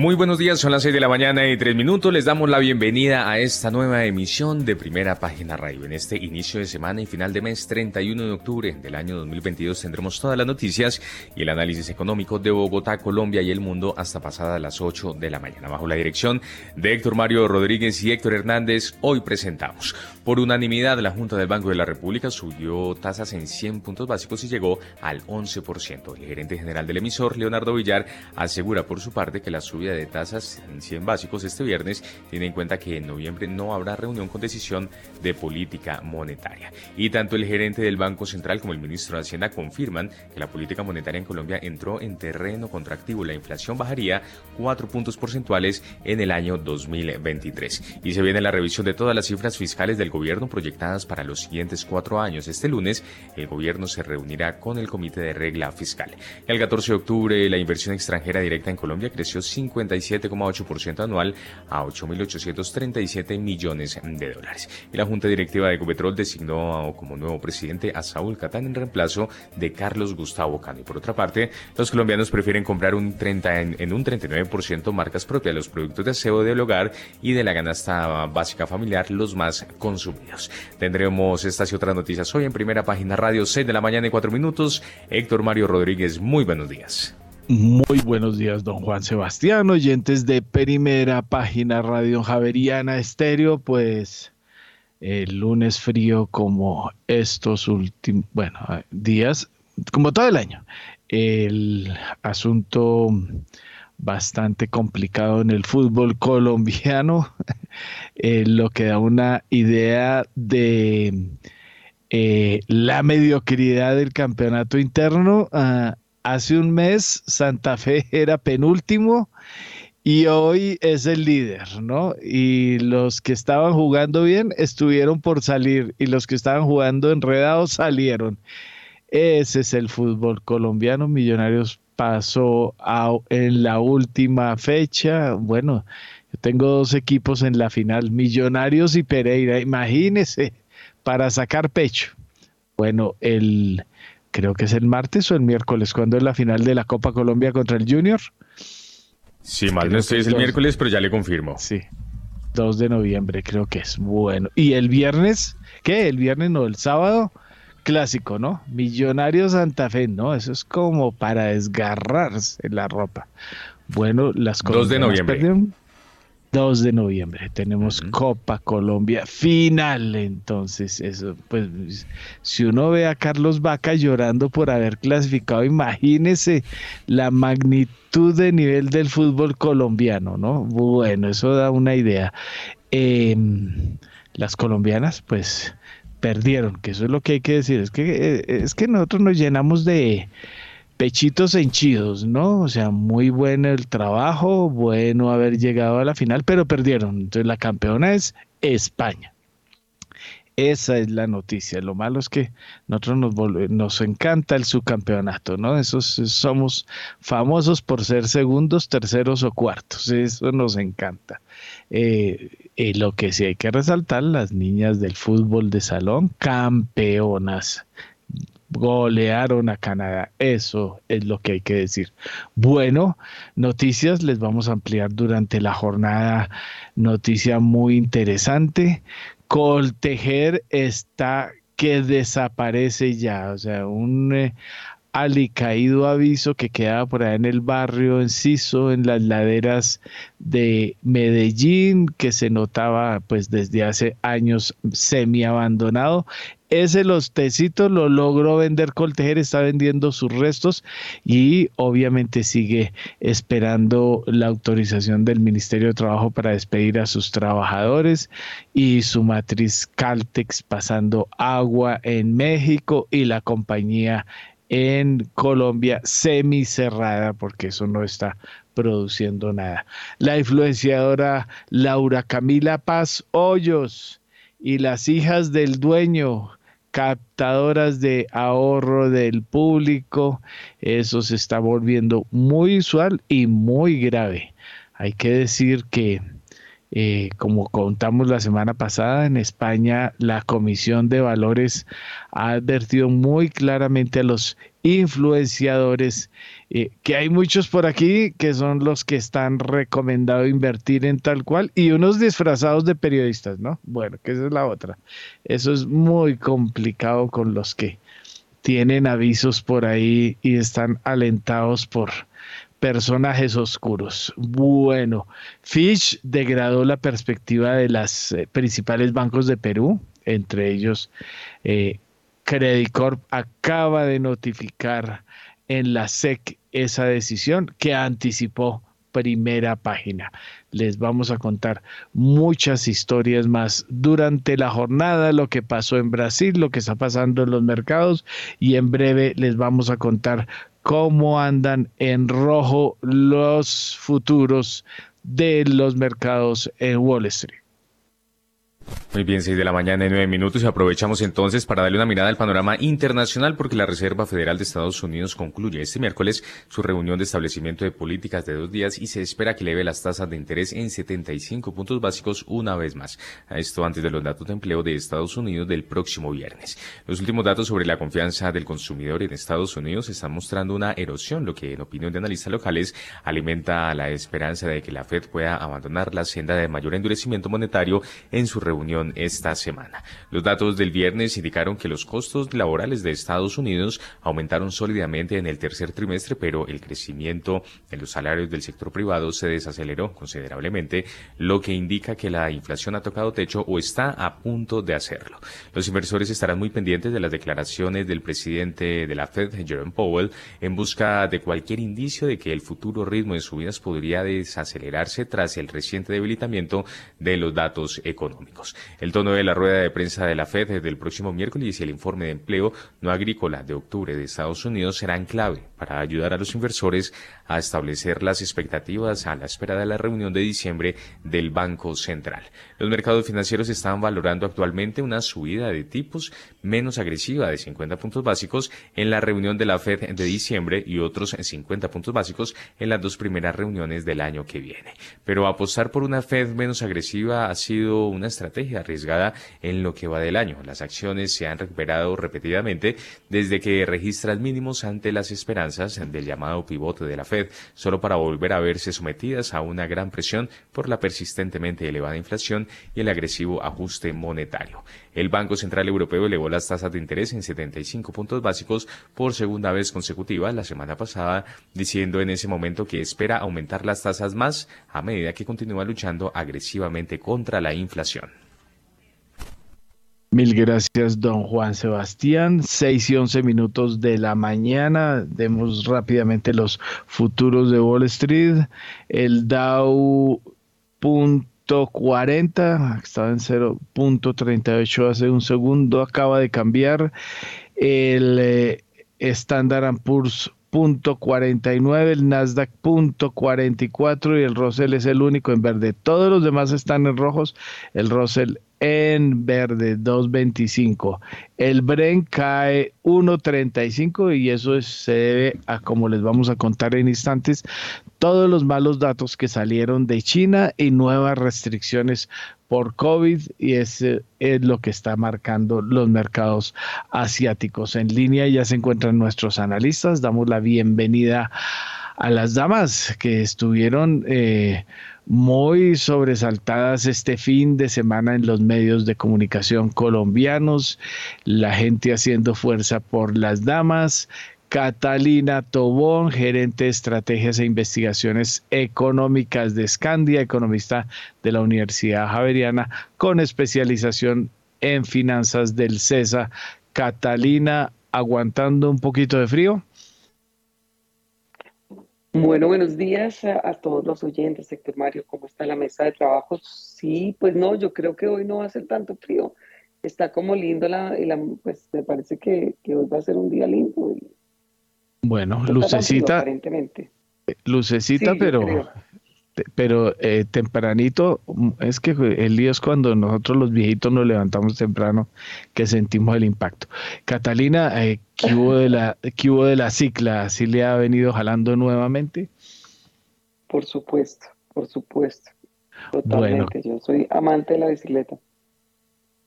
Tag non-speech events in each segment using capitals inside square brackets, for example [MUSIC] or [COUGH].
Muy buenos días, son las 6 de la mañana y 3 minutos. Les damos la bienvenida a esta nueva emisión de Primera Página Radio. En este inicio de semana y final de mes 31 de octubre del año 2022 tendremos todas las noticias y el análisis económico de Bogotá, Colombia y el mundo hasta pasadas las 8 de la mañana. Bajo la dirección de Héctor Mario Rodríguez y Héctor Hernández, hoy presentamos. Por unanimidad, la Junta del Banco de la República subió tasas en 100 puntos básicos y llegó al 11%. El gerente general del emisor, Leonardo Villar, asegura por su parte que la subida de tasas en 100 básicos este viernes tiene en cuenta que en noviembre no habrá reunión con decisión de política monetaria. Y tanto el gerente del Banco Central como el ministro de Hacienda confirman que la política monetaria en Colombia entró en terreno contractivo. La inflación bajaría 4 puntos porcentuales en el año 2023. Y se viene la revisión de todas las cifras fiscales del gobierno proyectadas para los siguientes cuatro años. Este lunes el gobierno se reunirá con el Comité de Regla Fiscal. El 14 de octubre la inversión extranjera directa en Colombia creció 5 57,8% anual a 8.837 millones de dólares. Y la Junta Directiva de Ecopetrol designó como nuevo presidente a Saúl Catán en reemplazo de Carlos Gustavo Cano. Y por otra parte, los colombianos prefieren comprar un 30 en, un 39% marcas propias, los productos de aseo del hogar y de la canasta básica familiar, los más consumidos. Tendremos estas y otras noticias hoy en primera página radio 6 de la mañana y 4 minutos. Héctor Mario Rodríguez, muy buenos días. Muy buenos días, don Juan Sebastián, oyentes de Primera Página Radio Javeriana Estéreo, pues el lunes frío como estos últimos, bueno, días, como todo el año. El asunto bastante complicado en el fútbol colombiano, [LAUGHS] eh, lo que da una idea de eh, la mediocridad del campeonato interno. Uh, hace un mes Santa Fe [LAUGHS] era penúltimo y hoy es el líder, ¿no? Y los que estaban jugando bien estuvieron por salir y los que estaban jugando enredados salieron. Ese es el fútbol colombiano. Millonarios pasó en la última fecha. Bueno, yo tengo dos equipos en la final, Millonarios y Pereira. Imagínese, para sacar pecho. Bueno, el creo que es el martes o el miércoles, cuando es la final de la Copa Colombia contra el Junior. Sí, mal no estoy, es el miércoles, pero ya le confirmo. Sí, 2 de noviembre creo que es. Bueno, y el viernes, ¿qué? El viernes no, el sábado, clásico, ¿no? Millonario Santa Fe, ¿no? Eso es como para desgarrarse la ropa. Bueno, las cosas... 2 de noviembre. 2 de noviembre tenemos Copa Colombia final. Entonces, eso, pues, si uno ve a Carlos Vaca llorando por haber clasificado, imagínese la magnitud de nivel del fútbol colombiano, ¿no? Bueno, eso da una idea. Em, las colombianas, pues, perdieron, que eso es lo que hay que decir. Es que, eh, es que nosotros nos llenamos de pechitos henchidos, ¿no? O sea, muy bueno el trabajo, bueno haber llegado a la final, pero perdieron. Entonces la campeona es España. Esa es la noticia. Lo malo es que nosotros nos, encanta el subcampeonato, ¿no? Esos somos famosos por ser segundos, terceros o cuartos. Eso nos encanta. Eh, lo que sí hay que resaltar, las niñas del fútbol de salón, campeonas golearon a Canadá. Eso es lo que hay que decir. Bueno, noticias les vamos a ampliar durante la jornada. Noticia muy interesante. Coltejer está que desaparece ya, o sea, un eh, alicaído aviso que quedaba por ahí en el barrio Enciso, en las laderas de Medellín, que se notaba pues desde hace años semi abandonado. Ese lostecito lo logró vender Coltejer, está vendiendo sus restos y obviamente sigue esperando la autorización del Ministerio de Trabajo para despedir a sus trabajadores y su matriz Caltex pasando agua en México y la compañía en Colombia semi cerrada porque eso no está produciendo nada. La influenciadora Laura Camila Paz Hoyos y las hijas del dueño captadoras de ahorro del público. Eso se está volviendo muy usual y muy grave. Hay que decir que eh, como contamos la semana pasada, en España la Comisión de Valores ha advertido muy claramente a los influenciadores eh, que hay muchos por aquí que son los que están recomendado invertir en tal cual y unos disfrazados de periodistas, ¿no? Bueno, que esa es la otra. Eso es muy complicado con los que tienen avisos por ahí y están alentados por personajes oscuros. Bueno, Fitch degradó la perspectiva de los eh, principales bancos de Perú, entre ellos eh, Credit Corp acaba de notificar en la SEC esa decisión que anticipó primera página. Les vamos a contar muchas historias más durante la jornada, lo que pasó en Brasil, lo que está pasando en los mercados y en breve les vamos a contar cómo andan en rojo los futuros de los mercados en Wall Street. Muy bien, 6 de la mañana y 9 minutos y aprovechamos entonces para darle una mirada al panorama internacional porque la Reserva Federal de Estados Unidos concluye este miércoles su reunión de establecimiento de políticas de dos días y se espera que eleve las tasas de interés en 75 puntos básicos una vez más. Esto antes de los datos de empleo de Estados Unidos del próximo viernes. Los últimos datos sobre la confianza del consumidor en Estados Unidos están mostrando una erosión, lo que en opinión de analistas locales alimenta la esperanza de que la Fed pueda abandonar la senda de mayor endurecimiento monetario en su reunión esta semana. Los datos del viernes indicaron que los costos laborales de Estados Unidos aumentaron sólidamente en el tercer trimestre, pero el crecimiento de los salarios del sector privado se desaceleró considerablemente, lo que indica que la inflación ha tocado techo o está a punto de hacerlo. Los inversores estarán muy pendientes de las declaraciones del presidente de la Fed, Jerome Powell, en busca de cualquier indicio de que el futuro ritmo de subidas podría desacelerarse tras el reciente debilitamiento de los datos económicos. El tono de la rueda de prensa de la Fed desde el próximo miércoles y el informe de empleo no agrícola de octubre de Estados Unidos serán clave para ayudar a los inversores a establecer las expectativas a la espera de la reunión de diciembre del Banco Central. Los mercados financieros están valorando actualmente una subida de tipos menos agresiva de 50 puntos básicos en la reunión de la Fed de diciembre y otros 50 puntos básicos en las dos primeras reuniones del año que viene. Pero apostar por una Fed menos agresiva ha sido una estrategia arriesgada en lo que va del año. Las acciones se han recuperado repetidamente desde que registran mínimos ante las esperanzas del llamado pivote de la Fed, solo para volver a verse sometidas a una gran presión por la persistentemente elevada inflación y el agresivo ajuste monetario. El Banco Central Europeo elevó las tasas de interés en 75 puntos básicos por segunda vez consecutiva la semana pasada, diciendo en ese momento que espera aumentar las tasas más a medida que continúa luchando agresivamente contra la inflación. Mil gracias, don Juan Sebastián. Seis y once minutos de la mañana. Demos rápidamente los futuros de Wall Street. El Dow punto 40, estaba en 0.38 hace un segundo, acaba de cambiar. El eh, Standard Poor's punto 49, el Nasdaq punto 44 y el Russell es el único en verde. Todos los demás están en rojos. El Russell en verde 2.25. El Bren cae 1.35 y eso se debe a, como les vamos a contar en instantes, todos los malos datos que salieron de China y nuevas restricciones por COVID y ese es lo que está marcando los mercados asiáticos. En línea ya se encuentran nuestros analistas. Damos la bienvenida a las damas que estuvieron... Eh, muy sobresaltadas este fin de semana en los medios de comunicación colombianos, la gente haciendo fuerza por las damas. Catalina Tobón, gerente de estrategias e investigaciones económicas de Scandia, economista de la Universidad Javeriana, con especialización en finanzas del CESA. Catalina, aguantando un poquito de frío. Bueno, buenos días a, todos los oyentes, sector Mario, ¿cómo está la mesa de trabajo? Sí, pues no, yo creo que hoy no va a ser tanto frío. Está como lindo la, pues me parece que, hoy va a ser un día lindo. bueno, lucecita. aparentemente. Lucecita, pero pero eh, tempranito, mm, es que el lío es cuando nosotros los viejitos nos levantamos temprano que sentimos el impacto. Catalina, eh, ¿qué, hubo de la, ¿qué hubo de la cicla? ¿Sí le ha venido jalando nuevamente? Por supuesto, por supuesto. Totalmente, yo soy amante de la bicicleta.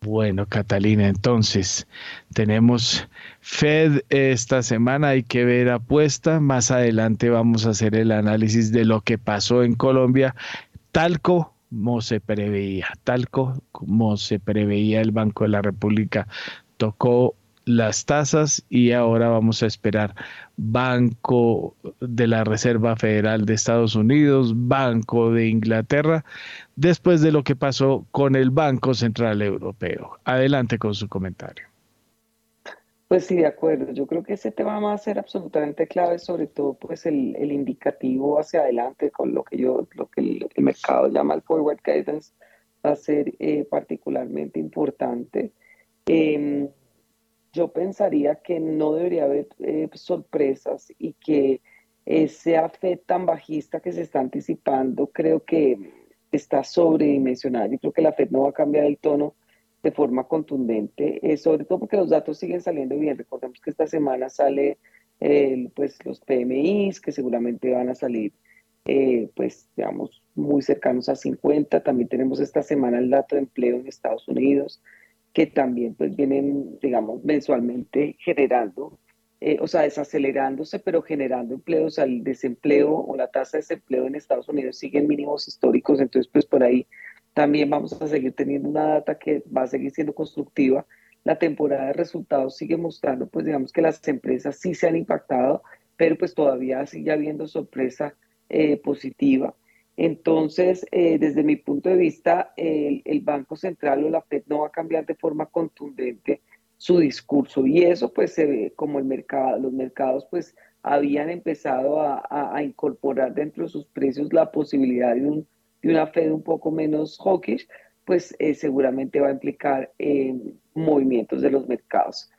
Bueno, Catalina, entonces tenemos Fed esta semana, hay que ver apuesta. Más adelante vamos a hacer el análisis de lo que pasó en Colombia, tal como se preveía, tal como se preveía el Banco de la República tocó las tasas y ahora vamos a esperar Banco de la Reserva Federal de Estados Unidos, Banco de Inglaterra, después de lo que pasó con el Banco Central Europeo. Adelante con su comentario. Pues sí, de acuerdo. Yo creo que ese tema va a ser absolutamente clave, sobre todo pues el, indicativo hacia adelante con lo que yo, lo que el, mercado llama el forward guidance, va a ser eh, particularmente importante. Em, yo pensaría que no debería haber eh, sorpresas y que ese fe tan bajista que se está anticipando creo que está sobredimensionada. Yo creo que la FED no va a cambiar el tono de forma contundente, eh, sobre todo porque los datos siguen saliendo bien. Recordemos que esta semana sale pues los PMIs que seguramente van a salir eh, pues digamos muy cercanos a 50. También tenemos esta semana el dato de empleo en Estados Unidos que también pues vienen, digamos, mensualmente generando, eh, o sea, desacelerándose, pero generando empleos, al desempleo o la tasa de desempleo en Estados Unidos sigue en mínimos históricos, entonces pues por ahí también vamos a seguir teniendo una data que va a seguir siendo constructiva. La temporada de resultados sigue mostrando, pues digamos que las empresas sí se han impactado, pero pues todavía sigue habiendo sorpresa eh, positiva. Entonces, eh, desde mi punto de vista, el, Banco Central o la Fed no va a cambiar de forma contundente su discurso y eso pues se ve como el mercado, los mercados pues habían empezado a, incorporar dentro de sus precios la posibilidad de, un, de una Fed un poco menos hawkish, pues eh, seguramente va a implicar eh, movimientos de los mercados.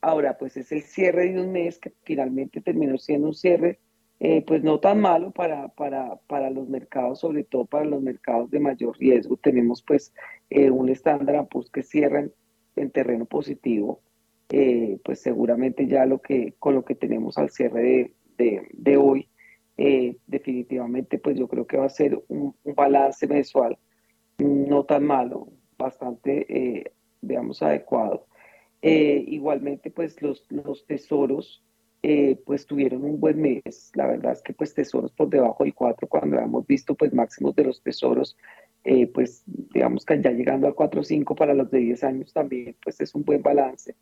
ahora, pues es el cierre de un mes que finalmente terminó siendo un cierre eh, pues no tan malo para, para, para, los mercados, sobre todo para los mercados de mayor riesgo. Tenemos pues eh, un estándar pues, que cierra en, terreno positivo, eh, pues seguramente ya lo que, con lo que tenemos al cierre de, de, hoy, definitivamente pues yo creo que va a ser un, balance mensual no tan malo, bastante, digamos, adecuado. igualmente pues los, los tesoros eh, pues tuvieron un buen mes. La verdad es que pues tesoros por debajo del 4, cuando hemos visto pues máximos de los tesoros, eh, pues digamos que ya llegando al 4.5 para los de 10 años también, pues es un buen balance.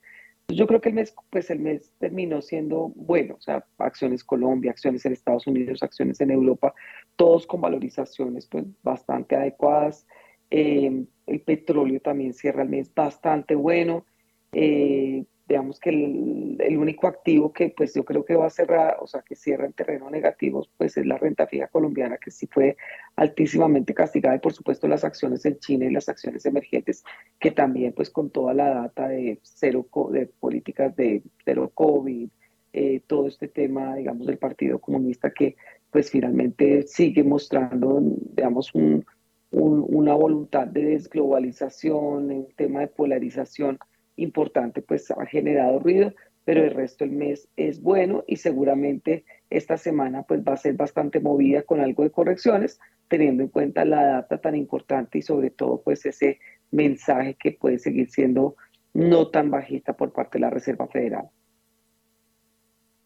Yo creo que el mes, pues el mes terminó siendo bueno, o sea, acciones Colombia, acciones en Estados Unidos, acciones en Europa, todos con valorizaciones pues bastante adecuadas. Eh, el petróleo también cierra el mes bastante bueno. Eh, digamos que el, único activo que pues yo creo que va a cerrar, o sea, que cierra en terreno negativo, pues es la renta fija colombiana, que sí fue altísimamente castigada. Y por supuesto las acciones en China y las acciones emergentes, que también pues con toda la data de cero, de políticas de cero COVID, eh, todo este tema, digamos, del Partido Comunista que pues finalmente sigue mostrando, digamos, un, una voluntad de desglobalización, un tema de polarización, importante, pues ha generado ruido, pero el resto del mes es bueno y seguramente esta semana pues va a ser bastante movida con algo de correcciones, teniendo en cuenta la data tan importante y sobre todo pues ese mensaje que puede seguir siendo no tan bajista por parte de la Reserva Federal.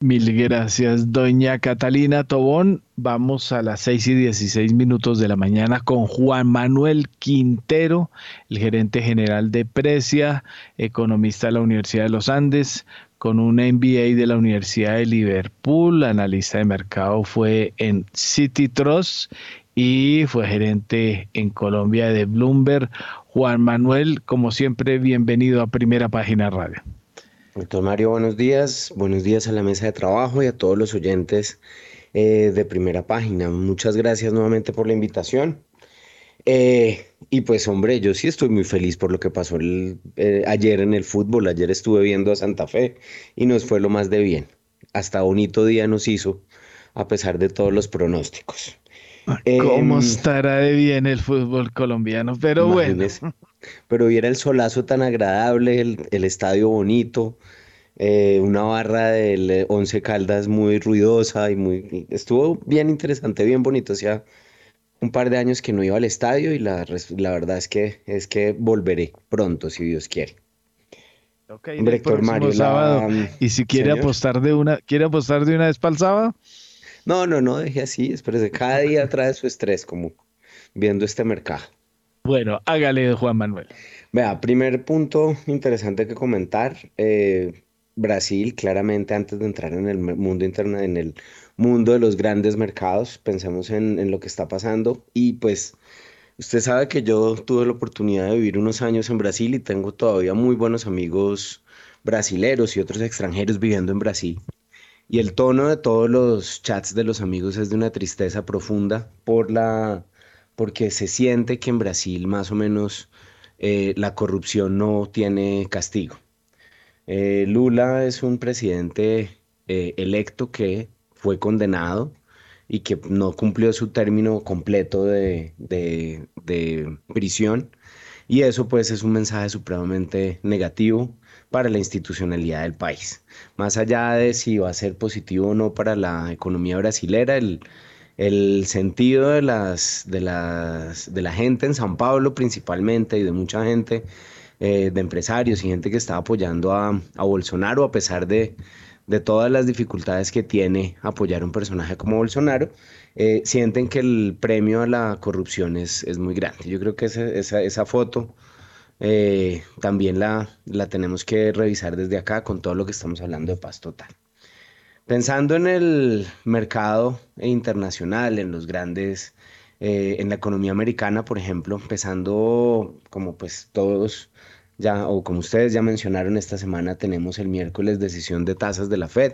Mil gracias, doña Catalina Tobón. Vamos a las 6 y 16 minutos de la mañana con Juan Manuel Quintero, el gerente general de Precia, economista de la Universidad de los Andes, con un MBA de la Universidad de Liverpool, analista de mercado fue en City Trust y fue gerente en Colombia de Bloomberg. Juan Manuel, como siempre, bienvenido a Primera Página Radio. Doctor Mario, buenos días. Buenos días a la mesa de trabajo y a todos los oyentes eh, de primera página. Muchas gracias nuevamente por la invitación. Eh, y pues hombre, yo sí estoy muy feliz por lo que pasó eh, ayer en el fútbol. Ayer estuve viendo a Santa Fe y nos fue lo más de bien. Hasta bonito día nos hizo, a pesar de todos los pronósticos. ¿Cómo em, estará de bien el fútbol colombiano? Pero bueno. Pero viera el solazo tan agradable, el, estadio bonito, eh, una barra del eh, Once Caldas muy ruidosa y muy... Estuvo bien interesante, bien bonito. Hacía un par de años que no iba al estadio y la, la verdad es que, es que volveré pronto, si Dios quiere. Okay, Mario. Sábado. y si quiere apostar de una, ¿quiere apostar de una vez para el sábado? No, no, no, deje así, espérese, cada día trae su estrés como viendo este mercado. Bueno, hágale, Juan Manuel. Vea, primer punto interesante que comentar. Eh, Brasil, claramente, antes de entrar en el mundo interno, en el mundo de los grandes mercados, pensemos en, en, lo que está pasando. Y pues, usted sabe que yo tuve la oportunidad de vivir unos años en Brasil y tengo todavía muy buenos amigos brasileros y otros extranjeros viviendo en Brasil. Y el tono de todos los chats de los amigos es de una tristeza profunda por la, porque se siente que en Brasil más o menos eh, la corrupción no tiene castigo. Eh, Lula es un presidente eh, electo que fue condenado y que no cumplió su término completo de, de prisión. Y eso pues es un mensaje supremamente negativo para la institucionalidad del país. Más allá de si va a ser positivo o no para la economía brasilera, el, el sentido de, las, de, las, de la gente en San Pablo principalmente y de mucha gente, eh, de empresarios y gente que está apoyando a, a Bolsonaro a pesar de, de, todas las dificultades que tiene apoyar un personaje como Bolsonaro, eh, sienten que el premio a la corrupción es, es muy grande. Yo creo que esa, esa, esa foto eh, también la, la tenemos que revisar desde acá con todo lo que estamos hablando de paz total. Pensando en el mercado internacional, en los grandes, eh, en la economía americana, por ejemplo, empezando como pues todos ya, o como ustedes ya mencionaron, esta semana tenemos el miércoles decisión de tasas de la Fed.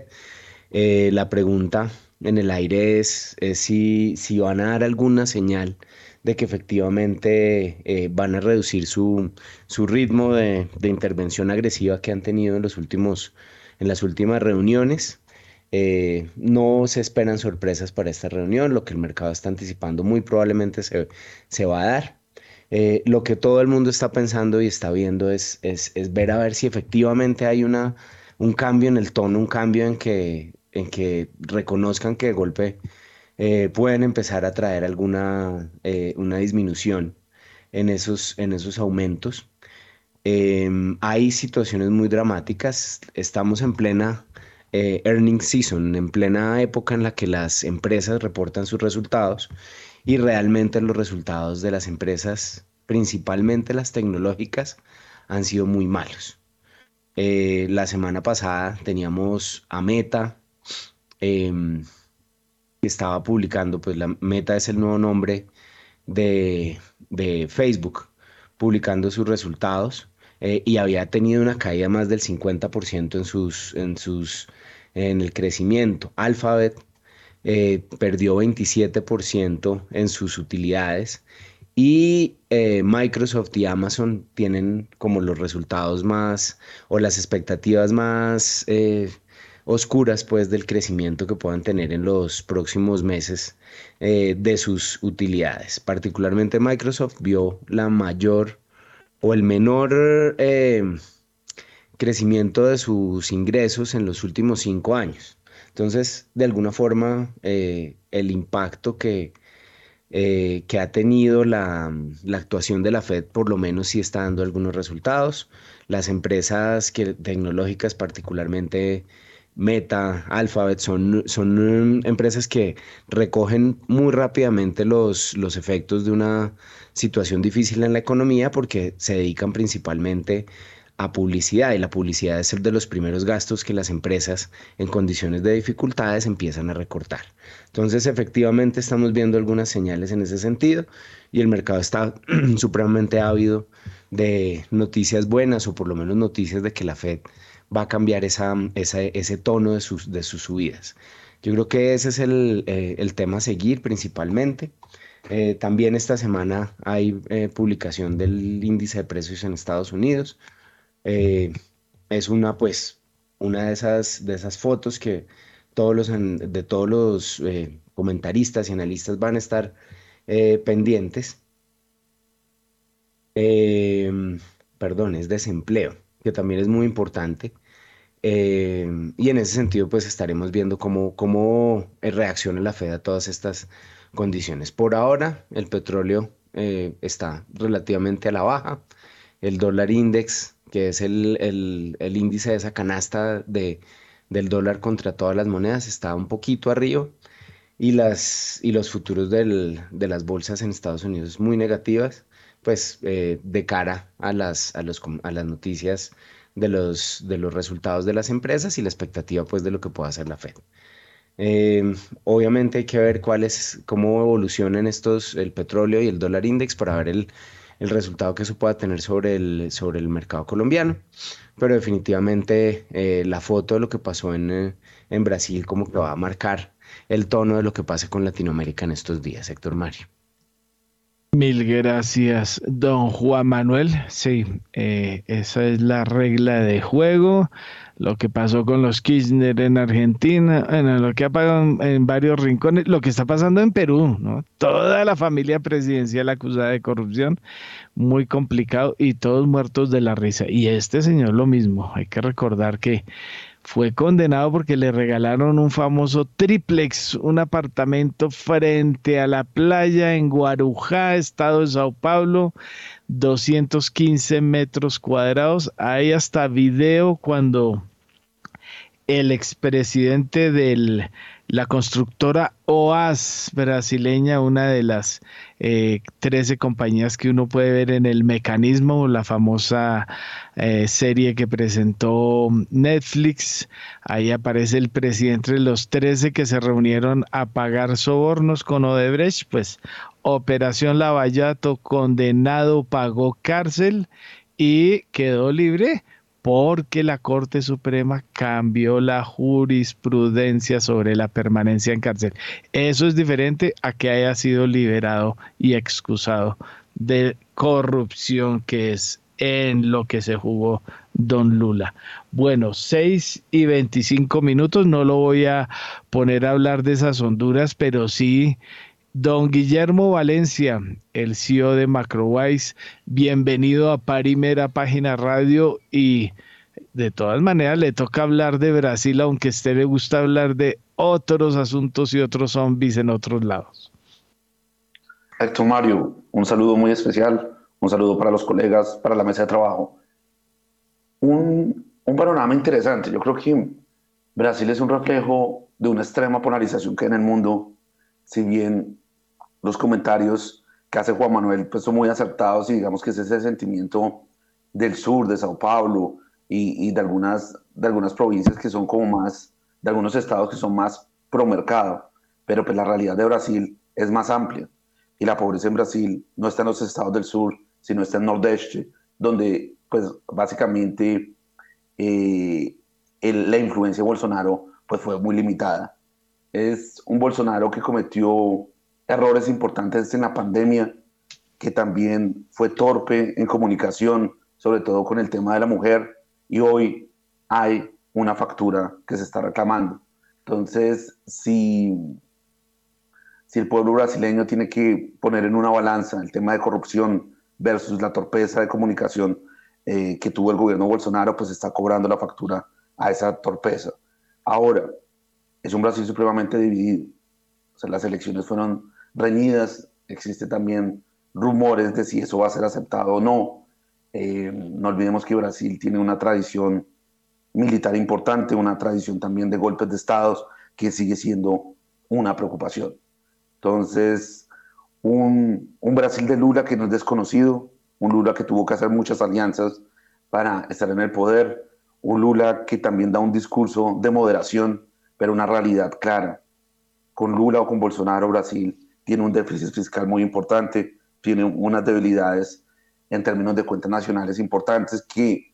Eh, la pregunta en el aire es, si, si van a dar alguna señal de que efectivamente eh, van a reducir su, su ritmo de, de, intervención agresiva que han tenido en, los últimos, en las últimas reuniones. Eh, no se esperan sorpresas para esta reunión, lo que el mercado está anticipando muy probablemente se, se va a dar. Eh, lo que todo el mundo está pensando y está viendo es, es, es, ver a ver si efectivamente hay una, un cambio en el tono, un cambio en que, en que reconozcan que de golpe eh, pueden empezar a traer alguna una disminución en esos, en esos aumentos. Em, hay situaciones muy dramáticas. Estamos en plena eh, earning season, en plena época en la que las empresas reportan sus resultados y realmente los resultados de las empresas, principalmente las tecnológicas, han sido muy malos. la semana pasada teníamos a Meta, em, estaba publicando, pues la Meta es el nuevo nombre de, Facebook, publicando sus resultados eh, y había tenido una caída más del 50% en, sus, en, sus, en el crecimiento. Alphabet eh, perdió 27% en sus utilidades y eh, Microsoft y Amazon tienen como los resultados más o las expectativas más oscuras pues del crecimiento que puedan tener en los próximos meses de sus utilidades. Particularmente Microsoft vio la mayor o el menor eh, crecimiento de sus ingresos en los últimos cinco años. Entonces, de alguna forma, eh, el impacto que, que ha tenido la, la, actuación de la Fed, por lo menos sí está dando algunos resultados. Las empresas que, tecnológicas, particularmente Meta, Alphabet, son, son mm, empresas que recogen muy rápidamente los, los efectos de una situación difícil en la economía porque se dedican principalmente a publicidad y la publicidad es el de los primeros gastos que las empresas en condiciones de dificultades empiezan a recortar. Entonces efectivamente estamos viendo algunas señales en ese sentido y el mercado está [CLEARS THROAT] supremamente ávido de noticias buenas o por lo menos noticias de que la Fed va a cambiar esa, ese tono de sus, de sus subidas. Yo creo que ese es el, eh, el tema a seguir principalmente. Eh, también esta semana hay eh, publicación del índice de precios en Estados Unidos. es una, pues, una de esas, de esas fotos que todos los, de todos los comentaristas y analistas van a estar eh, pendientes. Em, perdón, es desempleo, que también es muy importante. Em, y en ese sentido, pues estaremos viendo cómo, cómo reacciona la Fed a todas estas condiciones. Por ahora, el petróleo eh, está relativamente a la baja. El dólar index, que es el, el, índice de esa canasta de, del dólar contra todas las monedas, está un poquito arriba. Y, las, y los futuros de las bolsas en Estados Unidos muy negativas, pues eh, de cara a las, a, los, a las noticias de los, de los resultados de las empresas y la expectativa pues de lo que pueda hacer la Fed. Eh, obviamente hay que ver cuál es, cómo evolucionan estos, el petróleo y el dólar index para ver el, el resultado que eso pueda tener sobre el, sobre el mercado colombiano. Pero definitivamente eh, la foto de lo que pasó en, eh, en Brasil como que va a marcar el tono de lo que pase con Latinoamérica en estos días, Héctor Mario. Mil gracias, don Juan Manuel. Sí, eh, esa es la regla de juego. Lo que pasó con los Kirchner en Argentina, bueno, lo que ha pasado en varios rincones, lo que está pasando en Perú, ¿no? Toda la familia presidencial acusada de corrupción, muy complicado y todos muertos de la risa. Y este señor lo mismo. Hay que recordar que fue condenado porque le regalaron un famoso triplex, un apartamento frente a la playa en Guarujá, estado de Sao Paulo, 215 metros cuadrados. Hay hasta video cuando el expresidente de la constructora OAS brasileña, una de las 13 eh, compañías que uno puede ver en el mecanismo, la famosa eh, serie que presentó Netflix. Ahí aparece el presidente de los 13 que se reunieron a pagar sobornos con Odebrecht, pues Operación Lavallato, condenado, pagó cárcel y quedó libre porque la Corte Suprema cambió la jurisprudencia sobre la permanencia en cárcel. Eso es diferente a que haya sido liberado y excusado de corrupción que es en lo que se jugó Don Lula. Bueno, 6 y 25 minutos, no lo voy a poner a hablar de esas Honduras, pero sí Don Guillermo Valencia, el CEO de Macrowise, bienvenido a Parimera Página Radio y de todas maneras le toca hablar de Brasil, aunque a usted le gusta hablar de otros asuntos y otros zombies en otros lados. Héctor Mario, un saludo muy especial, un saludo para los colegas, para la mesa de trabajo. Un, un panorama interesante, yo creo que Brasil es un reflejo de una extrema polarización que hay en el mundo, si bien los comentarios que hace Juan Manuel pues, son muy acertados y digamos que es ese sentimiento del sur, de Sao Paulo y, de, algunas, de algunas provincias que son como más, de algunos estados que son más pro mercado, pero pues la realidad de Brasil es más amplia y la pobreza en Brasil no está en los estados del sur, sino está en Nordeste, donde pues básicamente eh, la influencia de Bolsonaro pues fue muy limitada. Es un Bolsonaro que cometió errores importantes en la pandemia, que también fue torpe en comunicación, sobre todo con el tema de la mujer, y hoy hay una factura que se está reclamando. Entonces, si, si el pueblo brasileño tiene que poner en una balanza el tema de corrupción versus la torpeza de comunicación eh, que tuvo el gobierno Bolsonaro, pues está cobrando la factura a esa torpeza. Ahora, es un Brasil supremamente dividido. O sea, las elecciones fueron reñidas, existe también rumores de si eso va a ser aceptado o no. Eh, no olvidemos que Brasil tiene una tradición militar importante, una tradición también de golpes de estados que sigue siendo una preocupación. Entonces, un, un Brasil de Lula que no es desconocido, un Lula que tuvo que hacer muchas alianzas para estar en el poder, un Lula que también da un discurso de moderación, pero una realidad clara. Con Lula o con Bolsonaro, Brasil tiene un déficit fiscal muy importante, tiene unas debilidades en términos de cuentas nacionales importantes que,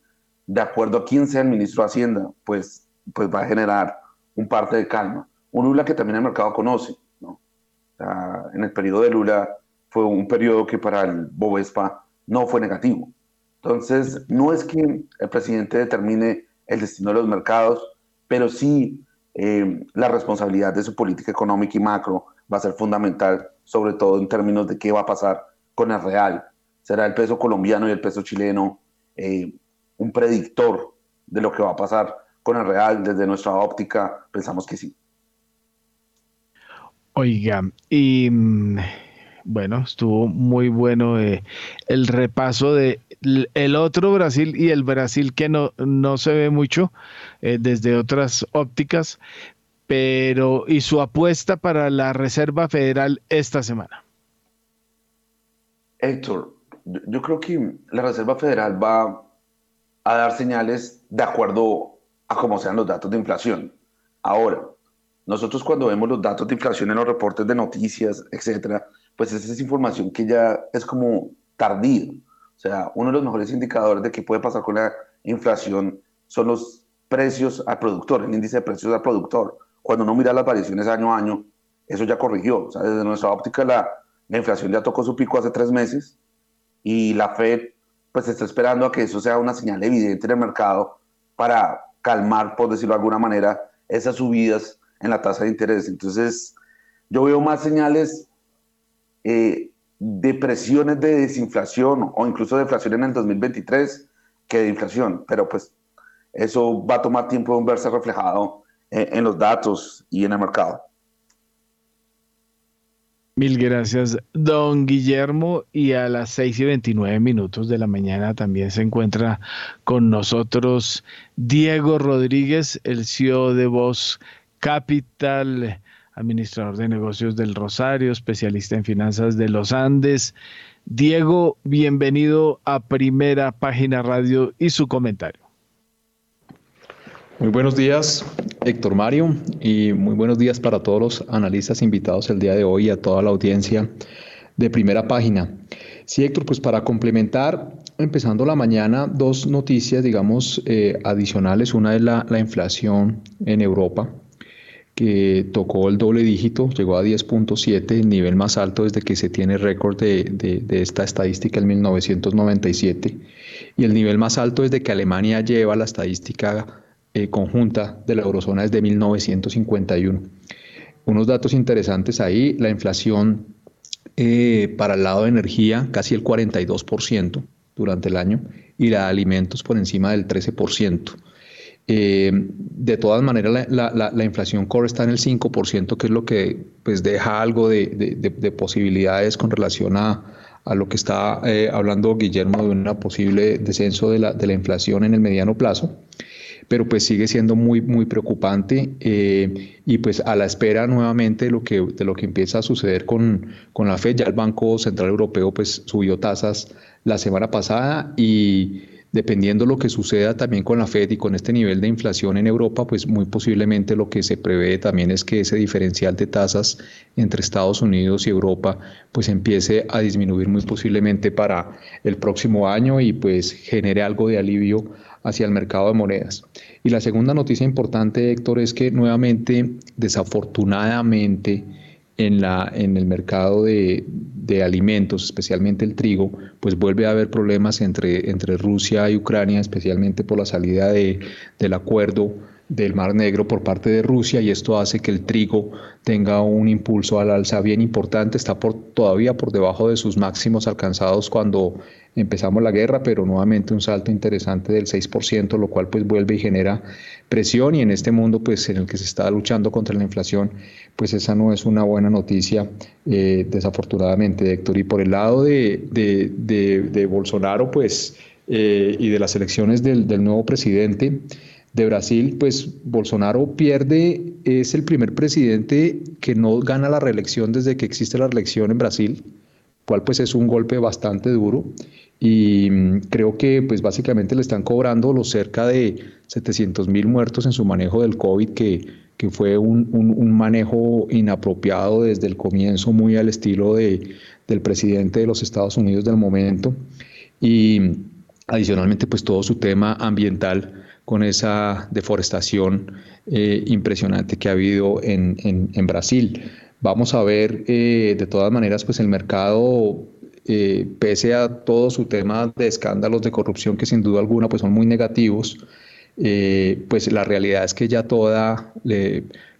de acuerdo a quién sea el ministro de Hacienda, pues, pues va a generar un parte de calma. Un Lula que también el mercado conoce. ¿no? en el periodo de Lula fue un periodo que para el Bovespa no fue negativo. Entonces, no es que el presidente determine el destino de los mercados, pero sí eh, la responsabilidad de su política económica y macro va a ser fundamental, sobre todo en términos de qué va a pasar con el real. ¿Será el peso colombiano y el peso chileno eh, un predictor de lo que va a pasar con el real? Desde nuestra óptica, pensamos que sí. Oiga, y mm, bueno, estuvo muy bueno eh, el repaso de el otro Brasil y el Brasil que no, no se ve mucho eh, desde otras ópticas, pero y su apuesta para la Reserva Federal esta semana. Héctor, yo creo que la Reserva Federal va a dar señales de acuerdo a cómo sean los datos de inflación. Ahora, nosotros cuando vemos los datos de inflación en los reportes de noticias, etcétera, pues esa es información que ya es como tardía. O sea, uno de los mejores indicadores de qué puede pasar con la inflación son los precios al productor, el índice de precios al productor. Cuando uno mira las variaciones año a año, eso ya corrigió. O sea, desde nuestra óptica, la, la inflación ya tocó su pico hace tres meses y la Fed pues está esperando a que eso sea una señal evidente en el mercado para calmar, por decirlo de alguna manera, esas subidas en la tasa de interés. Entonces, yo veo más señales eh, de presiones de desinflación o incluso de inflación en el 2023 que de inflación, pero pues eso va a tomar tiempo en verse reflejado en, los datos y en el mercado. Mil gracias, don Guillermo. Y a las 6 y 29 minutos de la mañana también se encuentra con nosotros Diego Rodríguez, el CEO de Voz Capital administrador de negocios del Rosario, especialista en finanzas de los Andes. Diego, bienvenido a Primera Página Radio y su comentario. Muy buenos días, Héctor Mario, y muy buenos días para todos los analistas invitados el día de hoy y a toda la audiencia de Primera Página. Sí, Héctor, pues para complementar, empezando la mañana, dos noticias, digamos, eh, adicionales. Una es la, la inflación en Europa, tocó el doble dígito, llegó a 10.7, el nivel más alto desde que se tiene récord de, esta estadística en 1997, y el nivel más alto desde que Alemania lleva la estadística eh, conjunta de la eurozona desde 1951. Unos datos interesantes ahí, la inflación eh, para el lado de energía casi el 42% durante el año y la de alimentos por encima del 13%. Eh, de todas maneras, la, inflación core está en el 5%, que es lo que pues, deja algo de, posibilidades con relación a, lo que está eh, hablando Guillermo de un posible descenso de la, inflación en el mediano plazo. Pero pues sigue siendo muy, muy preocupante eh, y pues a la espera nuevamente de lo que, de lo que empieza a suceder con, con la Fed, ya el Banco Central Europeo pues subió tasas la semana pasada y dependiendo lo que suceda también con la Fed y con este nivel de inflación en Europa, pues muy posiblemente lo que se prevé también es que ese diferencial de tasas entre Estados Unidos y Europa pues empiece a disminuir muy posiblemente para el próximo año y pues genere algo de alivio hacia el mercado de monedas. Y la segunda noticia importante, Héctor, es que nuevamente, desafortunadamente, en, la, en el mercado de, alimentos, especialmente el trigo, pues vuelve a haber problemas entre, entre Rusia y Ucrania, especialmente por la salida de, del acuerdo del Mar Negro por parte de Rusia y esto hace que el trigo tenga un impulso al alza bien importante, está por, todavía por debajo de sus máximos alcanzados cuando empezamos la guerra, pero nuevamente un salto interesante del 6%, lo cual pues vuelve y genera presión y en este mundo pues en el que se está luchando contra la inflación, pues esa no es una buena noticia eh, desafortunadamente, Héctor. Y por el lado de, de, Bolsonaro pues eh, y de las elecciones del, del nuevo presidente, de Brasil, pues Bolsonaro pierde, es el primer presidente que no gana la reelección desde que existe la reelección en Brasil, cual pues es un golpe bastante duro y mm, creo que pues básicamente le están cobrando los cerca de 700 mil muertos en su manejo del COVID, que, que fue un, un, manejo inapropiado desde el comienzo, muy al estilo de, del presidente de los Estados Unidos del momento. Y adicionalmente pues todo su tema ambiental con esa deforestación eh, impresionante que ha habido en, en Brasil. Vamos a ver eh, de todas maneras pues el mercado eh, pese a todo su tema de escándalos de corrupción que sin duda alguna pues son muy negativos, eh, pues la realidad es que ya toda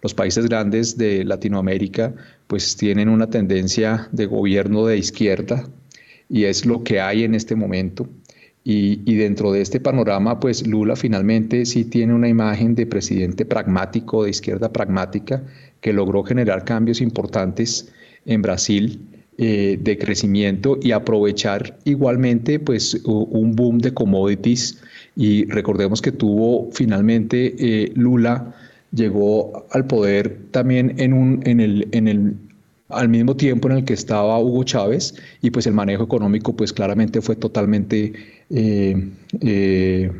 los países grandes de Latinoamérica pues tienen una tendencia de gobierno de izquierda y es lo que hay en este momento. Y, y, dentro de este panorama, pues Lula finalmente sí tiene una imagen de presidente pragmático, de izquierda pragmática, que logró generar cambios importantes en Brasil eh, de crecimiento y aprovechar igualmente pues un boom de commodities. Y recordemos que tuvo finalmente eh, Lula llegó al poder también en un en el en el al mismo tiempo en el que estaba Hugo Chávez y pues el manejo económico pues claramente fue totalmente eh,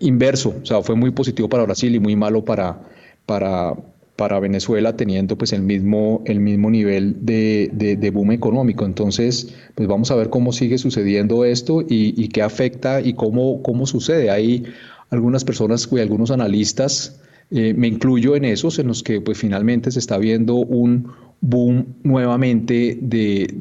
inverso, o sea, fue muy positivo para Brasil y muy malo para, para, para Venezuela teniendo pues el mismo, el mismo nivel de, de, boom económico. Entonces, pues vamos a ver cómo sigue sucediendo esto y, qué afecta y cómo, cómo sucede. Hay algunas personas y algunos analistas, eh, me incluyo en esos, en los que pues finalmente se está viendo un boom nuevamente de,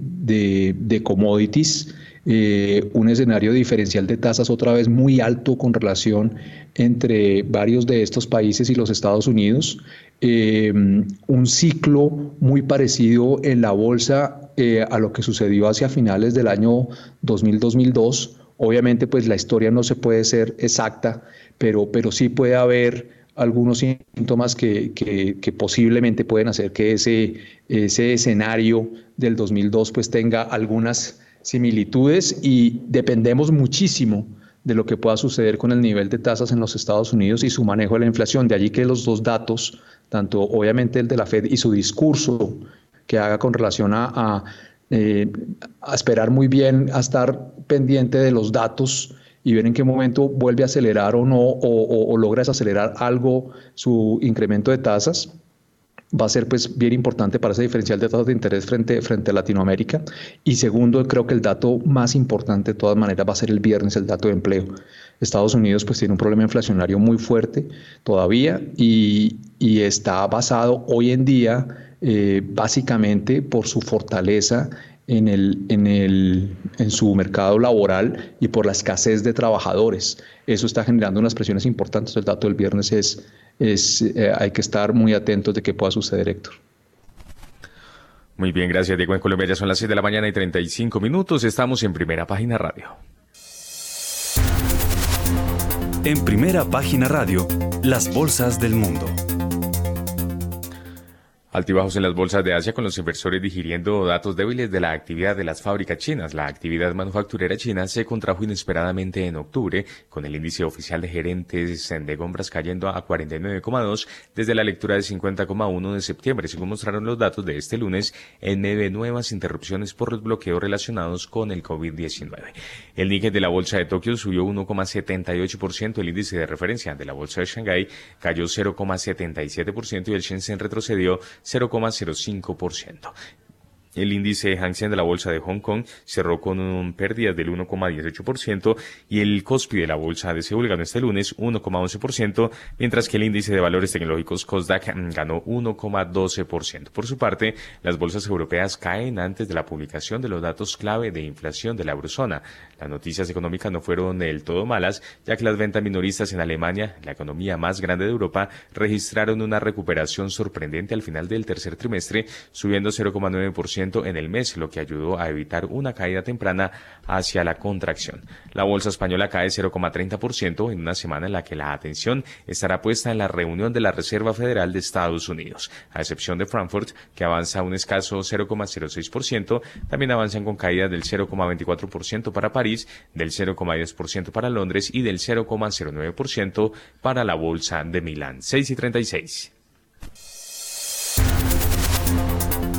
de commodities eh, un escenario diferencial de tasas otra vez muy alto con relación entre varios de estos países y los Estados Unidos, eh, un ciclo muy parecido en la bolsa eh, a lo que sucedió hacia finales del año 2000-2002. Obviamente, pues la historia no se puede ser exacta, pero, pero sí puede haber algunos síntomas que, que, posiblemente pueden hacer que ese, ese escenario del 2002 pues tenga algunas similitudes y dependemos muchísimo de lo que pueda suceder con el nivel de tasas en los Estados Unidos y su manejo de la inflación. De allí que los dos datos, tanto obviamente el de la Fed y su discurso que haga con relación a, eh, esperar muy bien, a estar pendiente de los datos y ver en qué momento vuelve a acelerar o no, o, o logra desacelerar algo su incremento de tasas va a ser pues bien importante para ese diferencial de tasas de interés frente, frente a Latinoamérica. Y segundo, creo que el dato más importante de todas maneras va a ser el viernes, el dato de empleo. Estados Unidos pues tiene un problema inflacionario muy fuerte todavía y, y está basado hoy en día eh, básicamente por su fortaleza en, el, en, el, en su mercado laboral y por la escasez de trabajadores. Eso está generando unas presiones importantes. El dato del viernes es, es eh, hay que estar muy atentos de qué pueda suceder, Héctor. Muy bien, gracias Diego. En Colombia ya son las 6 de la mañana y 35 minutos. Estamos en Primera Página Radio. En Primera Página Radio, las bolsas del mundo. Altibajos en las bolsas de Asia con los inversores digiriendo datos débiles de la actividad de las fábricas chinas. La actividad manufacturera china se contrajo inesperadamente en octubre, con el índice oficial de gerentes de compras cayendo a 49,2 desde la lectura de 50,1 de septiembre, según mostraron los datos de este lunes en medio de nuevas interrupciones por los bloqueos relacionados con el COVID-19. El Nikkei de la bolsa de Tokio subió 1,78%, el índice de referencia de la bolsa de Shanghái cayó 0,77% y el Shenzhen retrocedió 0,05%. El índice Hang Seng de la bolsa de Hong Kong cerró con un pérdida del 1,18% y el Kospi de la bolsa de Seúl ganó este lunes 1,11%, mientras que el índice de valores tecnológicos Kosdaq ganó 1,12%. Por su parte, las bolsas europeas caen antes de la publicación de los datos clave de inflación de la eurozona. Las noticias económicas no fueron del todo malas, ya que las ventas minoristas en Alemania, la economía más grande de Europa, registraron una recuperación sorprendente al final del tercer trimestre, subiendo 0,9% en el mes, lo que ayudó a evitar una caída temprana hacia la contracción. La bolsa española cae 0,30% en una semana en la que la atención estará puesta en la reunión de la Reserva Federal de Estados Unidos, a excepción de Frankfurt, que avanza un escaso 0,06%, también avanzan con caídas del 0,24% para París, del 0,10% para Londres y del 0,09% para la bolsa de Milán. 6 y 36.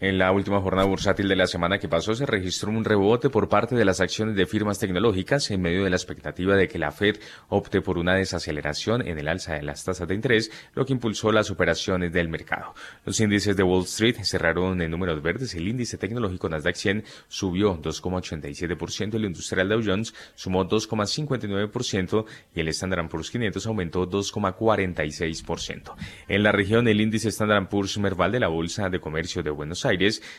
En la última jornada bursátil de la semana que pasó se registró un rebote por parte de las acciones de firmas tecnológicas en medio de la expectativa de que la Fed opte por una desaceleración en el alza de las tasas de interés, lo que impulsó las operaciones del mercado. Los índices de Wall Street cerraron en números verdes. El índice tecnológico Nasdaq 100 subió 2,87%, el industrial Dow Jones sumó 2,59% y el Standard Poor's 500 aumentó 2,46%. En la región, el índice Standard Poor's Merval de la Bolsa de Comercio de Buenos Aires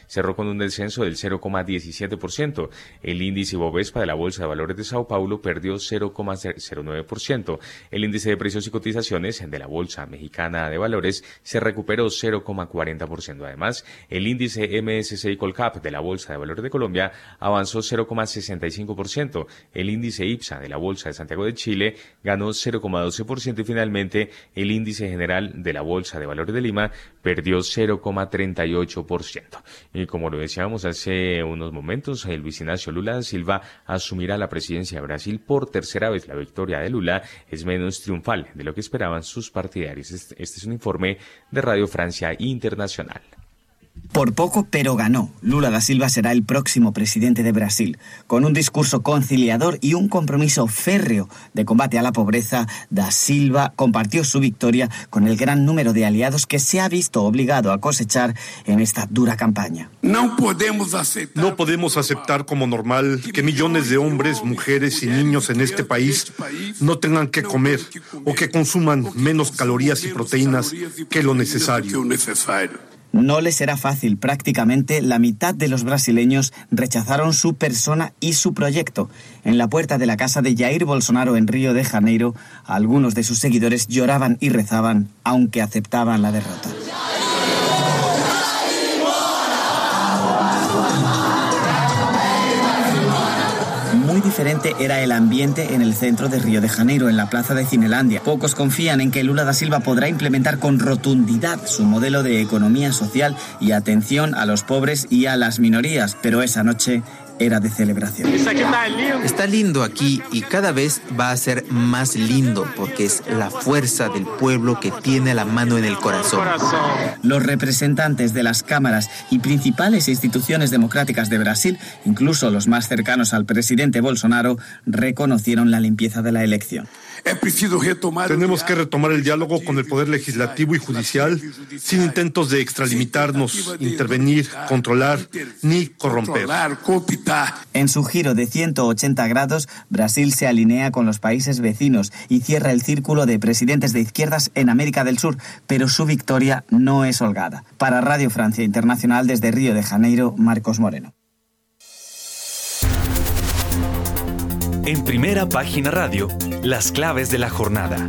Cerró con un descenso del 0,17%. El índice Bovespa de la Bolsa de Valores de Sao Paulo perdió 0,09%. El índice de precios y cotizaciones de la Bolsa Mexicana de Valores se recuperó 0,40%. Además, el índice MSCI Colcap de la Bolsa de Valores de Colombia avanzó 0,65%. El índice IPSA de la Bolsa de Santiago de Chile ganó 0,12% y finalmente el índice general de la Bolsa de Valores de Lima perdió 0,38%. Y como lo decíamos hace unos momentos, el Luis Ignacio Lula da Silva asumirá la presidencia de Brasil por tercera vez. La victoria de Lula es menos triunfal de lo que esperaban sus partidarios. Este, este es un informe de Radio Francia Internacional. Por poco, pero ganó. Lula da Silva será el próximo presidente de Brasil. Con un discurso conciliador y un compromiso férreo de combate a la pobreza, da Silva compartió su victoria con el gran número de aliados que se ha visto obligado a cosechar en esta dura campaña. No podemos aceptar, no podemos aceptar como normal que millones de hombres, mujeres y niños en este país no tengan que comer o que consuman menos calorías y proteínas que lo necesario. No le será fácil. Prácticamente la mitad de los brasileños rechazaron su persona y su proyecto. En la puerta de la casa de Jair Bolsonaro en Río de Janeiro, algunos de sus seguidores lloraban y rezaban, aunque aceptaban la derrota. Diferente era el ambiente en el centro de Río de Janeiro, en la plaza de Cinelandia. Pocos confían en que Lula da Silva podrá implementar con rotundidad su modelo de economía social y atención a los pobres y a las minorías, pero esa noche era de celebración. Está lindo aquí y cada vez va a ser más lindo porque es la fuerza del pueblo que tiene la mano en el corazón. Los representantes de las cámaras y principales instituciones democráticas de Brasil, incluso los más cercanos al presidente Bolsonaro, reconocieron la limpieza de la elección. Tenemos que retomar el diálogo con el Poder Legislativo y Judicial sin intentos de extralimitarnos, intervenir, controlar ni corromper. En su giro de 180 grados, Brasil se alinea con los países vecinos y cierra el círculo de presidentes de izquierdas en América del Sur, pero su victoria no es holgada. Para Radio Francia Internacional desde Río de Janeiro, Marcos Moreno. En primera página radio, las claves de la jornada.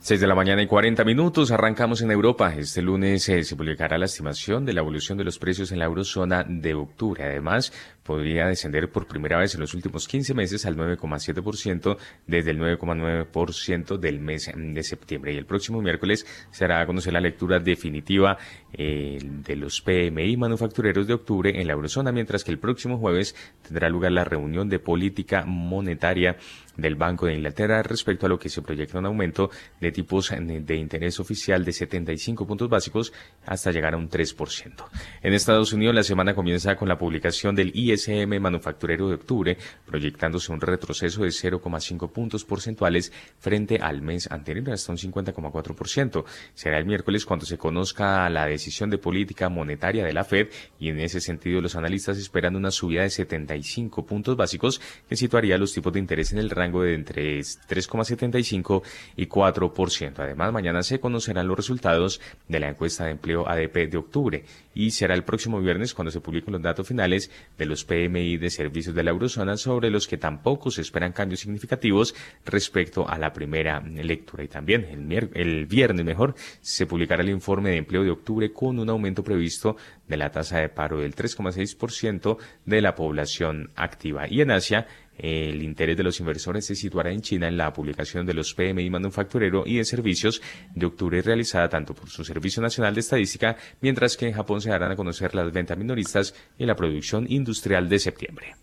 6 de la mañana y 40 minutos, arrancamos en Europa. Este lunes eh, se publicará la estimación de la evolución de los precios en la eurozona de octubre. Además, podría descender por primera vez en los últimos 15 meses al 9,7% desde el 9,9% del mes de septiembre. Y el próximo miércoles se hará a conocer la lectura definitiva eh, de los PMI manufactureros de octubre en la eurozona, mientras que el próximo jueves tendrá lugar la reunión de política monetaria del Banco de Inglaterra respecto a lo que se proyecta un aumento de tipos de interés oficial de 75 puntos básicos hasta llegar a un 3%. En Estados Unidos la semana comienza con la publicación del ISM manufacturero de octubre, proyectándose un retroceso de 0,5 puntos porcentuales frente al mes anterior hasta un 50,4%. Será el miércoles cuando se conozca la decisión de política monetaria de la Fed y en ese sentido los analistas esperan una subida de 75 puntos básicos que situaría los tipos de interés en el rango de entre 3,75 y 4%. Además, mañana se conocerán los resultados de la encuesta de empleo ADP de octubre y será el próximo viernes cuando se publiquen los datos finales de los PMI de servicios de la eurozona sobre los que tampoco se esperan cambios significativos respecto a la primera lectura. Y también el, el viernes mejor se publicará el informe de empleo de octubre con un aumento previsto de la tasa de paro del 3,6% de la población activa. Y en Asia, el interés de los inversores se situará en China en la publicación de los PMI manufacturero y de servicios de octubre realizada tanto por su Servicio Nacional de Estadística, mientras que en Japón se darán a conocer las ventas minoristas y la producción industrial de septiembre.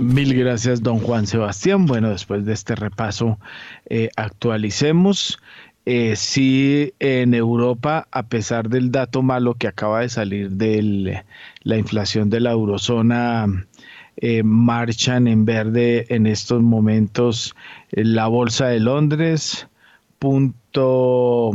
Mil gracias, don Juan Sebastián. Bueno, después de este repaso, eh, actualicemos. Eh, sí, en Europa, a pesar del dato malo que acaba de salir de la inflación de la eurozona, eh, marchan en verde en estos momentos eh, la Bolsa de Londres, punto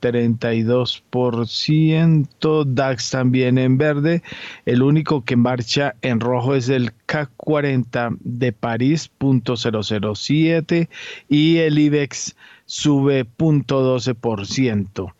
32%, DAX también en verde, el único que marcha en rojo es el CAC 40 de París, punto 007, y el IBEX sube punto 12%.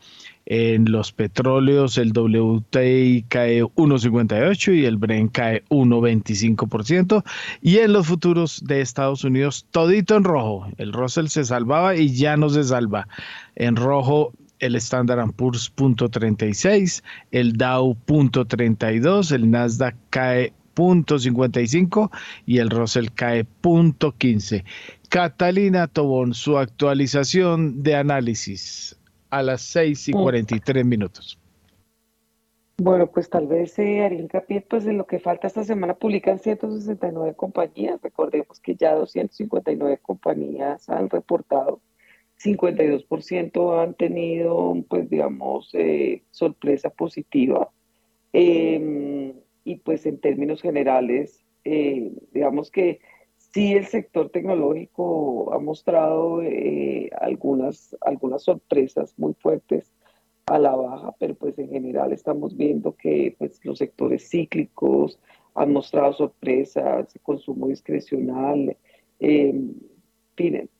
En los petróleos el WTI cae 1,58 y el Brent cae 1,25%. Y en los futuros de Estados Unidos todito en rojo. El Russell se salvaba y ya no se salva. En rojo el Standard Poor's .36, el Dow .32, el Nasdaq cae .55 y el Russell cae .15. Catalina Tobón, su actualización de análisis a las 6 y 43 minutos. Bueno, pues tal vez eh, haría hincapié pues en lo que falta esta semana publican 169 compañías. Recordemos que ya 259 compañías han reportado 52% han tenido, pues digamos, eh, sorpresa positiva. Em, y pues en términos generales, eh, digamos que sí el sector tecnológico ha mostrado eh, algunas, algunas sorpresas muy fuertes a la baja, pero pues en general estamos viendo que pues, los sectores cíclicos han mostrado sorpresas, consumo discrecional, em,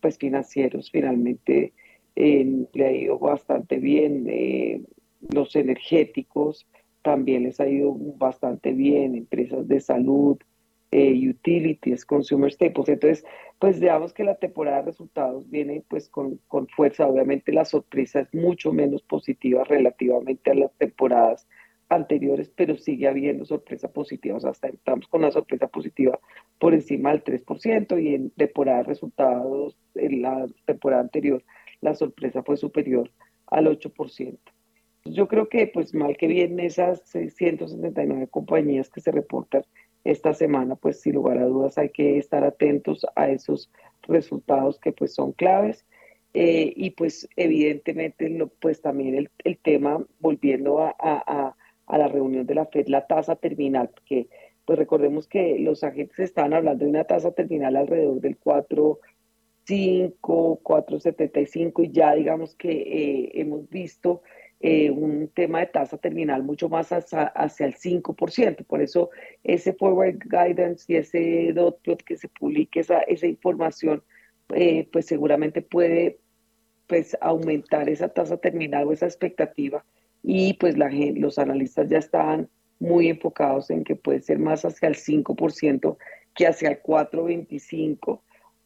pues financieros finalmente eh, le ha ido bastante bien. Eh, los energéticos también les ha ido bastante bien, empresas de salud, eh, utilities, consumer staples. Entonces, pues digamos que la temporada de resultados viene pues con, con, fuerza. Obviamente la sorpresa es mucho menos positiva relativamente a las temporadas anteriores, pero sigue habiendo sorpresa positiva. O sea, hasta estamos con una sorpresa positiva por encima del 3% y en temporada de resultados, en la temporada anterior, la sorpresa fue superior al 8%. Yo creo que, pues mal que bien, esas 679 compañías que se reportan esta semana, pues sin lugar a dudas hay que estar atentos a esos resultados que pues son claves. Eh, y pues evidentemente lo, pues también el, el tema, volviendo a, a, a, la reunión de la FED, la tasa terminal, que pues recordemos que los agentes estaban hablando de una tasa terminal alrededor del 4.5, 4.75 y ya digamos que eh, hemos visto eh, un tema de tasa terminal mucho más hacia, el 5%. Por eso ese forward guidance y ese dot plot que se publique, esa, esa información, eh, pues seguramente puede pues aumentar esa tasa terminal o esa expectativa y pues la, los analistas ya están muy enfocados en que puede ser más hacia el 5% que hacia el 4,25%.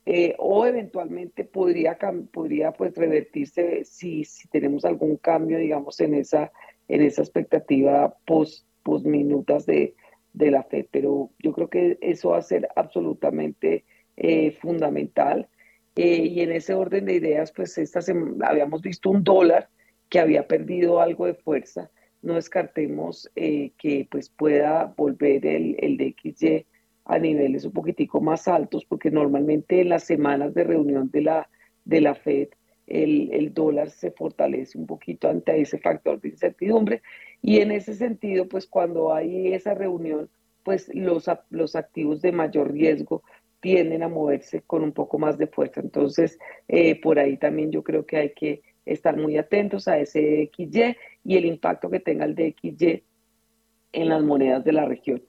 Eh, o eventualmente podría, podría pues revertirse si, si tenemos algún cambio, digamos, en esa, en esa expectativa post, post minutas de, de la fe. Pero yo creo que eso va a ser absolutamente eh, fundamental. Eh, y en ese orden de ideas, pues esta habíamos visto un dólar que había perdido algo de fuerza no descartemos que pues pueda volver el, el DXY a niveles un poquitico más altos, porque normalmente en las semanas de reunión de la, de la FED el, el, dólar se fortalece un poquito ante ese factor de incertidumbre y en ese sentido, pues cuando hay esa reunión, pues los, los activos de mayor riesgo tienden a moverse con un poco más de fuerza. Entonces, eh, por ahí también yo creo que hay que estar muy atentos a ese XY y el impacto que tenga el DXY en las monedas de la región.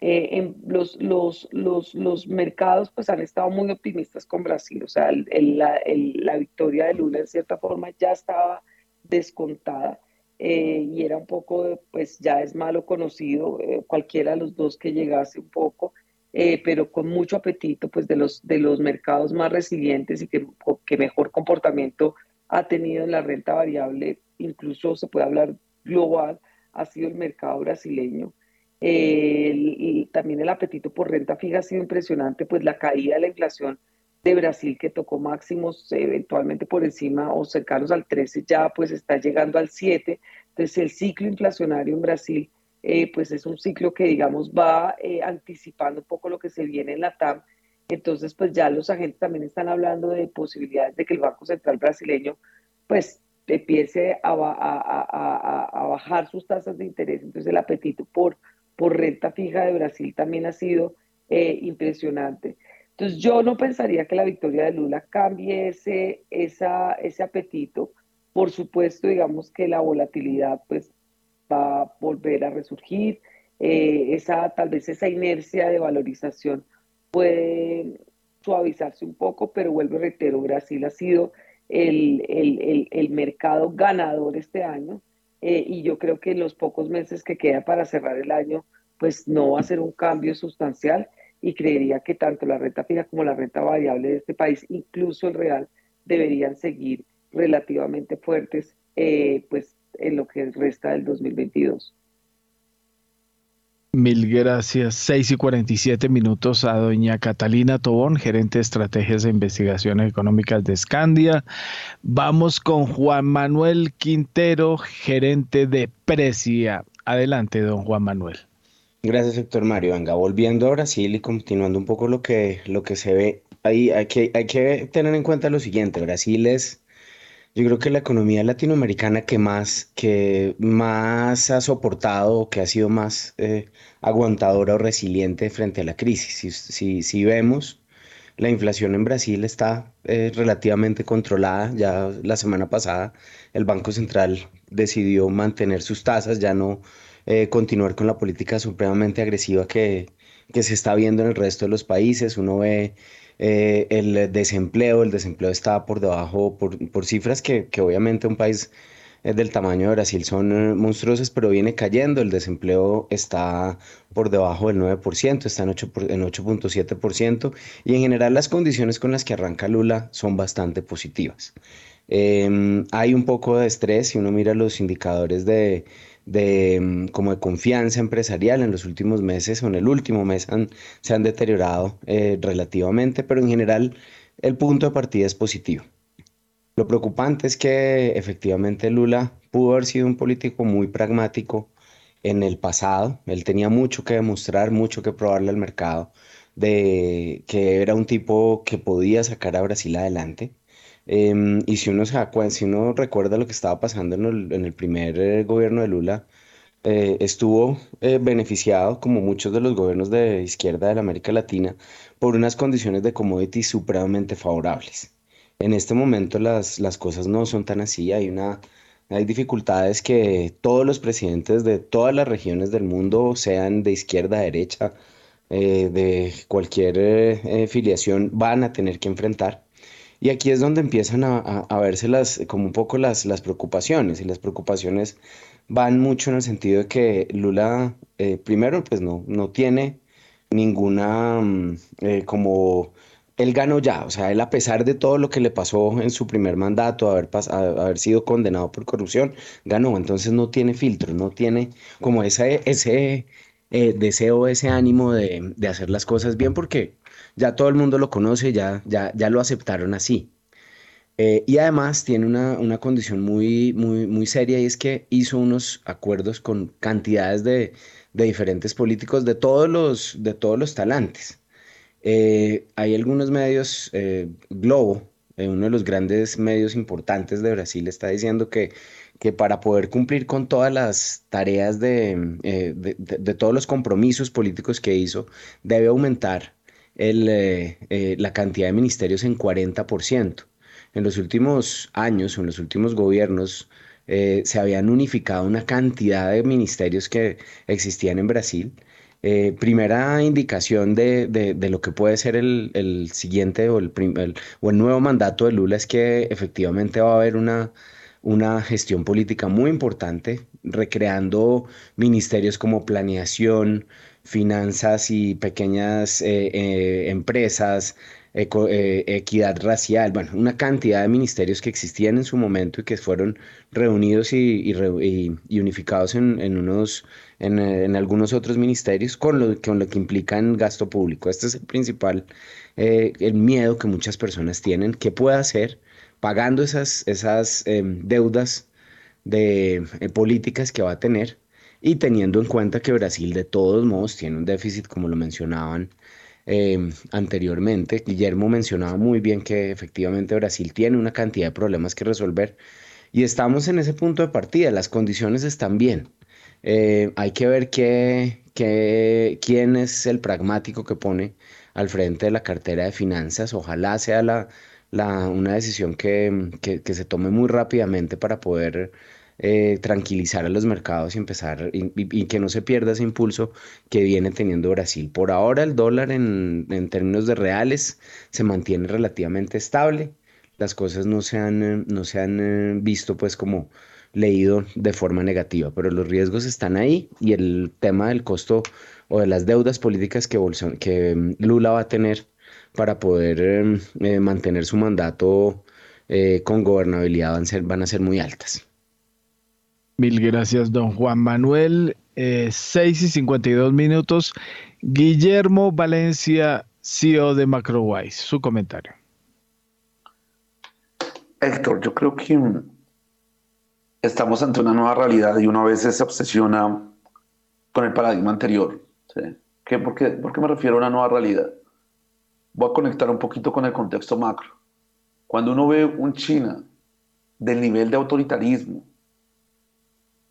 Eh, en los, los, los, los, mercados pues han estado muy optimistas con Brasil, o sea, la, la, victoria de Lula en cierta forma ya estaba descontada eh, y era un poco, pues ya es malo conocido, eh, cualquiera de los dos que llegase un poco, pero con mucho apetito pues de los, de los mercados más resilientes y que, que mejor comportamiento ha tenido en la renta variable, incluso se puede hablar global, ha sido el mercado brasileño. Y también el apetito por renta fija ha sido impresionante, pues la caída de la inflación de Brasil que tocó máximos eventualmente por encima o cercanos al 13 ya pues está llegando al 7. Entonces el ciclo inflacionario en Brasil eh, pues es un ciclo que digamos va eh, anticipando un poco lo que se viene en la TAM entonces, pues ya los agentes también están hablando de posibilidades de que el Banco Central brasileño, pues, empiece a, bajar sus tasas de interés. Entonces, el apetito por, por renta fija de Brasil también ha sido eh, impresionante. Entonces, yo no pensaría que la victoria de Lula cambie ese, esa, ese apetito. Por supuesto, digamos que la volatilidad, pues, va a volver a resurgir. Eh, esa, tal vez esa inercia de valorización puede suavizarse un poco, pero vuelvo a reitero, Brasil ha sido el, el, el, mercado ganador este año eh, y yo creo que en los pocos meses que queda para cerrar el año, pues no va a ser un cambio sustancial y creería que tanto la renta fija como la renta variable de este país, incluso el real, deberían seguir relativamente fuertes eh, pues en lo que resta del 2022. Mil gracias. 6 y 47 minutos a doña Catalina Tobón, gerente de estrategias e investigaciones económicas de Scandia. Vamos con Juan Manuel Quintero, gerente de Precia. Adelante, don Juan Manuel. Gracias, Héctor Mario. Venga, volviendo a Brasil y continuando un poco lo que, lo que se ve, ahí hay que, hay que tener en cuenta lo siguiente. Brasil es yo creo que la economía latinoamericana que más, que más ha soportado, que ha sido más eh, aguantadora o resiliente frente a la crisis. Si, si, vemos, la inflación en Brasil está eh, relativamente controlada. Ya la semana pasada el Banco Central decidió mantener sus tasas, ya no eh, continuar con la política supremamente agresiva que, que se está viendo en el resto de los países. Uno ve eh, el desempleo, el desempleo está por debajo, por, por cifras que, que, obviamente un país eh, del tamaño de Brasil son eh, monstruosas, pero viene cayendo, el desempleo está por debajo del 9%, está en 8.7% y en general las condiciones con las que arranca Lula son bastante positivas. Em, hay un poco de estrés si uno mira los indicadores de de, mm, como de confianza empresarial en los últimos meses o en el último mes se han deteriorado eh, relativamente, pero en general el punto de partida es positivo. Lo preocupante es que efectivamente Lula pudo haber sido un político muy pragmático en el pasado. Él tenía mucho que demostrar, mucho que probarle al mercado, de que era un tipo que podía sacar a Brasil adelante. Em, y si uno, se recuerda lo que estaba pasando en el, primer eh, gobierno de Lula, eh, estuvo eh, beneficiado, como muchos de los gobiernos de izquierda de la América Latina, por unas condiciones de commodities supremamente favorables. En este momento las, las cosas no son tan así, hay, una, hay dificultades que todos los presidentes de todas las regiones del mundo, sean de izquierda a derecha, de cualquier filiación, van a tener que enfrentar. Y aquí es donde empiezan a, a, verse las, como un poco las, las preocupaciones, y las preocupaciones van mucho en el sentido de que Lula, eh, primero, pues no, no tiene ninguna, mm, eh, como, él ganó ya, o sea, él a pesar de todo lo que le pasó en su primer mandato, haber, haber sido condenado por corrupción, ganó, entonces no tiene filtro, no tiene como ese, ese eh, deseo, ese ánimo de, de hacer las cosas bien, porque ya todo el mundo lo conoce, ya, ya, ya lo aceptaron así. Eh, y además tiene una, una, condición muy, muy, muy seria y es que hizo unos acuerdos con cantidades de, de diferentes políticos de todos los, de todos los talantes. Eh, hay algunos medios, eh, Globo, uno de los grandes medios importantes de Brasil, está diciendo que, que para poder cumplir con todas las tareas de, de, de todos los compromisos políticos que hizo, debe aumentar el, eh, eh, la cantidad de ministerios en 40%. En los últimos años, en los últimos gobiernos, eh, se habían unificado una cantidad de ministerios que existían en Brasil. primera indicación de, de, lo que puede ser el, el siguiente o el, o el, nuevo mandato de Lula es que efectivamente va a haber una, una gestión política muy importante, recreando ministerios como planeación, finanzas y pequeñas eh, eh, empresas, eh, equidad racial, bueno, una cantidad de ministerios que existían en su momento y que fueron reunidos y, unificados en, unos, en, algunos otros ministerios con lo, que implica en gasto público. Este es el principal, el miedo que muchas personas tienen. ¿Qué puede hacer pagando esas, esas deudas de políticas que va a tener? Y teniendo en cuenta que Brasil de todos modos tiene un déficit, como lo mencionaban em, anteriormente. Guillermo mencionaba muy bien que efectivamente Brasil tiene una cantidad de problemas que resolver y estamos en ese punto de partida, las condiciones están bien. Eh, hay que ver qué, qué, quién es el pragmático que pone al frente de la cartera de finanzas. Ojalá sea la, la, una decisión que, que, que se tome muy rápidamente para poder eh, tranquilizar a los mercados y empezar y, que no se pierda ese impulso que viene teniendo Brasil. Por ahora el dólar en, términos de reales se mantiene relativamente estable. Las cosas no se han, no se han eh, visto pues como, leído de forma negativa, pero los riesgos están ahí y el tema del costo o de las deudas políticas que, mm, Lula va a tener para poder em, eh, mantener su mandato eh, con gobernabilidad van, ser, van a ser muy altas. Mil gracias, don Juan Manuel. Eh, 6 y 52 minutos. Guillermo Valencia, CEO de Macrowise, su comentario. Héctor, yo creo que estamos ante una nueva realidad y uno a veces se obsesiona con el paradigma anterior. ¿Qué, por, qué, ¿Por qué me refiero a una nueva realidad? Voy a conectar un poquito con el contexto macro. Cuando uno ve un China del nivel de autoritarismo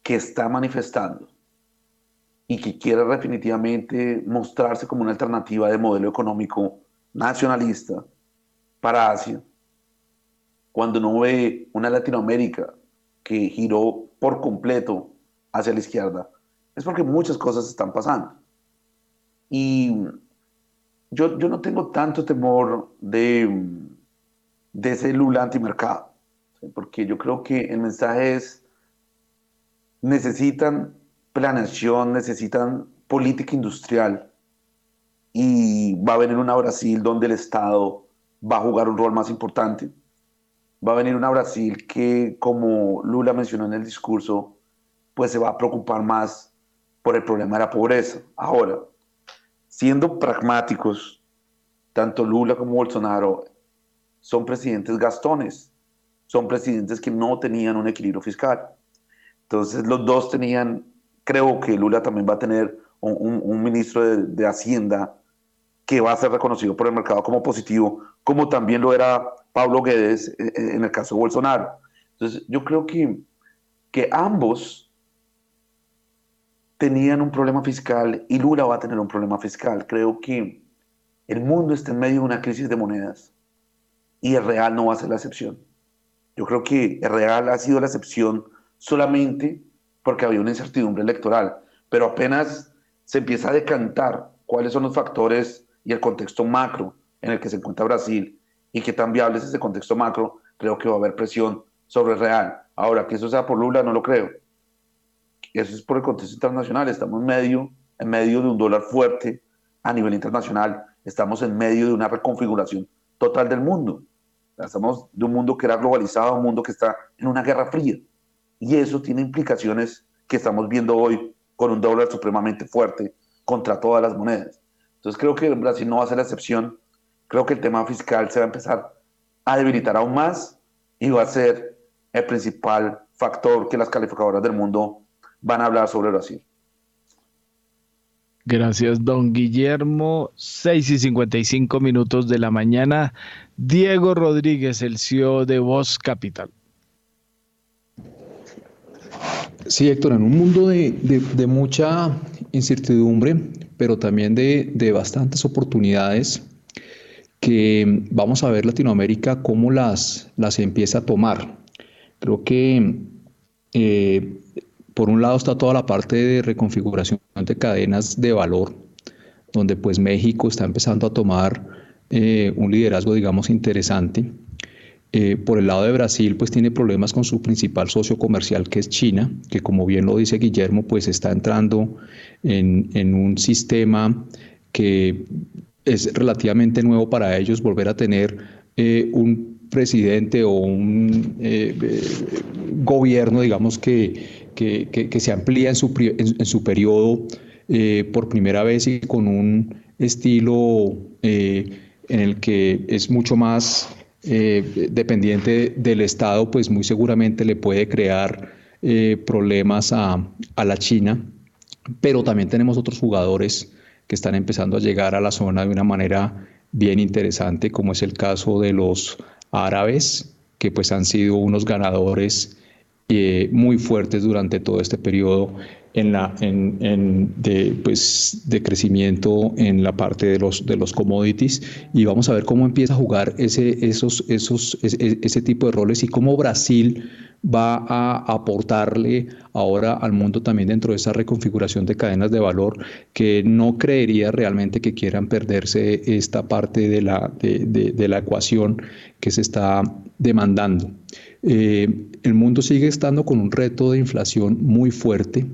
que está manifestando y que quiere definitivamente mostrarse como una alternativa de modelo económico nacionalista para Asia, cuando uno ve una Latinoamérica que giró por completo hacia la izquierda, es porque muchas cosas están pasando. Y yo, yo no tengo tanto temor de, de ese Lula antimercado, porque yo creo que el mensaje es, necesitan planeación, necesitan política industrial y va a venir una Brasil donde el Estado va a jugar un rol más importante va a venir una Brasil que, como Lula mencionó en el discurso, pues se va a preocupar más por el problema de la pobreza. Ahora, siendo pragmáticos, tanto Lula como Bolsonaro son presidentes gastones, son presidentes que no tenían un equilibrio fiscal. Entonces los dos tenían, creo que Lula también va a tener un, ministro de, de Hacienda que va a ser reconocido por el mercado como positivo, como también lo era Pablo Guedes eh, eh, en el caso de Bolsonaro. Entonces, yo creo que, que ambos tenían un problema fiscal y Lula va a tener un problema fiscal. Creo que el mundo está en medio de una crisis de monedas y el real no va a ser la excepción. Yo creo que el real ha sido la excepción solamente porque había una incertidumbre electoral, pero apenas se empieza a decantar cuáles son los factores y el contexto macro en el que se encuentra Brasil y qué tan viable es ese contexto macro, creo que va a haber presión sobre el real. Ahora, que eso sea por Lula, no lo creo. Eso es por el contexto internacional. Estamos en medio, en medio de un dólar fuerte a nivel internacional. Estamos en medio de una reconfiguración total del mundo. Estamos de un mundo que era globalizado a un mundo que está en una guerra fría. Y eso tiene implicaciones que estamos viendo hoy con un dólar supremamente fuerte contra todas las monedas. Entonces creo que Brasil no va a ser la excepción creo que el tema fiscal se va a empezar a debilitar aún más y va a ser el principal factor que las calificadoras del mundo van a hablar sobre Brasil. Gracias, don Guillermo. 6 y 55 minutos de la mañana. Diego Rodríguez, el CEO de Voz Capital. Sí, Héctor, en un mundo de, mucha incertidumbre, pero también de, bastantes oportunidades, que vamos a ver Latinoamérica cómo las, las empieza a tomar. Creo que eh, por un lado está toda la parte de reconfiguración de cadenas de valor, donde pues México está empezando a tomar eh, un liderazgo, digamos, interesante. Eh, por el lado de Brasil, pues tiene problemas con su principal socio comercial, que es China, que como bien lo dice Guillermo, pues está entrando en, en un sistema que es relativamente nuevo para ellos volver a tener eh, un presidente o un eh, gobierno, digamos, que, que, se amplía en su, en, su periodo por primera vez y con un estilo en el que es mucho más dependiente del Estado, pues muy seguramente le puede crear problemas a, a la China. Pero también tenemos otros jugadores que están empezando a llegar a la zona de una manera bien interesante, como es el caso de los árabes, que pues han sido unos ganadores eh, muy fuertes durante todo este periodo en la, en, de, pues, de crecimiento en la parte de los, de los commodities y vamos a ver cómo empieza a jugar ese, esos, esos, ese, ese tipo de roles y cómo Brasil va a aportarle ahora al mundo también dentro de esa reconfiguración de cadenas de valor que no creería realmente que quieran perderse esta parte de la, de, la ecuación que se está demandando. Eh, el mundo sigue estando con un reto de inflación muy fuerte.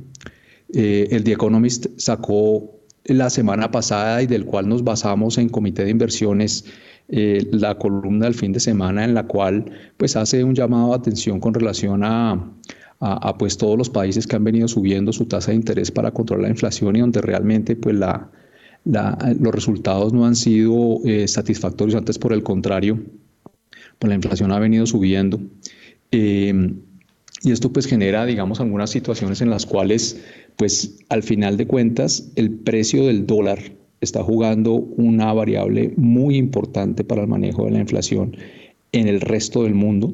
Eh, el The Economist sacó la semana pasada y del cual nos basamos en Comité de Inversiones eh, la columna del fin de semana en la cual pues hace un llamado de atención con relación a, a, pues todos los países que han venido subiendo su tasa de interés para controlar la inflación y donde realmente pues la, los resultados no han sido eh, satisfactorios, antes por el contrario, pues la inflación ha venido subiendo. Y esto pues genera, digamos, algunas situaciones en las cuales, pues al final de cuentas, el precio del dólar está jugando una variable muy importante para el manejo de la inflación en el resto del mundo.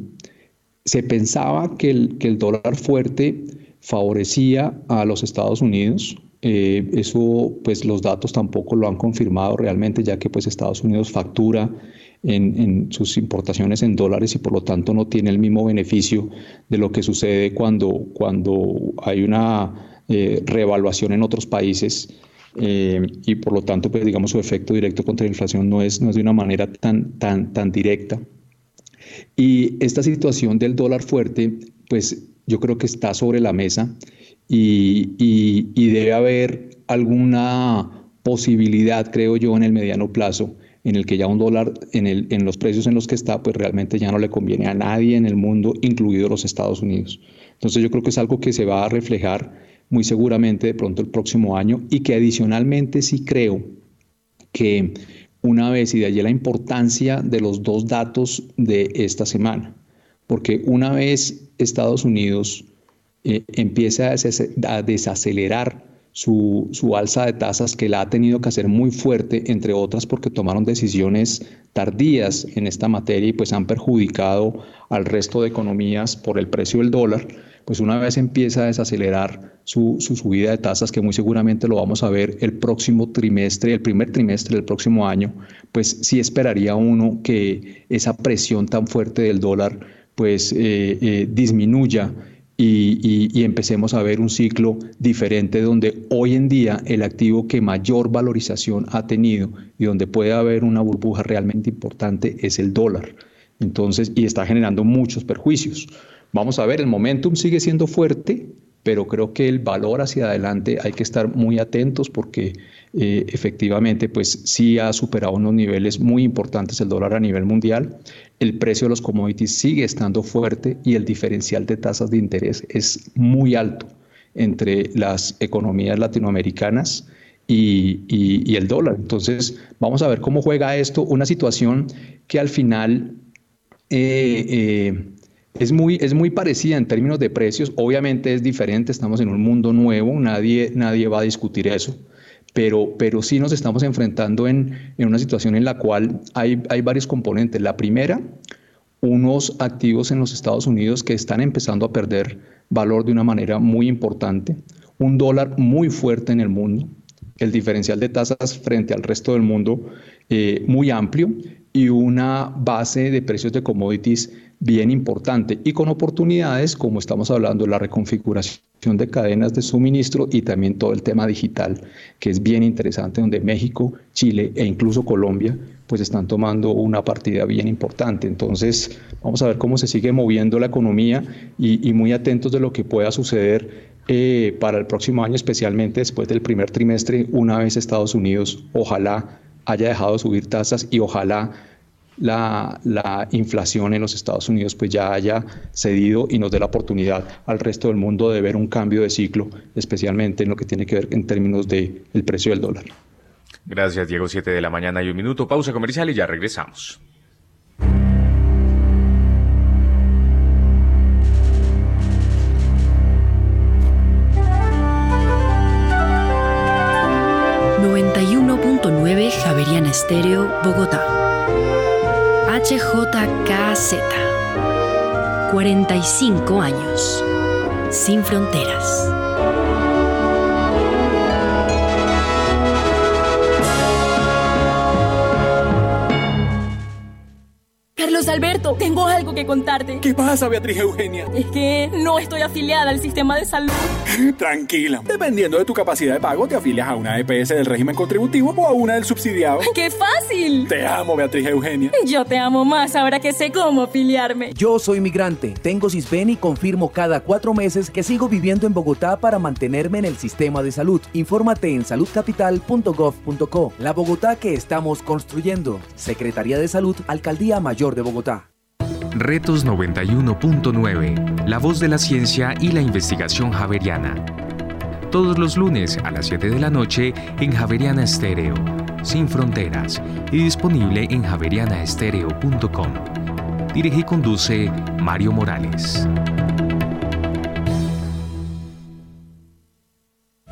Se pensaba que el, que el dólar fuerte favorecía a los Estados Unidos. Eh, eso, pues los datos tampoco lo han confirmado realmente, ya que pues Estados Unidos factura en, sus importaciones en dólares y por lo tanto no tiene el mismo beneficio de lo que sucede cuando, cuando hay una eh, reevaluación en otros países eh, y por lo tanto, pues digamos, su efecto directo contra la inflación no es, no es de una manera tan, tan, tan directa. Y esta situación del dólar fuerte, pues yo creo que está sobre la mesa y, y, debe haber alguna posibilidad, creo yo, en el mediano plazo, en el que ya un dólar en, el, en los precios en los que está, pues realmente ya no le conviene a nadie en el mundo, incluidos los Estados Unidos. Entonces yo creo que es algo que se va a reflejar muy seguramente de pronto el próximo año y que adicionalmente sí creo que una vez, y de allí la importancia de los dos datos de esta semana, porque una vez Estados Unidos eh, empieza a desacelerar su, su, alza de tasas que la ha tenido que hacer muy fuerte, entre otras porque tomaron decisiones tardías en esta materia y pues han perjudicado al resto de economías por el precio del dólar, pues una vez empieza a desacelerar su, subida de tasas, que muy seguramente lo vamos a ver el próximo trimestre, el primer trimestre del próximo año, pues sí esperaría uno que esa presión tan fuerte del dólar pues eh, eh, disminuya y, y, empecemos a ver un ciclo diferente donde hoy en día el activo que mayor valorización ha tenido y donde puede haber una burbuja realmente importante es el dólar. Entonces, y está generando muchos perjuicios. Vamos a ver, el momentum sigue siendo fuerte, pero creo que el valor hacia adelante hay que estar muy atentos porque eh, efectivamente pues sí ha superado unos niveles muy importantes el dólar a nivel mundial, el precio de los commodities sigue estando fuerte y el diferencial de tasas de interés es muy alto entre las economías latinoamericanas y, el dólar. Entonces vamos a ver cómo juega esto, una situación que al final... Eh, eh, es muy, es muy parecida en términos de precios, obviamente es diferente, estamos en un mundo nuevo, nadie, nadie va a discutir eso, pero, pero sí nos estamos enfrentando en, en una situación en la cual hay, hay varios componentes. La primera, unos activos en los Estados Unidos que están empezando a perder valor de una manera muy importante, un dólar muy fuerte en el mundo, el diferencial de tasas frente al resto del mundo eh, muy amplio y una base de precios de commodities bien importante y con oportunidades, como estamos hablando, la reconfiguración de cadenas de suministro y también todo el tema digital, que es bien interesante, donde México, Chile e incluso Colombia pues están tomando una partida bien importante. Entonces, vamos a ver cómo se sigue moviendo la economía y, muy atentos de lo que pueda suceder eh, para el próximo año, especialmente después del primer trimestre, una vez Estados Unidos ojalá haya dejado de subir tasas y ojalá la, inflación en los Estados Unidos pues ya haya cedido y nos dé la oportunidad al resto del mundo de ver un cambio de ciclo, especialmente en lo que tiene que ver en términos del el precio del dólar. Gracias, Diego. Siete de la mañana y un minuto. Pausa comercial y ya regresamos. Javeriana Estéreo, Bogotá. HJKZ. 45 años. Sin fronteras. Alberto, tengo algo que contarte. ¿Qué pasa, Beatriz Eugenia? Es que no estoy afiliada al sistema de salud. [LAUGHS] Tranquila. Dependiendo de tu capacidad de pago, te afilias a una EPS del régimen contributivo o a una del subsidiado. [LAUGHS] ¡Qué fácil! Te amo, Beatriz Eugenia. Yo te amo más ahora que sé cómo afiliarme. Yo soy migrante, tengo CISBEN y confirmo cada cuatro meses que sigo viviendo en Bogotá para mantenerme en el sistema de salud. Infórmate en saludcapital.gov.co. La Bogotá que estamos construyendo. Secretaría de Salud, Alcaldía Mayor de Bogotá. Retos 91.9, la voz de la ciencia y la investigación javeriana. Todos los lunes a las 7 de la noche en Javeriana Estéreo, sin fronteras, y disponible en javerianaestereo.com. Dirige y conduce Mario Morales.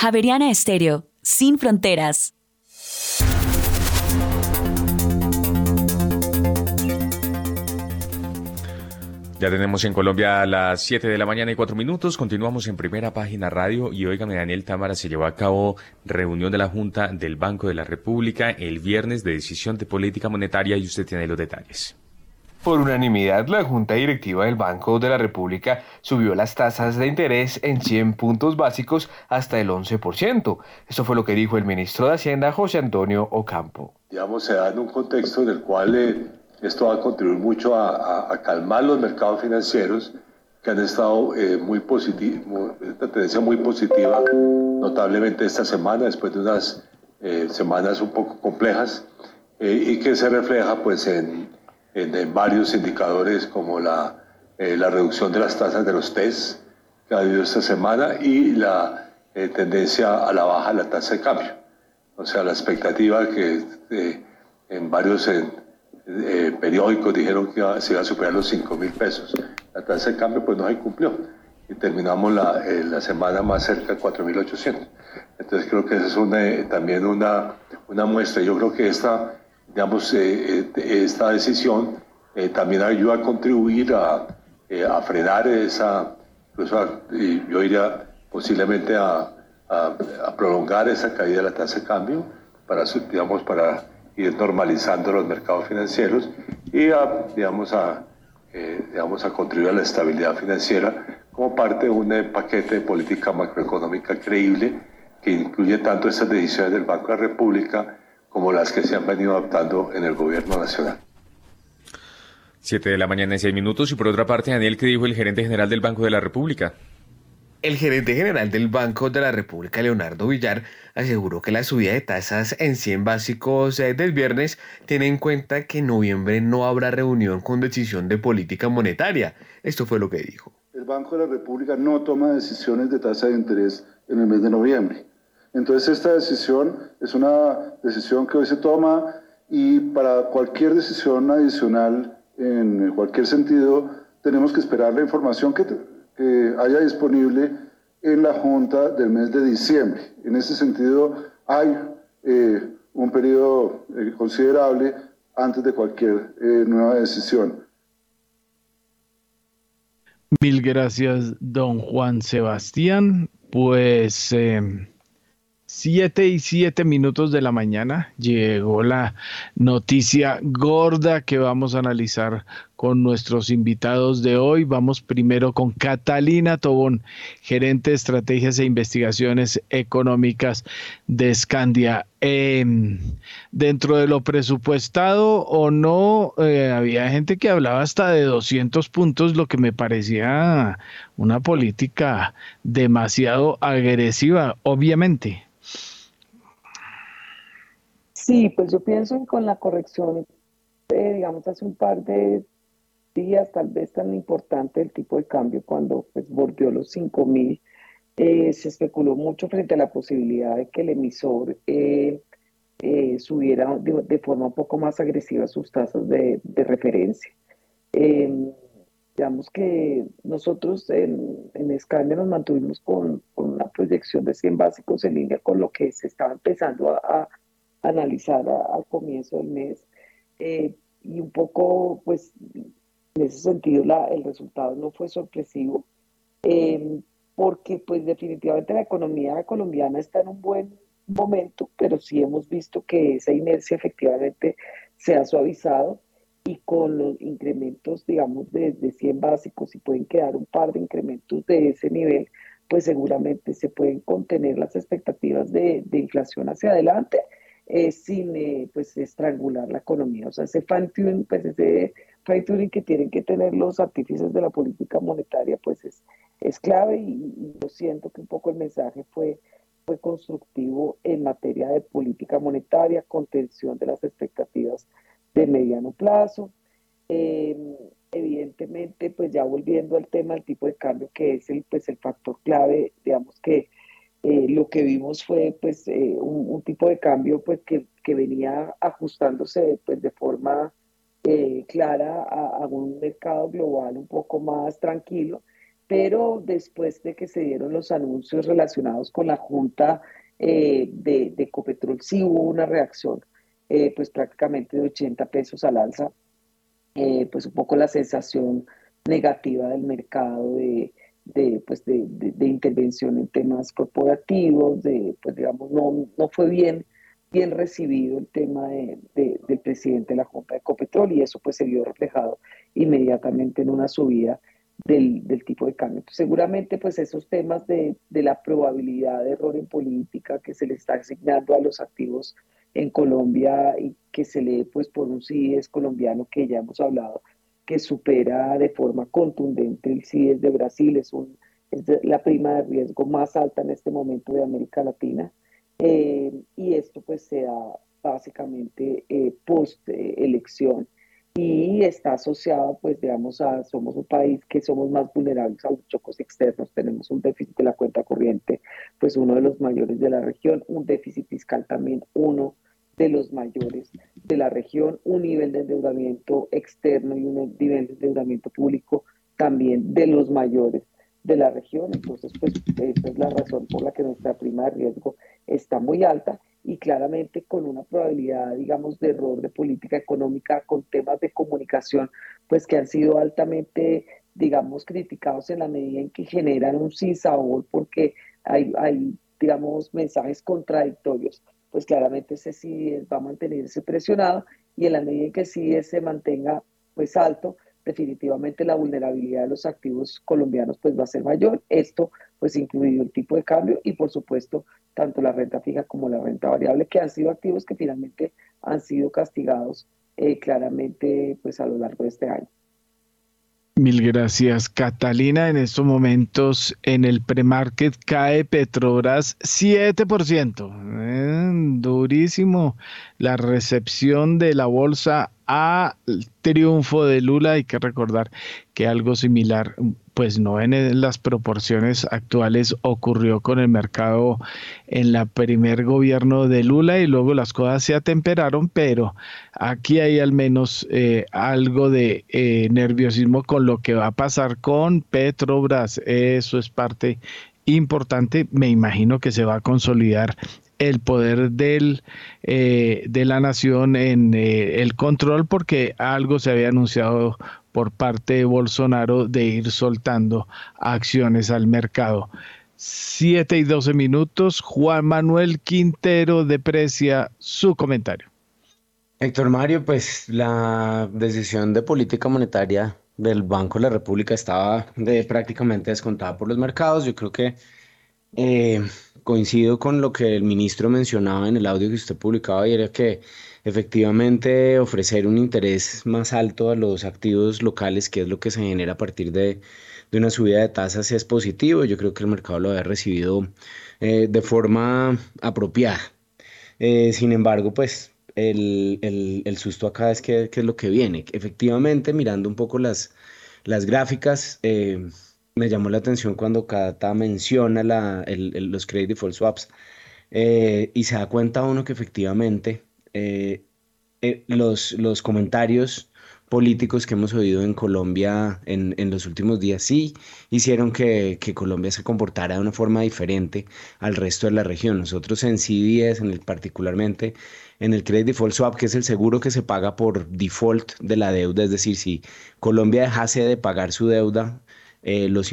Javeriana Estéreo, sin fronteras. Ya tenemos en Colombia a las 7 de la mañana y 4 minutos. Continuamos en primera página radio y oígame, Daniel Támara, se llevó a cabo reunión de la Junta del Banco de la República el viernes de decisión de política monetaria y usted tiene los detalles. Por unanimidad, la Junta Directiva del Banco de la República subió las tasas de interés en 100 puntos básicos hasta el 11%. Eso fue lo que dijo el ministro de Hacienda, José Antonio Ocampo. Digamos, se da en un contexto en el cual eh, esto va a contribuir mucho a, calmar los mercados financieros que han estado eh, muy positivos, esta tendencia muy positiva, notablemente esta semana, después de unas eh, semanas un poco complejas, y que se refleja pues en en, varios indicadores como la, eh, la, reducción de las tasas de los test que ha habido esta semana y la eh, tendencia a la baja de la tasa de cambio. O sea, la expectativa que eh, en varios periódicos dijeron que se iba a superar los 5 mil pesos. La tasa de cambio pues no se cumplió y terminamos la, la semana más cerca de 4.800. Entonces creo que esa es una, también una, una muestra. Yo creo que esta digamos, eh, eh, esta decisión eh, también ayuda a contribuir a, a frenar esa, incluso yo diría posiblemente a, a, prolongar esa caída de la tasa de cambio para, digamos, para ir normalizando los mercados financieros y a, digamos, a, digamos, a contribuir a la estabilidad financiera como parte de un paquete de política macroeconómica creíble que incluye tanto estas decisiones del Banco de la República como las que se han venido adoptando en el gobierno nacional. Siete de la mañana y seis minutos. Y por otra parte, Daniel, ¿qué dijo el gerente general del Banco de la República? El gerente general del Banco de la República, Leonardo Villar, aseguró que la subida de tasas en 100 básicos eh, del viernes tiene en cuenta que en noviembre no habrá reunión con decisión de política monetaria. Esto fue lo que dijo. El Banco de la República no toma decisiones de tasa de interés en el mes de noviembre. Entonces esta decisión es una decisión que hoy se toma y para cualquier decisión adicional en cualquier sentido tenemos que esperar la información que, haya disponible en la Junta del mes de diciembre. En ese sentido hay eh, un periodo eh, considerable antes de cualquier eh, nueva decisión. Mil gracias, don Juan Sebastián. Pues siete y siete minutos de la mañana llegó la noticia gorda que vamos a analizar con nuestros invitados de hoy. Vamos primero con Catalina Tobón, gerente de estrategias e investigaciones económicas de Scandia. Em, dentro de lo presupuestado o no, eh, había gente que hablaba hasta de 200 puntos, lo que me parecía una política demasiado agresiva, obviamente. Sí, pues yo pienso en con la corrección, eh, digamos, hace un par de días, tal vez tan importante el tipo de cambio cuando pues volvió los 5 mil, eh, se especuló mucho frente a la posibilidad de que el emisor eh, eh, subiera de, forma un poco más agresiva sus tasas de, referencia. Em, digamos que nosotros en, en nos mantuvimos con, una proyección de 100 básicos en línea con lo que se estaba empezando a, analizar al comienzo del mes. y un poco, pues, en ese sentido, la, el resultado no fue sorpresivo, em, porque pues definitivamente la economía colombiana está en un buen momento, pero sí hemos visto que esa inercia efectivamente se ha suavizado y con los incrementos, digamos, de, 100 básicos, y pueden quedar un par de incrementos de ese nivel, pues seguramente se pueden contener las expectativas de, inflación hacia adelante eh, sin eh, pues estrangular la economía. O sea, ese fine pues ese fine que tienen que tener los artífices de la política monetaria, pues es, es clave y, yo siento que un poco el mensaje fue, fue constructivo en materia de política monetaria, contención de las expectativas de mediano plazo. Em, evidentemente, pues ya volviendo al tema del tipo de cambio, que es el, pues el factor clave, digamos que eh, lo que vimos fue pues eh, un, tipo de cambio pues que, que venía ajustándose pues de forma eh, clara a, un mercado global un poco más tranquilo, pero después de que se dieron los anuncios relacionados con la Junta de, de, Copetrol, sí hubo una reacción, pues prácticamente de 80 pesos al alza, pues un poco la sensación negativa del mercado de, de, pues de, de, intervención en temas corporativos, de, pues digamos, no, no fue bien bien recibido el tema de, del presidente de la Junta de Ecopetrol y eso pues se vio reflejado inmediatamente en una subida del, tipo de cambio. seguramente pues esos temas de, la probabilidad de error en política que se le está asignando a los activos en Colombia y que se lee pues por un CIES colombiano que ya hemos hablado, que supera de forma contundente el CIES de Brasil, es, un, es la prima de riesgo más alta en este momento de América Latina. Eh, y esto pues se da básicamente eh, post elección. Y está asociado pues digamos a somos un país que somos más vulnerables a los chocos externos, tenemos un déficit de la cuenta corriente pues uno de los mayores de la región, un déficit fiscal también uno de los mayores de la región, un nivel de endeudamiento externo y un nivel de endeudamiento público también de los mayores de la región. Entonces, pues esa es la razón por la que nuestra prima de riesgo está muy alta y claramente con una probabilidad, digamos, de error de política económica con temas de comunicación, pues que han sido altamente, digamos, criticados en la medida en que generan un sinsabor porque hay, hay digamos, mensajes contradictorios. Pues claramente ese sí va a mantenerse presionado y en la medida en que sí se mantenga pues alto, definitivamente la vulnerabilidad de los activos colombianos pues va a ser mayor. Esto pues incluido el tipo de cambio y por supuesto tanto la renta fija como la renta variable que han sido activos que finalmente han sido castigados eh, claramente pues a lo largo de este año. Mil gracias, Catalina. En estos momentos en el premarket cae Petrobras 7%. Eh, durísimo la recepción de la bolsa al triunfo de Lula. Hay que recordar que algo similar pues no en las proporciones actuales ocurrió con el mercado en la primer gobierno de Lula y luego las cosas se atemperaron, pero aquí hay al menos eh, algo de eh, nerviosismo con lo que va a pasar con Petrobras. Eso es parte importante. Me imagino que se va a consolidar el poder del, eh, de la nación en eh, el control porque algo se había anunciado por parte de Bolsonaro de ir soltando acciones al mercado. Siete y doce minutos, Juan Manuel Quintero deprecia su comentario. Héctor Mario, pues la decisión de política monetaria del Banco de la República estaba prácticamente descontada por los mercados. Yo creo que eh, coincido con lo que el ministro mencionaba en el audio que usted publicaba y era que efectivamente ofrecer un interés más alto a los activos locales, que es lo que se genera a partir de, una subida de tasas, es positivo. Yo creo que el mercado lo ha recibido eh, de forma apropiada. Eh, sin embargo, pues el, susto acá es que, es lo que viene. Efectivamente, mirando un poco las, las gráficas, eh, me llamó la atención cuando Cata menciona la, los credit default swaps y se da cuenta uno que efectivamente eh, los, los comentarios políticos que hemos oído en Colombia en, en los últimos días sí hicieron que, que, Colombia se comportara de una forma diferente al resto de la región. Nosotros en CDS, en el, particularmente en el Credit Default Swap, que es el seguro que se paga por default de la deuda, es decir, si Colombia dejase de pagar su deuda, eh, los,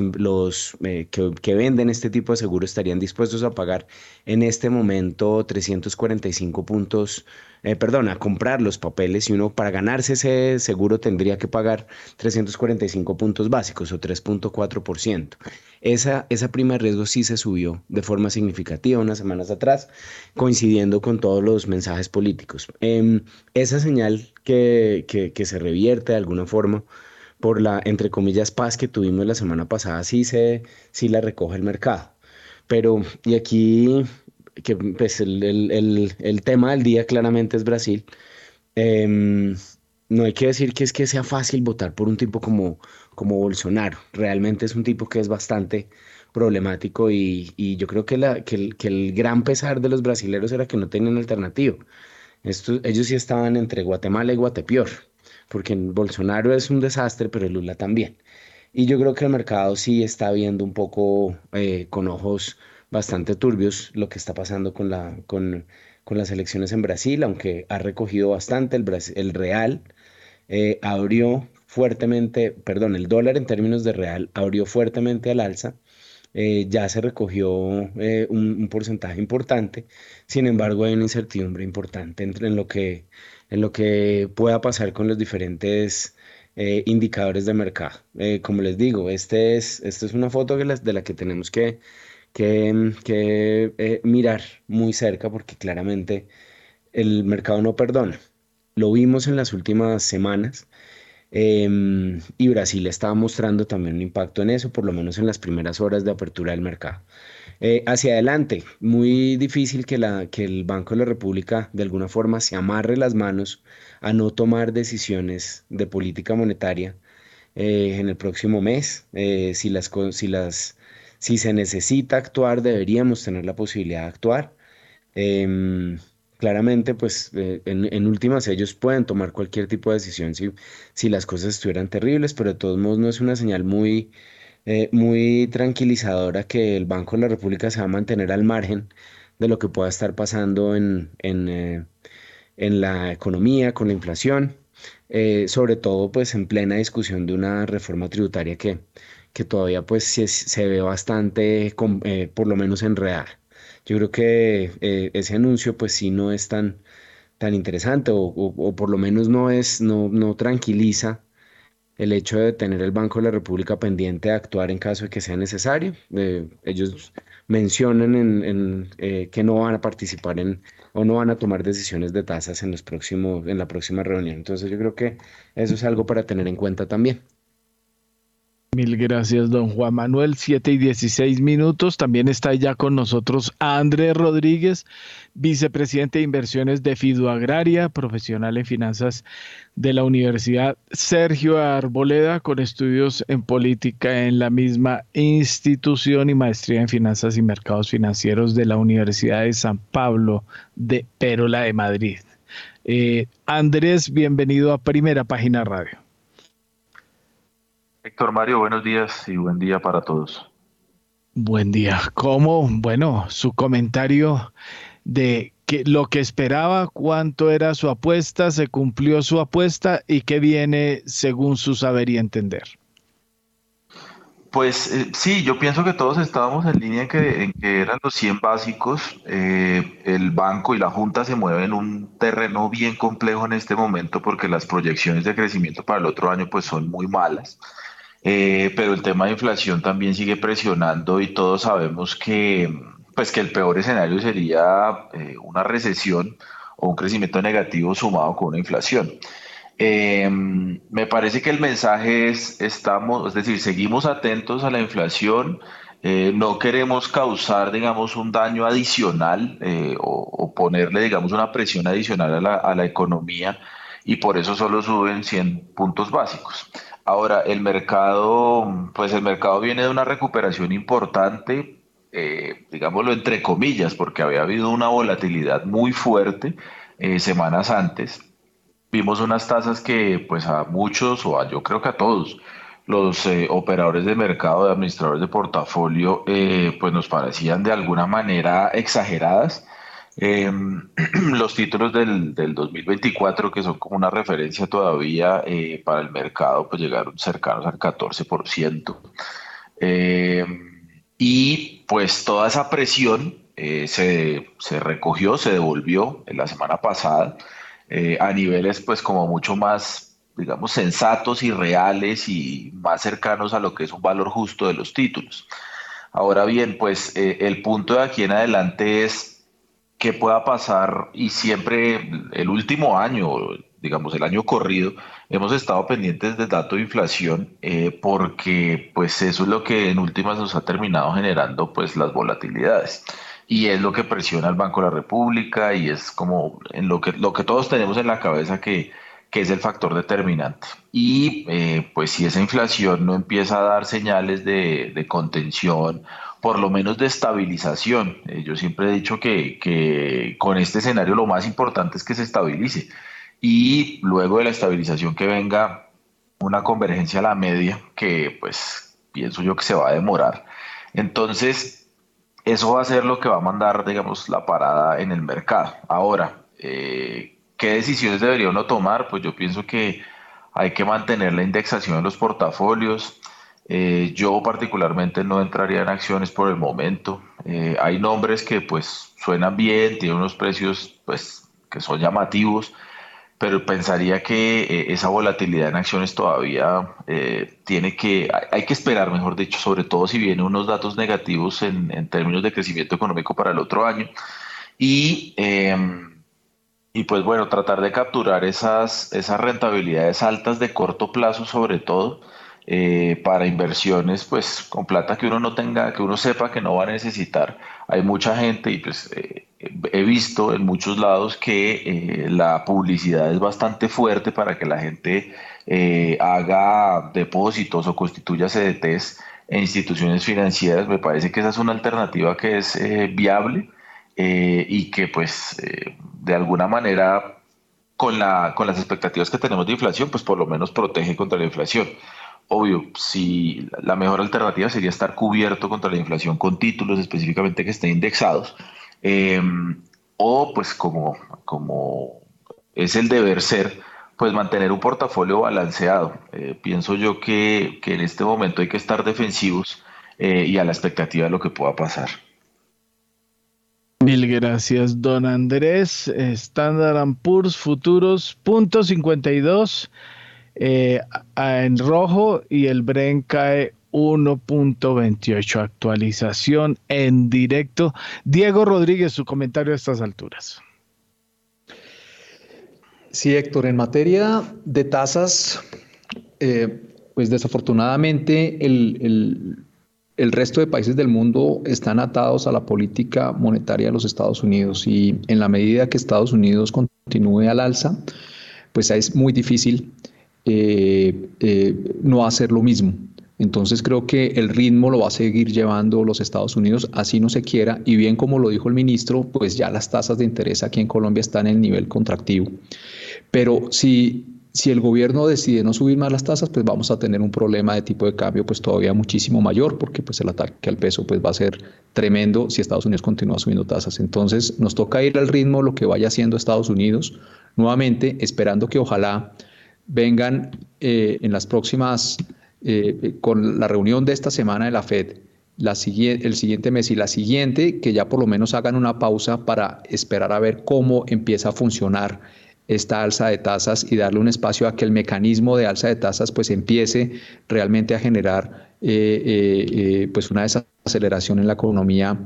eh, que, venden este tipo de seguro estarían dispuestos a pagar en este momento 345 puntos, eh, perdón, a comprar los papeles y uno para ganarse ese seguro tendría que pagar 345 puntos básicos o 3.4%. Esa, esa prima de riesgo sí se subió de forma significativa unas semanas atrás, coincidiendo con todos los mensajes políticos. Em, esa señal que, que se revierte de alguna forma por la, entre comillas, paz que tuvimos la semana pasada, sí, se, sí la recoge el mercado. Pero, y aquí, que pues el, el, el, tema del día claramente es Brasil. Em, no hay que decir que es que sea fácil votar por un tipo como, como Bolsonaro. Realmente es un tipo que es bastante problemático y, y yo creo que, la, que, el, que, el, gran pesar de los brasileños era que no tenían alternativa. Esto, ellos sí estaban entre Guatemala y Guatepeor porque Bolsonaro es un desastre, pero Lula también. Y yo creo que el mercado sí está viendo un poco eh, con ojos bastante turbios lo que está pasando con, la, con, con las elecciones en Brasil, aunque ha recogido bastante el, el real, eh, abrió fuertemente, perdón, el dólar en términos de real abrió fuertemente al alza. Eh, ya se recogió un, un, porcentaje importante, sin embargo hay una incertidumbre importante entre en lo que en lo que pueda pasar con los diferentes eh, indicadores de mercado. Eh, como les digo, este es, esta es una foto de la, que tenemos que, que, que eh, mirar muy cerca porque claramente el mercado no perdona. Lo vimos en las últimas semanas em, y Brasil estaba mostrando también un impacto en eso, por lo menos en las primeras horas de apertura del mercado. Eh, hacia adelante, muy difícil que, el Banco de la República de alguna forma se amarre las manos a no tomar decisiones de política monetaria eh, en el próximo mes. Eh, si, las, si, se necesita actuar, deberíamos tener la posibilidad de actuar. Em, claramente, pues en, en, últimas ellos pueden tomar cualquier tipo de decisión si, si las cosas estuvieran terribles, pero de todos modos no es una señal muy eh, muy tranquilizadora que el Banco de la República se va a mantener al margen de lo que pueda estar pasando en, en, eh, la economía, con la inflación, eh, sobre todo pues en plena discusión de una reforma tributaria que, que todavía pues se, ve bastante, por lo menos enredada. Yo creo que ese anuncio pues sí no es tan, tan interesante o, o, por lo menos no, es, no, no tranquiliza el hecho de tener el Banco de la República pendiente de actuar en caso de que sea necesario. Eh, ellos mencionan en, eh, que no van a participar en o no van a tomar decisiones de tasas en, los próximos, en la próxima reunión. Entonces yo creo que eso es algo para tener en cuenta también. Mil gracias, don Juan Manuel. Siete y dieciséis minutos. También está ya con nosotros Andrés Rodríguez, vicepresidente de inversiones de Fidu Agraria, profesional en finanzas de la Universidad Sergio Arboleda, con estudios en política en la misma institución y maestría en finanzas y mercados financieros de la Universidad de San Pablo de Perola de Madrid. Eh, Andrés, bienvenido a Primera Página Radio. Héctor Mario, buenos días y buen día para todos. Buen día. ¿Cómo? Bueno, su comentario de que lo que esperaba, cuánto era su apuesta, se cumplió su apuesta y qué viene según su saber y entender. Pues eh, sí, yo pienso que todos estábamos en línea en que, eran los 100 básicos. Eh, el banco y la Junta se mueven en un terreno bien complejo en este momento porque las proyecciones de crecimiento para el otro año pues son muy malas. Eh, pero el tema de inflación también sigue presionando y todos sabemos que, pues, que el peor escenario sería una recesión o un crecimiento negativo sumado con una inflación. Eh, me parece que el mensaje es, estamos, es decir, seguimos atentos a la inflación, eh, no queremos causar, digamos, un daño adicional eh, o, ponerle, digamos, una presión adicional a la, a la, economía y por eso solo suben 100 puntos básicos. Ahora, el mercado, pues el mercado viene de una recuperación importante, digámoslo entre comillas, porque había habido una volatilidad muy fuerte semanas antes vimos unas tasas que pues a muchos o a yo creo que a todos los eh, operadores de mercado, de administradores de portafolio, eh, pues nos parecían de alguna manera exageradas. Em, [CLEARS THROAT] los títulos del, del, 2024, que son como una referencia todavía eh, para el mercado, pues llegaron cercanos al 14%. Em, y pues toda esa presión se, se recogió, se devolvió la semana pasada. Eh, a niveles pues como mucho más, digamos, sensatos y reales y más cercanos a lo que es un valor justo de los títulos. Ahora bien, pues eh, el punto de aquí en adelante es qué pueda pasar y siempre el último año, digamos el año corrido, hemos estado pendientes del dato de inflación eh, porque pues eso es lo que en últimas nos ha terminado generando pues las volatilidades y es lo que presiona al Banco de la República y es como en lo que, lo que todos tenemos en la cabeza que, que es el factor determinante. Y eh, pues si esa inflación no empieza a dar señales de, de contención, por lo menos de estabilización, eh, yo siempre he dicho que, que con este escenario lo más importante es que se estabilice y luego de la estabilización que venga una convergencia a la media que pues pienso yo que se va a demorar. Entonces, eso va a ser lo que va a mandar, digamos, la parada en el mercado. Ahora, eh, ¿qué decisiones debería uno tomar? Pues yo pienso que hay que mantener la indexación de los portafolios. Eh, yo particularmente no entraría en acciones por el momento. Eh, hay nombres que pues suenan bien, tienen unos precios pues que son llamativos, pero pensaría que eh, esa volatilidad en acciones todavía eh, tiene que, hay que esperar, mejor dicho, sobre todo si vienen unos datos negativos en, términos de crecimiento económico para el otro año. Y, em, y pues bueno, tratar de capturar esas, esas rentabilidades altas de corto plazo sobre todo. Eh, para inversiones, pues con plata que uno no tenga, que uno sepa que no va a necesitar. Hay mucha gente y pues he visto en muchos lados que eh, la publicidad es bastante fuerte para que la gente eh, haga depósitos o constituya CDTs en instituciones financieras. Me parece que esa es una alternativa que es eh, viable y que pues de alguna manera con, la, con las expectativas que tenemos de inflación, pues por lo menos protege contra la inflación. Obvio, si la mejor alternativa sería estar cubierto contra la inflación con títulos específicamente que estén indexados, Em, o pues como, como es el deber ser, pues mantener un portafolio balanceado. Eh, pienso yo que, en este momento hay que estar defensivos eh, y a la expectativa de lo que pueda pasar. Mil gracias, don Andrés. Standard Poor's Futuros, punto 52 eh, en rojo y el Bren cae 1.28 actualización en directo. Diego Rodríguez, su comentario a estas alturas. Sí, Héctor, en materia de tasas, eh, pues desafortunadamente el, el, resto de países del mundo están atados a la política monetaria de los Estados Unidos y en la medida que Estados Unidos continúe al alza, pues es muy difícil eh, eh, no hacer lo mismo. Entonces creo que el ritmo lo va a seguir llevando los Estados Unidos, así no se quiera, y bien como lo dijo el ministro, pues ya las tasas de interés aquí en Colombia están en el nivel contractivo. Pero si, si el gobierno decide no subir más las tasas, pues vamos a tener un problema de tipo de cambio pues todavía muchísimo mayor, porque pues el ataque al peso pues va a ser tremendo si Estados Unidos continúa subiendo tasas. Entonces nos toca ir al ritmo lo que vaya haciendo Estados Unidos, nuevamente esperando que ojalá vengan eh, en las próximas, eh, con la reunión de esta semana de la Fed, la el siguiente mes y la siguiente, que ya por lo menos hagan una pausa para esperar a ver cómo empieza a funcionar esta alza de tasas y darle un espacio a que el mecanismo de alza de tasas pues empiece realmente a generar eh, eh, eh, pues una desaceleración en la economía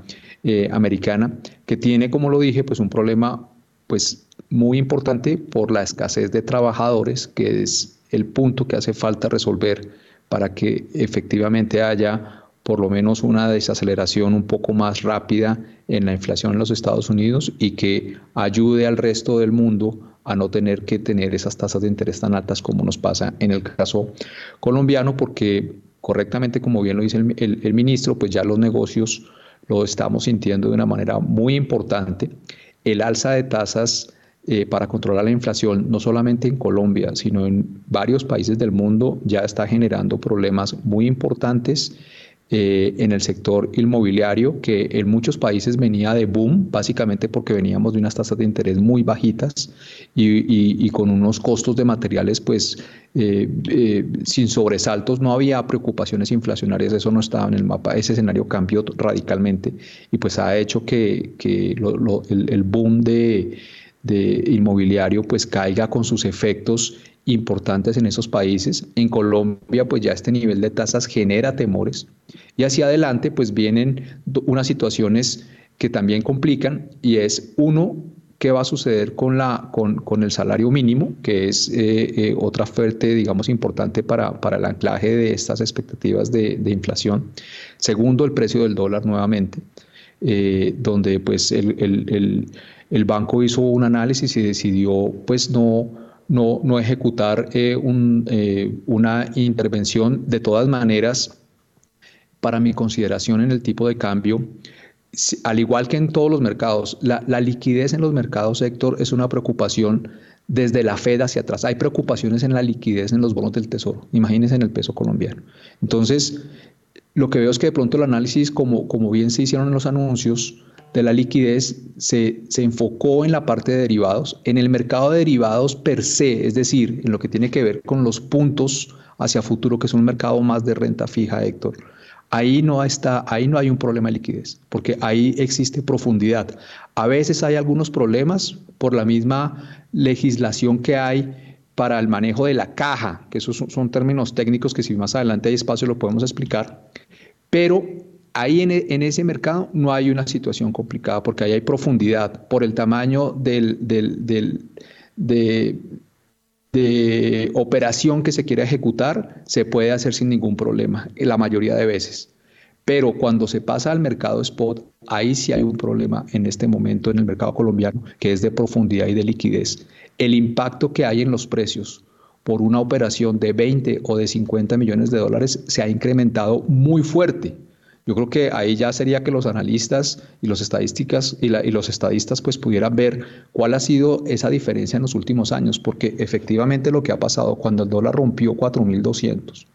americana que tiene como lo dije pues un problema pues muy importante por la escasez de trabajadores que es el punto que hace falta resolver para que efectivamente haya por lo menos una desaceleración un poco más rápida en la inflación en los Estados Unidos y que ayude al resto del mundo a no tener que tener esas tasas de interés tan altas como nos pasa en el caso colombiano, porque correctamente, como bien lo dice el, ministro, pues ya los negocios lo estamos sintiendo de una manera muy importante. El alza de tasas eh, para controlar la inflación, no solamente en Colombia, sino en varios países del mundo, ya está generando problemas muy importantes eh, en el sector inmobiliario, que en muchos países venía de boom, básicamente porque veníamos de unas tasas de interés muy bajitas y, con unos costos de materiales pues eh, eh, sin sobresaltos, no había preocupaciones inflacionarias, eso no estaba en el mapa, ese escenario cambió radicalmente y pues ha hecho que, el, boom de, de inmobiliario pues caiga con sus efectos importantes en esos países. En Colombia, pues ya este nivel de tasas genera temores. Y hacia adelante, pues vienen unas situaciones que también complican y es uno, qué va a suceder con, la, con, con el salario mínimo, que es eh, eh, otra fuerte, digamos, importante para, para, el anclaje de estas expectativas de, de inflación. Segundo, el precio del dólar nuevamente, eh, donde pues el, el, el, el banco hizo un análisis y decidió pues no no, no ejecutar eh, eh, una intervención. De todas maneras, para mi consideración en el tipo de cambio, al igual que en todos los mercados, la, liquidez en los mercados, Héctor, es una preocupación desde la Fed hacia atrás. Hay preocupaciones en la liquidez en los bonos del Tesoro. Imagínense en el peso colombiano. Entonces, lo que veo es que de pronto el análisis, como, como bien se hicieron en los anuncios, de la liquidez se, enfocó en la parte de derivados, en el mercado de derivados per se, es decir, en lo que tiene que ver con los puntos hacia futuro, que es un mercado más de renta fija, Héctor. Ahí no, está, ahí no hay un problema de liquidez, porque ahí existe profundidad. A veces hay algunos problemas por la misma legislación que hay para el manejo de la caja, que esos son, términos técnicos que si más adelante hay espacio lo podemos explicar, pero Ahí en, ese mercado no hay una situación complicada porque ahí hay profundidad por el tamaño del, de, operación que se quiere ejecutar, se puede hacer sin ningún problema, la mayoría de veces. Pero cuando se pasa al mercado spot, ahí sí hay un problema en este momento en el mercado colombiano, que es de profundidad y de liquidez. El impacto que hay en los precios por una operación de 20 o de 50 millones de dólares se ha incrementado muy fuerte. Yo creo que ahí ya sería que los analistas y los estadísticas y, los estadistas pues pudieran ver cuál ha sido esa diferencia en los últimos años, porque efectivamente lo que ha pasado cuando el dólar rompió 4.200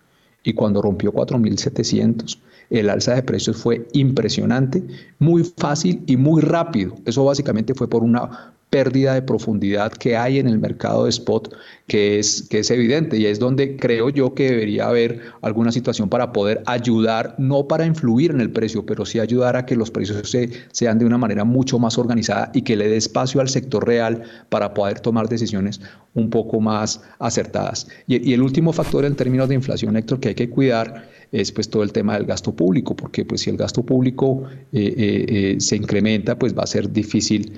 y cuando rompió 4.700, el alza de precios fue impresionante, muy fácil y muy rápido. Eso básicamente fue por una pérdida de profundidad que hay en el mercado de spot que es, que es evidente y es donde creo yo que debería haber alguna situación para poder ayudar, no para influir en el precio, pero sí ayudar a que los precios se, sean de una manera mucho más organizada y que le dé espacio al sector real para poder tomar decisiones un poco más acertadas. Y, y el último factor en términos de inflación, Héctor, que hay que cuidar es pues todo el tema del gasto público, porque pues si el gasto público eh, eh, eh, se incrementa, pues va a ser difícil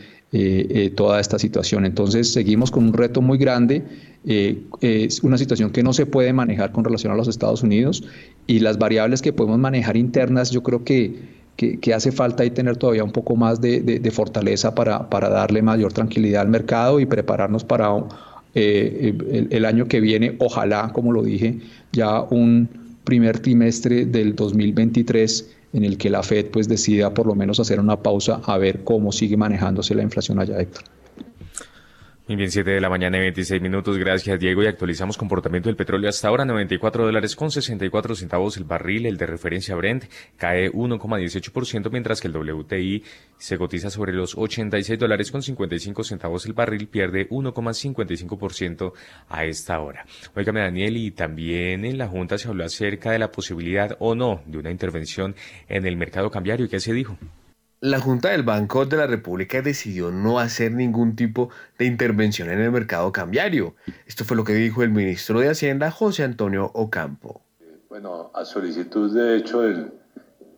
toda esta situación. Entonces seguimos con un reto muy grande, es una situación que no se puede manejar con relación a los Estados Unidos y las variables que podemos manejar internas, yo creo que que, hace falta ahí tener todavía un poco más de, fortaleza para, para, darle mayor tranquilidad al mercado y prepararnos para el, año que viene, ojalá, como lo dije, ya un, primer trimestre del 2023 en el que la Fed pues decida por lo menos hacer una pausa a ver cómo sigue manejándose la inflación allá, Héctor. Bien, 7 de la mañana y 26 minutos. Gracias, Diego. Y actualizamos comportamiento del petróleo hasta ahora. 94 dólares con 64 centavos el barril. El de referencia Brent cae 1,18%, mientras que el WTI se cotiza sobre los 86 dólares con 55 centavos el barril. Pierde 1,55% a esta hora. Óigame, Daniel, y también en la Junta se habló acerca de la posibilidad o no de una intervención en el mercado cambiario. ¿Y qué se dijo? La Junta del Banco de la República decidió no hacer ningún tipo de intervención en el mercado cambiario. Esto fue lo que dijo el ministro de Hacienda, José Antonio Ocampo. Bueno, a solicitud de hecho de,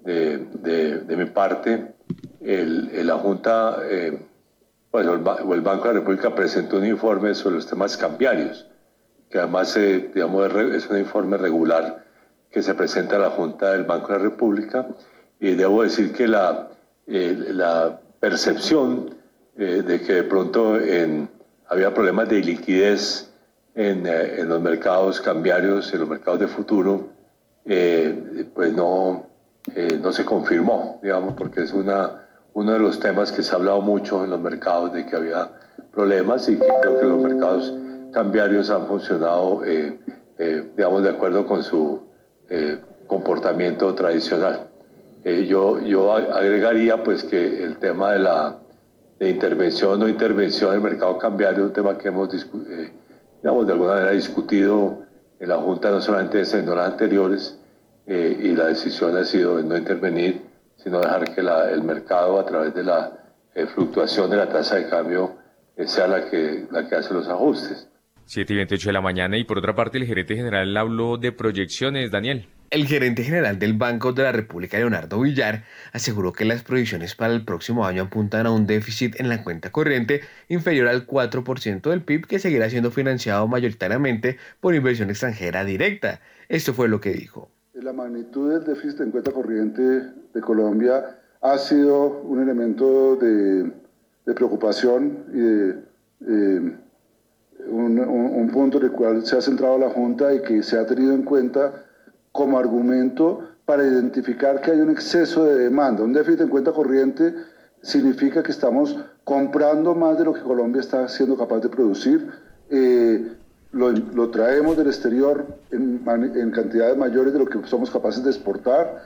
de, mi parte, el, la Junta, eh, pues, el, Banco de la República presentó un informe sobre los temas cambiarios, que además eh, digamos, es un informe regular que se presenta a la Junta del Banco de la República. Y debo decir que la eh, la percepción eh, de que de pronto había problemas de liquidez en, eh, en, los mercados cambiarios, en los mercados de futuro, pues no, no se confirmó, digamos, porque es una, uno de los temas que se ha hablado mucho en los mercados de que había problemas y que creo que los mercados cambiarios han funcionado, digamos, de acuerdo con su comportamiento tradicional. Eh, yo, yo agregaría pues que el tema de la de intervención o intervención en el mercado cambiario es un tema que hemos eh, digamos, de alguna manera discutido en la Junta no solamente en las anteriores eh, y la decisión ha sido no intervenir, sino dejar que la, el mercado a través de la fluctuación de la tasa de cambio sea la que, la que hace los ajustes. 7 y 28 de la mañana y por otra parte el gerente general habló de proyecciones, Daniel. El gerente general del Banco de la República, Leonardo Villar, aseguró que las proyecciones para el próximo año apuntan a un déficit en la cuenta corriente inferior al 4% del PIB que seguirá siendo financiado mayoritariamente por inversión extranjera directa. Esto fue lo que dijo. La magnitud del déficit en cuenta corriente de Colombia ha sido un elemento de, preocupación y de, eh, un, un punto en el cual se ha centrado la Junta y que se ha tenido en cuenta como argumento para identificar que hay un exceso de demanda. Un déficit en cuenta corriente significa que estamos comprando más de lo que Colombia está siendo capaz de producir. Eh, lo, traemos del exterior en, cantidades mayores de lo que somos capaces de exportar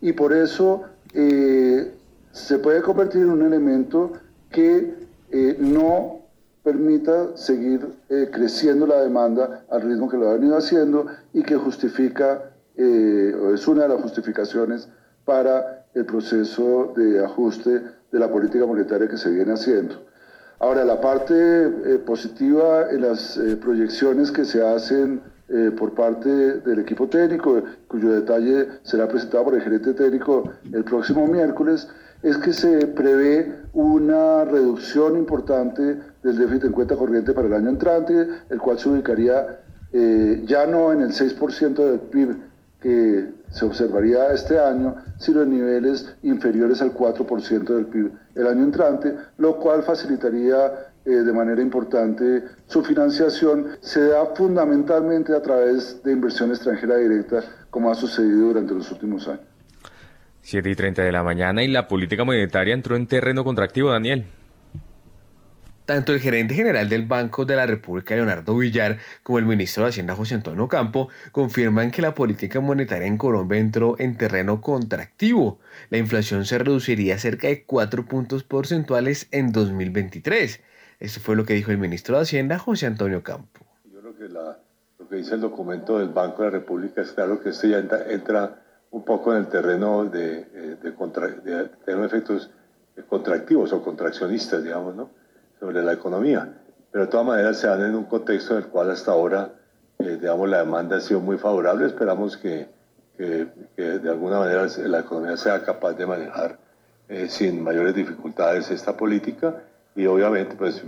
y por eso eh, se puede convertir en un elemento que eh, no permita seguir creciendo la demanda al ritmo que lo ha venido haciendo y que justifica eh, es una de las justificaciones para el proceso de ajuste de la política monetaria que se viene haciendo. Ahora, la parte eh, positiva en las eh, proyecciones que se hacen por parte del equipo técnico, cuyo detalle será presentado por el gerente técnico el próximo miércoles, es que se prevé una reducción importante del déficit en cuenta corriente para el año entrante, el cual se ubicaría ya no en el 6% del PIB que se observaría este año, sino en niveles inferiores al 4% del PIB el año entrante, lo cual facilitaría eh, de manera importante su financiación. Se da fundamentalmente a través de inversión extranjera directa, como ha sucedido durante los últimos años. 7 y 30 de la mañana y la política monetaria entró en terreno contractivo, Daniel. Tanto el gerente general del Banco de la República, Leonardo Villar, como el ministro de Hacienda, José Antonio Campo, confirman que la política monetaria en Colombia entró en terreno contractivo. La inflación se reduciría cerca de 4 puntos porcentuales en 2023. Eso fue lo que dijo el ministro de Hacienda, José Antonio Campo. Yo creo que lo que dice el documento del Banco de la República es claro que esto ya entra, un poco en el terreno de, eh, de, de efectos contractivos o contraccionistas, digamos, ¿no? Sobre la economía. Pero de todas maneras se dan en un contexto en el cual hasta ahora, eh, digamos, la demanda ha sido muy favorable. Esperamos que, que, de alguna manera la economía sea capaz de manejar eh, sin mayores dificultades esta política y obviamente pues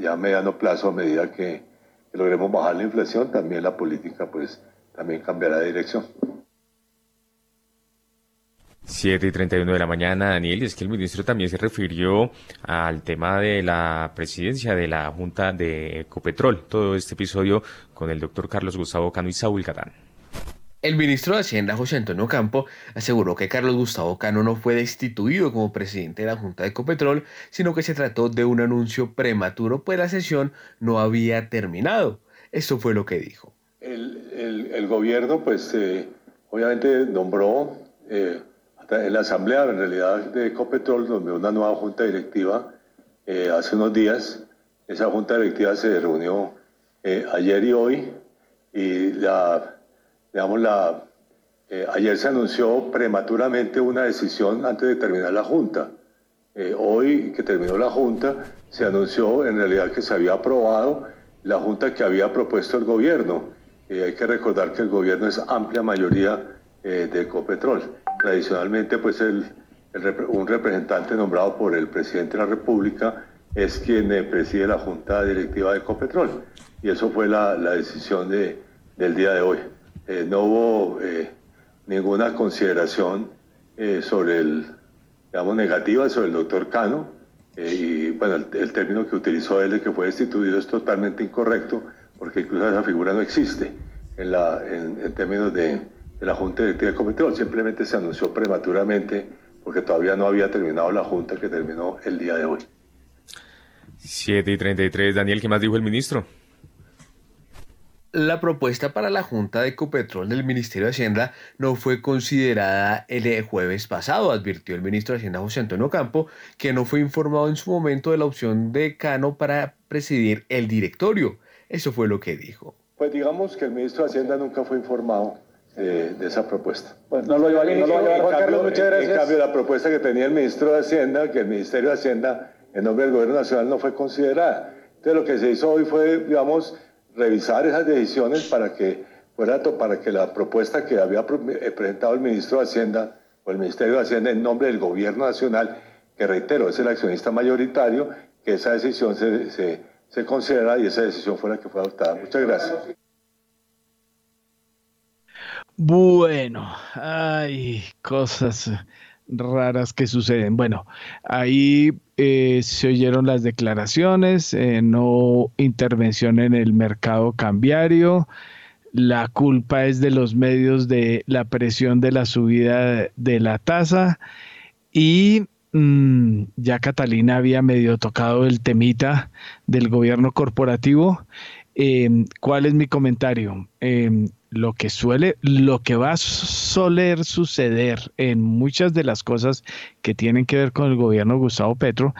ya a mediano plazo, a medida que, que logremos bajar la inflación, también la política pues también cambiará de dirección. 7 y 31 de la mañana, Daniel, y es que el ministro también se refirió al tema de la presidencia de la Junta de Ecopetrol. Todo este episodio con el doctor Carlos Gustavo Cano y Saúl Catán. El ministro de Hacienda, José Antonio Campo, aseguró que Carlos Gustavo Cano no fue destituido como presidente de la Junta de Ecopetrol, sino que se trató de un anuncio prematuro, pues la sesión no había terminado. Esto fue lo que dijo. El, gobierno, pues, eh, obviamente nombró eh, en la asamblea, en realidad, de Ecopetrol, donde una nueva junta directiva eh, hace unos días. Esa junta directiva se reunió ayer y hoy y la digamos, la, eh, ayer se anunció prematuramente una decisión antes de terminar la Junta. Eh, hoy que terminó la Junta, se anunció en realidad que se había aprobado la Junta que había propuesto el gobierno. Eh, hay que recordar que el gobierno es amplia mayoría de Ecopetrol. Tradicionalmente, pues el, un representante nombrado por el presidente de la República es quien preside la Junta Directiva de Ecopetrol. Y eso fue la, la decisión de, del día de hoy. Eh, no hubo eh, ninguna consideración eh, sobre el, digamos, negativa sobre el doctor Cano. y bueno, el, término que utilizó él de que fue destituido es totalmente incorrecto, porque incluso esa figura no existe en, la, en, términos de, de, la Junta Directiva de Cometrol. Simplemente se anunció prematuramente porque todavía no había terminado la Junta que terminó el día de hoy. 7 y 33. Daniel, ¿qué más dijo el ministro? La propuesta para la Junta de Ecopetrol del Ministerio de Hacienda no fue considerada el jueves pasado, advirtió el ministro de Hacienda José Antonio Campo, que no fue informado en su momento de la opción de Cano para presidir el directorio. Eso fue lo que dijo. Pues digamos que el ministro de Hacienda nunca fue informado eh, de esa propuesta. Pues no lo iba, no lo a Juan Carlos, muchas gracias. En cambio, la propuesta que tenía el ministro de Hacienda, que el Ministerio de Hacienda, en nombre del Gobierno Nacional, no fue considerada. Entonces, lo que se hizo hoy fue, digamos, revisar esas decisiones para que fuera para que la propuesta que había eh, presentado el ministro de Hacienda o el Ministerio de Hacienda en nombre del Gobierno Nacional, que reitero, es el accionista mayoritario, que esa decisión se, se, se considera y esa decisión fue la que fue adoptada. Muchas gracias. Bueno, hay cosas raras que suceden. Bueno, ahí eh, se oyeron las declaraciones, eh, no intervención en el mercado cambiario. La culpa es de los medios de la presión de la subida de la tasa y mm, ya Catalina había medio tocado el temita del gobierno corporativo. Em, ¿Cuál es mi comentario? Lo que suele, lo que va a soler suceder en muchas de las cosas que tienen que ver con el gobierno de Gustavo Petro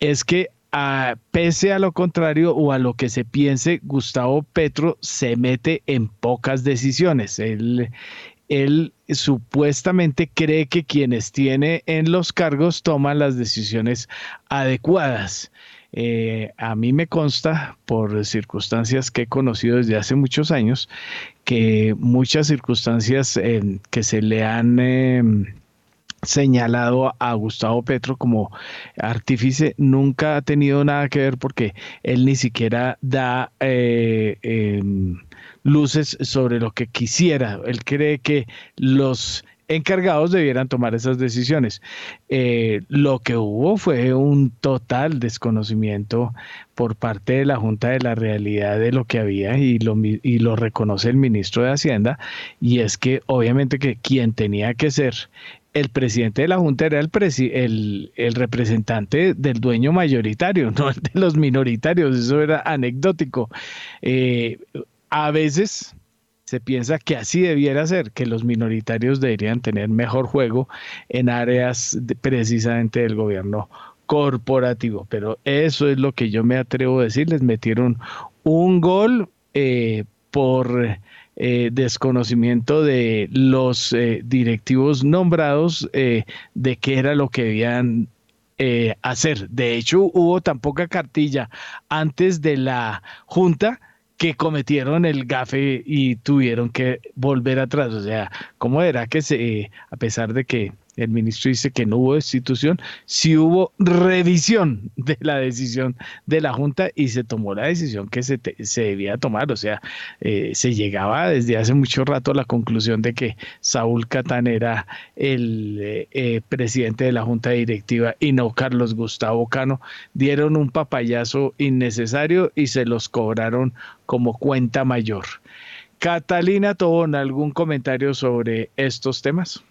es que a, pese a lo contrario o a lo que se piense, Gustavo Petro se mete en pocas decisiones. Él, él supuestamente cree que quienes tiene en los cargos toman las decisiones adecuadas. Eh, a mí me consta, por circunstancias que he conocido desde hace muchos años, que muchas circunstancias que se le han em, señalado a Gustavo Petro como artífice nunca ha tenido nada que ver porque él ni siquiera da eh, em, luces sobre lo que quisiera. Él cree que los encargados debieran tomar esas decisiones. Eh, lo que hubo fue un total desconocimiento por parte de la Junta de la realidad de lo que había y lo, reconoce el ministro de Hacienda, y es que obviamente que quien tenía que ser el presidente de la Junta era el, representante del dueño mayoritario, [LAUGHS] no el de los minoritarios, eso era anecdótico. Eh, a veces se piensa que así debiera ser, que los minoritarios deberían tener mejor juego en áreas precisamente del gobierno corporativo. Pero eso es lo que yo me atrevo a decir. Les metieron un gol eh, por eh, desconocimiento de los eh, directivos nombrados de qué era lo que debían hacer. De hecho, hubo tan poca cartilla antes de la junta que cometieron el gafe y tuvieron que volver atrás. O sea, ¿cómo era que se, a pesar de que el ministro dice que no hubo destitución, sí hubo revisión de la decisión de la Junta y se tomó la decisión que se, se debía tomar. O sea, eh, se llegaba desde hace mucho rato a la conclusión de que Saúl Catán era el eh, eh, presidente de la Junta Directiva y no Carlos Gustavo Cano. Dieron un papayazo innecesario y se los cobraron como cuenta mayor. Catalina Tobón, ¿algún comentario sobre estos temas?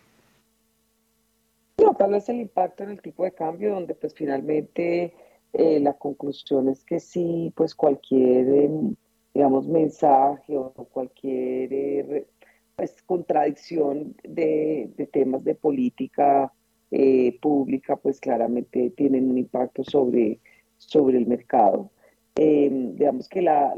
No, tal vez el impacto en el tipo de cambio, donde pues finalmente eh, la conclusión es que sí, pues cualquier, em, digamos, mensaje o cualquier eh, pues, contradicción de, temas de política eh, pública, pues claramente tienen un impacto sobre, sobre el mercado. Em, digamos que la,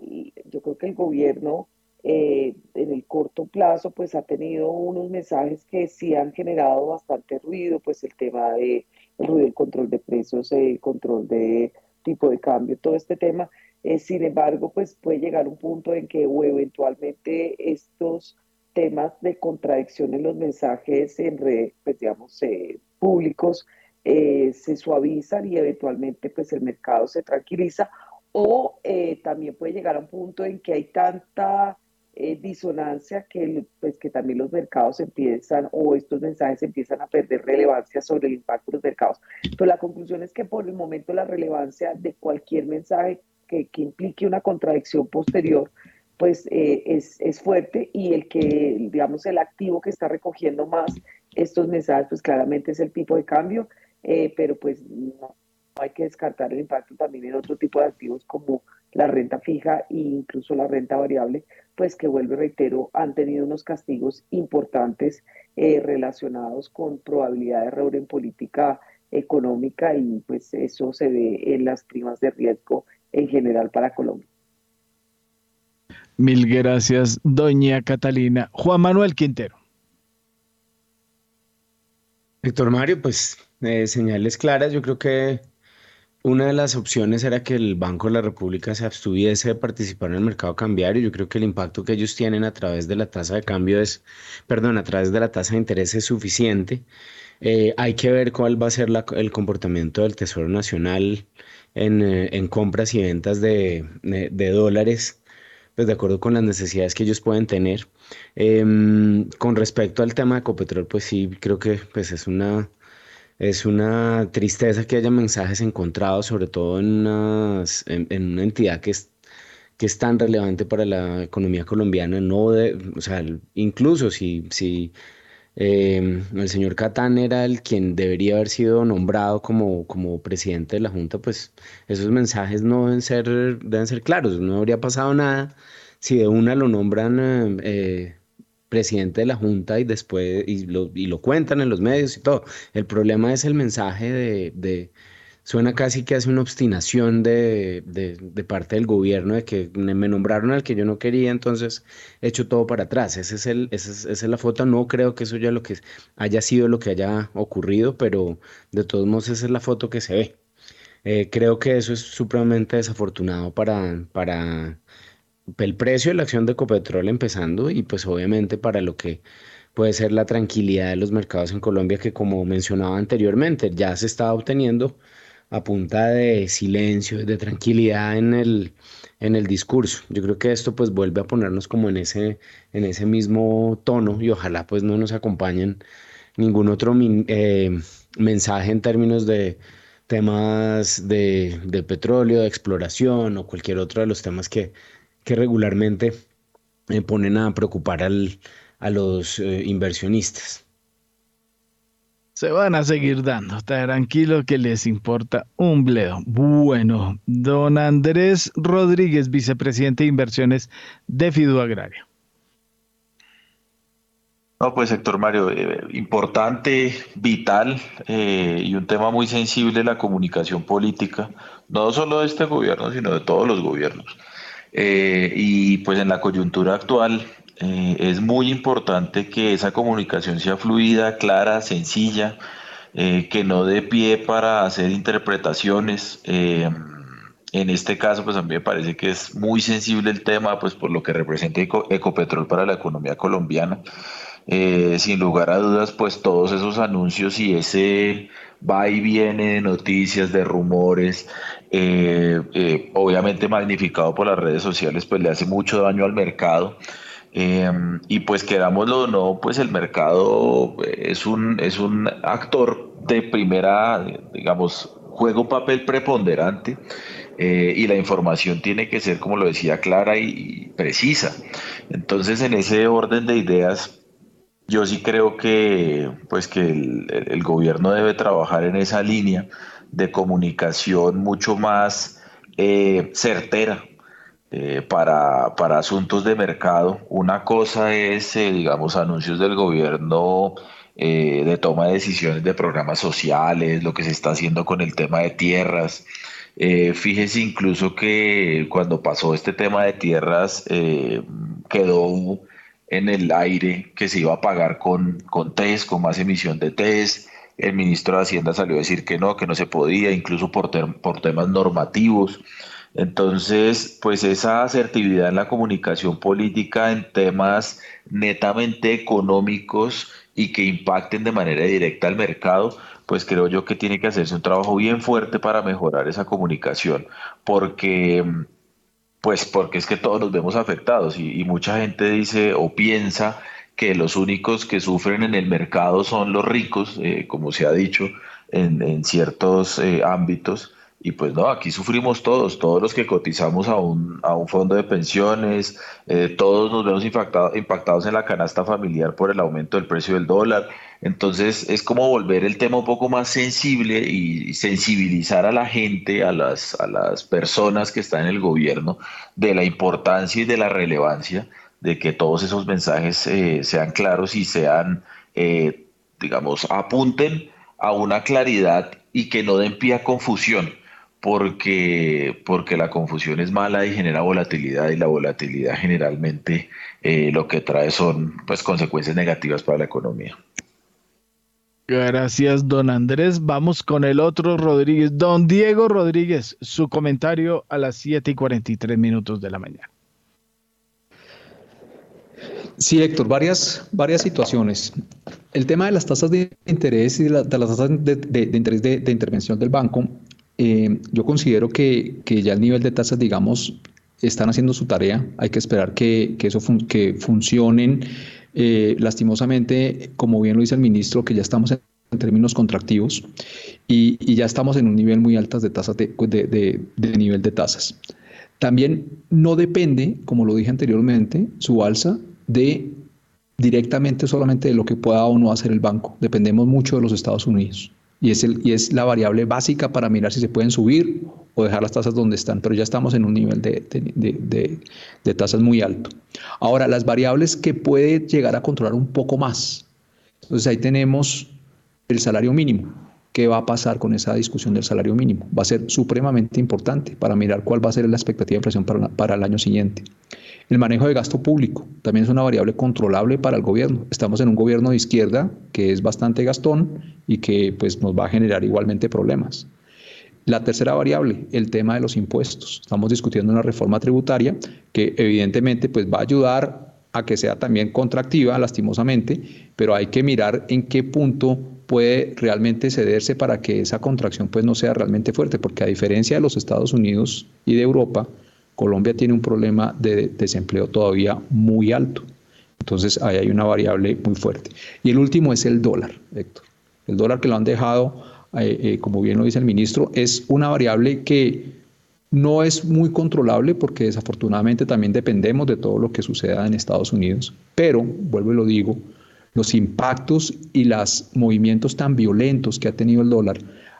yo creo que el gobierno eh, en el corto plazo pues ha tenido unos mensajes que sí han generado bastante ruido, pues el tema de el ruido del control de precios, el control de tipo de cambio, todo este tema. Eh, sin embargo, pues puede llegar un punto en que o eventualmente estos temas de contradicción en los mensajes en redes, pues digamos, eh, públicos se suavizan y eventualmente pues el mercado se tranquiliza o también puede llegar a un punto en que hay tanta eh, disonancia que, pues, que también los mercados empiezan o estos mensajes empiezan a perder relevancia sobre el impacto de los mercados. Pero la conclusión es que por el momento la relevancia de cualquier mensaje que, que implique una contradicción posterior pues eh, es, es, fuerte y el que, digamos, el activo que está recogiendo más estos mensajes, pues claramente es el tipo de cambio, eh, pero pues no, hay que descartar el impacto también en otro tipo de activos como la renta fija e incluso la renta variable, pues que vuelve, reitero, han tenido unos castigos importantes eh, relacionados con probabilidad de error en política económica y pues eso se ve en las primas de riesgo en general para Colombia. Mil gracias, doña Catalina. Juan Manuel Quintero. Héctor Mario, pues eh, señales claras, yo creo que una de las opciones era que el Banco de la República se abstuviese de participar en el mercado cambiario. Yo creo que el impacto que ellos tienen a través de la tasa de cambio es, perdón, a través de la tasa de interés es suficiente. Eh, hay que ver cuál va a ser el comportamiento del Tesoro Nacional en, eh, compras y ventas de, dólares, pues de acuerdo con las necesidades que ellos pueden tener. Em, con respecto al tema de Ecopetrol, pues sí, creo que pues es una es una tristeza que haya mensajes encontrados, sobre todo en, una entidad que es, que es tan relevante para la economía colombiana. No de, o sea, incluso si, si em, el señor Catán era el quien debería haber sido nombrado como, como presidente de la Junta, pues esos mensajes no deben ser, deben ser claros. No habría pasado nada si de una lo nombran eh, presidente de la Junta y después, y lo, y lo cuentan en los medios y todo. El problema es el mensaje de, de suena casi que hace una obstinación de, de, parte del gobierno de que me nombraron al que yo no quería, entonces he hecho todo para atrás. Ese es el, esa, es, esa es la foto. No creo que eso ya lo que haya sido lo que haya ocurrido, pero de todos modos esa es la foto que se ve. Eh, creo que eso es supremamente desafortunado para, para el precio de la acción de Ecopetrol empezando y pues obviamente para lo que puede ser la tranquilidad de los mercados en Colombia que como mencionaba anteriormente ya se está obteniendo a punta de silencio, de tranquilidad en el, en el discurso. Yo creo que esto pues vuelve a ponernos como en ese, en ese mismo tono y ojalá pues no nos acompañen ningún otro eh, mensaje en términos de temas de, de petróleo, de exploración o cualquier otro de los temas que que regularmente eh, ponen a preocupar al, a los eh, inversionistas. Se van a seguir dando, tranquilo que les importa un bledo. Bueno, don Andrés Rodríguez, vicepresidente de inversiones de Fidu Agraria. No, pues Héctor Mario, eh, importante, vital y un tema muy sensible la comunicación política, no solo de este gobierno, sino de todos los gobiernos. Eh, y pues en la coyuntura actual eh, es muy importante que esa comunicación sea fluida, clara, sencilla, eh, que no dé pie para hacer interpretaciones. en este caso, pues a mí me parece que es muy sensible el tema, pues por lo que representa Ecopetrol para la economía colombiana. sin lugar a dudas, pues todos esos anuncios y ese va y viene de noticias, de rumores, eh, eh, obviamente magnificado por las redes sociales, pues le hace mucho daño al mercado. Eh, y pues quedámoslo no, pues el mercado es un, es un actor de primera, digamos, juego papel preponderante y la información tiene que ser, como lo decía, clara y, precisa. Entonces, en ese orden de ideas, yo sí creo que, pues, que el, gobierno debe trabajar en esa línea de comunicación mucho más eh, certera eh, para, para, asuntos de mercado. Una cosa es, digamos, anuncios del gobierno de toma de decisiones de programas sociales, lo que se está haciendo con el tema de tierras, eh, fíjese incluso que cuando pasó este tema de tierras eh, quedó en el aire que se iba a pagar con, con test, con más emisión de test. El ministro de Hacienda salió a decir que no, que no se podía, incluso por, por temas normativos. Entonces, pues esa asertividad en la comunicación política en temas netamente económicos y que impacten de manera directa al mercado, pues creo yo que tiene que hacerse un trabajo bien fuerte para mejorar esa comunicación, porque pues porque es que todos nos vemos afectados y, mucha gente dice o piensa que los únicos que sufren en el mercado son los ricos, eh, como se ha dicho en, ciertos eh, ámbitos, y pues no, aquí sufrimos todos, todos los que cotizamos a un, a un fondo de pensiones, eh, todos nos vemos impactados impactados en la canasta familiar por el aumento del precio del dólar. Entonces es como volver el tema un poco más sensible y sensibilizar a la gente, a las, a las personas que están en el gobierno, de la importancia y de la relevancia de que todos esos mensajes eh, sean claros y sean, eh, digamos, apunten a una claridad y que no den pie a confusión porque, porque la confusión es mala y genera volatilidad y la volatilidad generalmente eh, lo que trae son pues, consecuencias negativas para la economía. Gracias, don Andrés. Vamos con el otro Rodríguez. Don Diego Rodríguez, su comentario a las 7 y 43 minutos de la mañana. Sí, Héctor, varias, varias situaciones. El tema de las tasas de interés y de, las tasas de, interés de, intervención del banco eh, yo considero que, ya el nivel de tasas, digamos, están haciendo su tarea. Hay que esperar que, eso que funcionen. Eh, lastimosamente, como bien lo dice el ministro, que ya estamos en, términos contractivos y, ya estamos en un nivel muy alto de tasas de nivel de tasas. También no depende, como lo dije anteriormente, su alza de directamente solamente de lo que pueda o no hacer el banco. Dependemos mucho de los Estados Unidos y es, el, y es la variable básica para mirar si se pueden subir o dejar las tasas donde están, pero ya estamos en un nivel de, de, tasas muy alto. Ahora, las variables que puede llegar a controlar un poco más. Entonces ahí tenemos el salario mínimo. ¿Qué va a pasar con esa discusión del salario mínimo? Va a ser supremamente importante para mirar cuál va a ser la expectativa de inflación para, el año siguiente. El manejo de gasto público también es una variable controlable para el gobierno. Estamos en un gobierno de izquierda que es bastante gastón y que pues, nos va a generar igualmente problemas. La tercera variable, el tema de los impuestos. Estamos discutiendo una reforma tributaria que evidentemente pues, va a ayudar a que sea también contractiva, lastimosamente, pero hay que mirar en qué punto puede realmente cederse para que esa contracción pues, no sea realmente fuerte, porque a diferencia de los Estados Unidos y de Europa, Colombia tiene un problema de desempleo todavía muy alto. Entonces ahí hay una variable muy fuerte. Y el último es el dólar, Héctor. El dólar que lo han dejado, eh, eh, como bien lo dice el ministro, es una variable que no es muy controlable porque desafortunadamente también dependemos de todo lo que suceda en Estados Unidos. Pero, vuelvo y lo digo, los impactos y los movimientos tan violentos que ha tenido el dólar,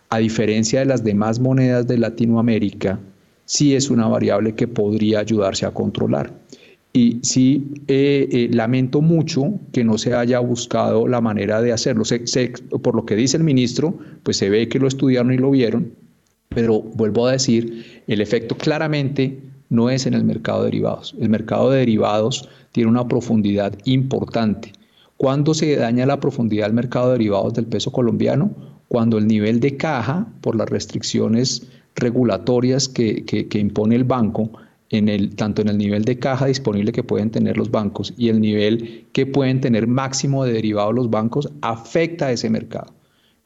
a diferencia de las demás monedas de Latinoamérica, sí es una variable que podría ayudarse a controlar. Y sí, eh, eh, lamento mucho que no se haya buscado la manera de hacerlo. por lo que dice el ministro, pues se ve que lo estudiaron y lo vieron, pero vuelvo a decir, el efecto claramente no es en el mercado de derivados. El mercado de derivados tiene una profundidad importante. ¿Cuándo se daña la profundidad del mercado de derivados del peso colombiano? Cuando el nivel de caja, por las restricciones regulatorias que, impone el banco, en el, tanto en el nivel de caja disponible que pueden tener los bancos y el nivel que pueden tener máximo de derivados los bancos, afecta a ese mercado.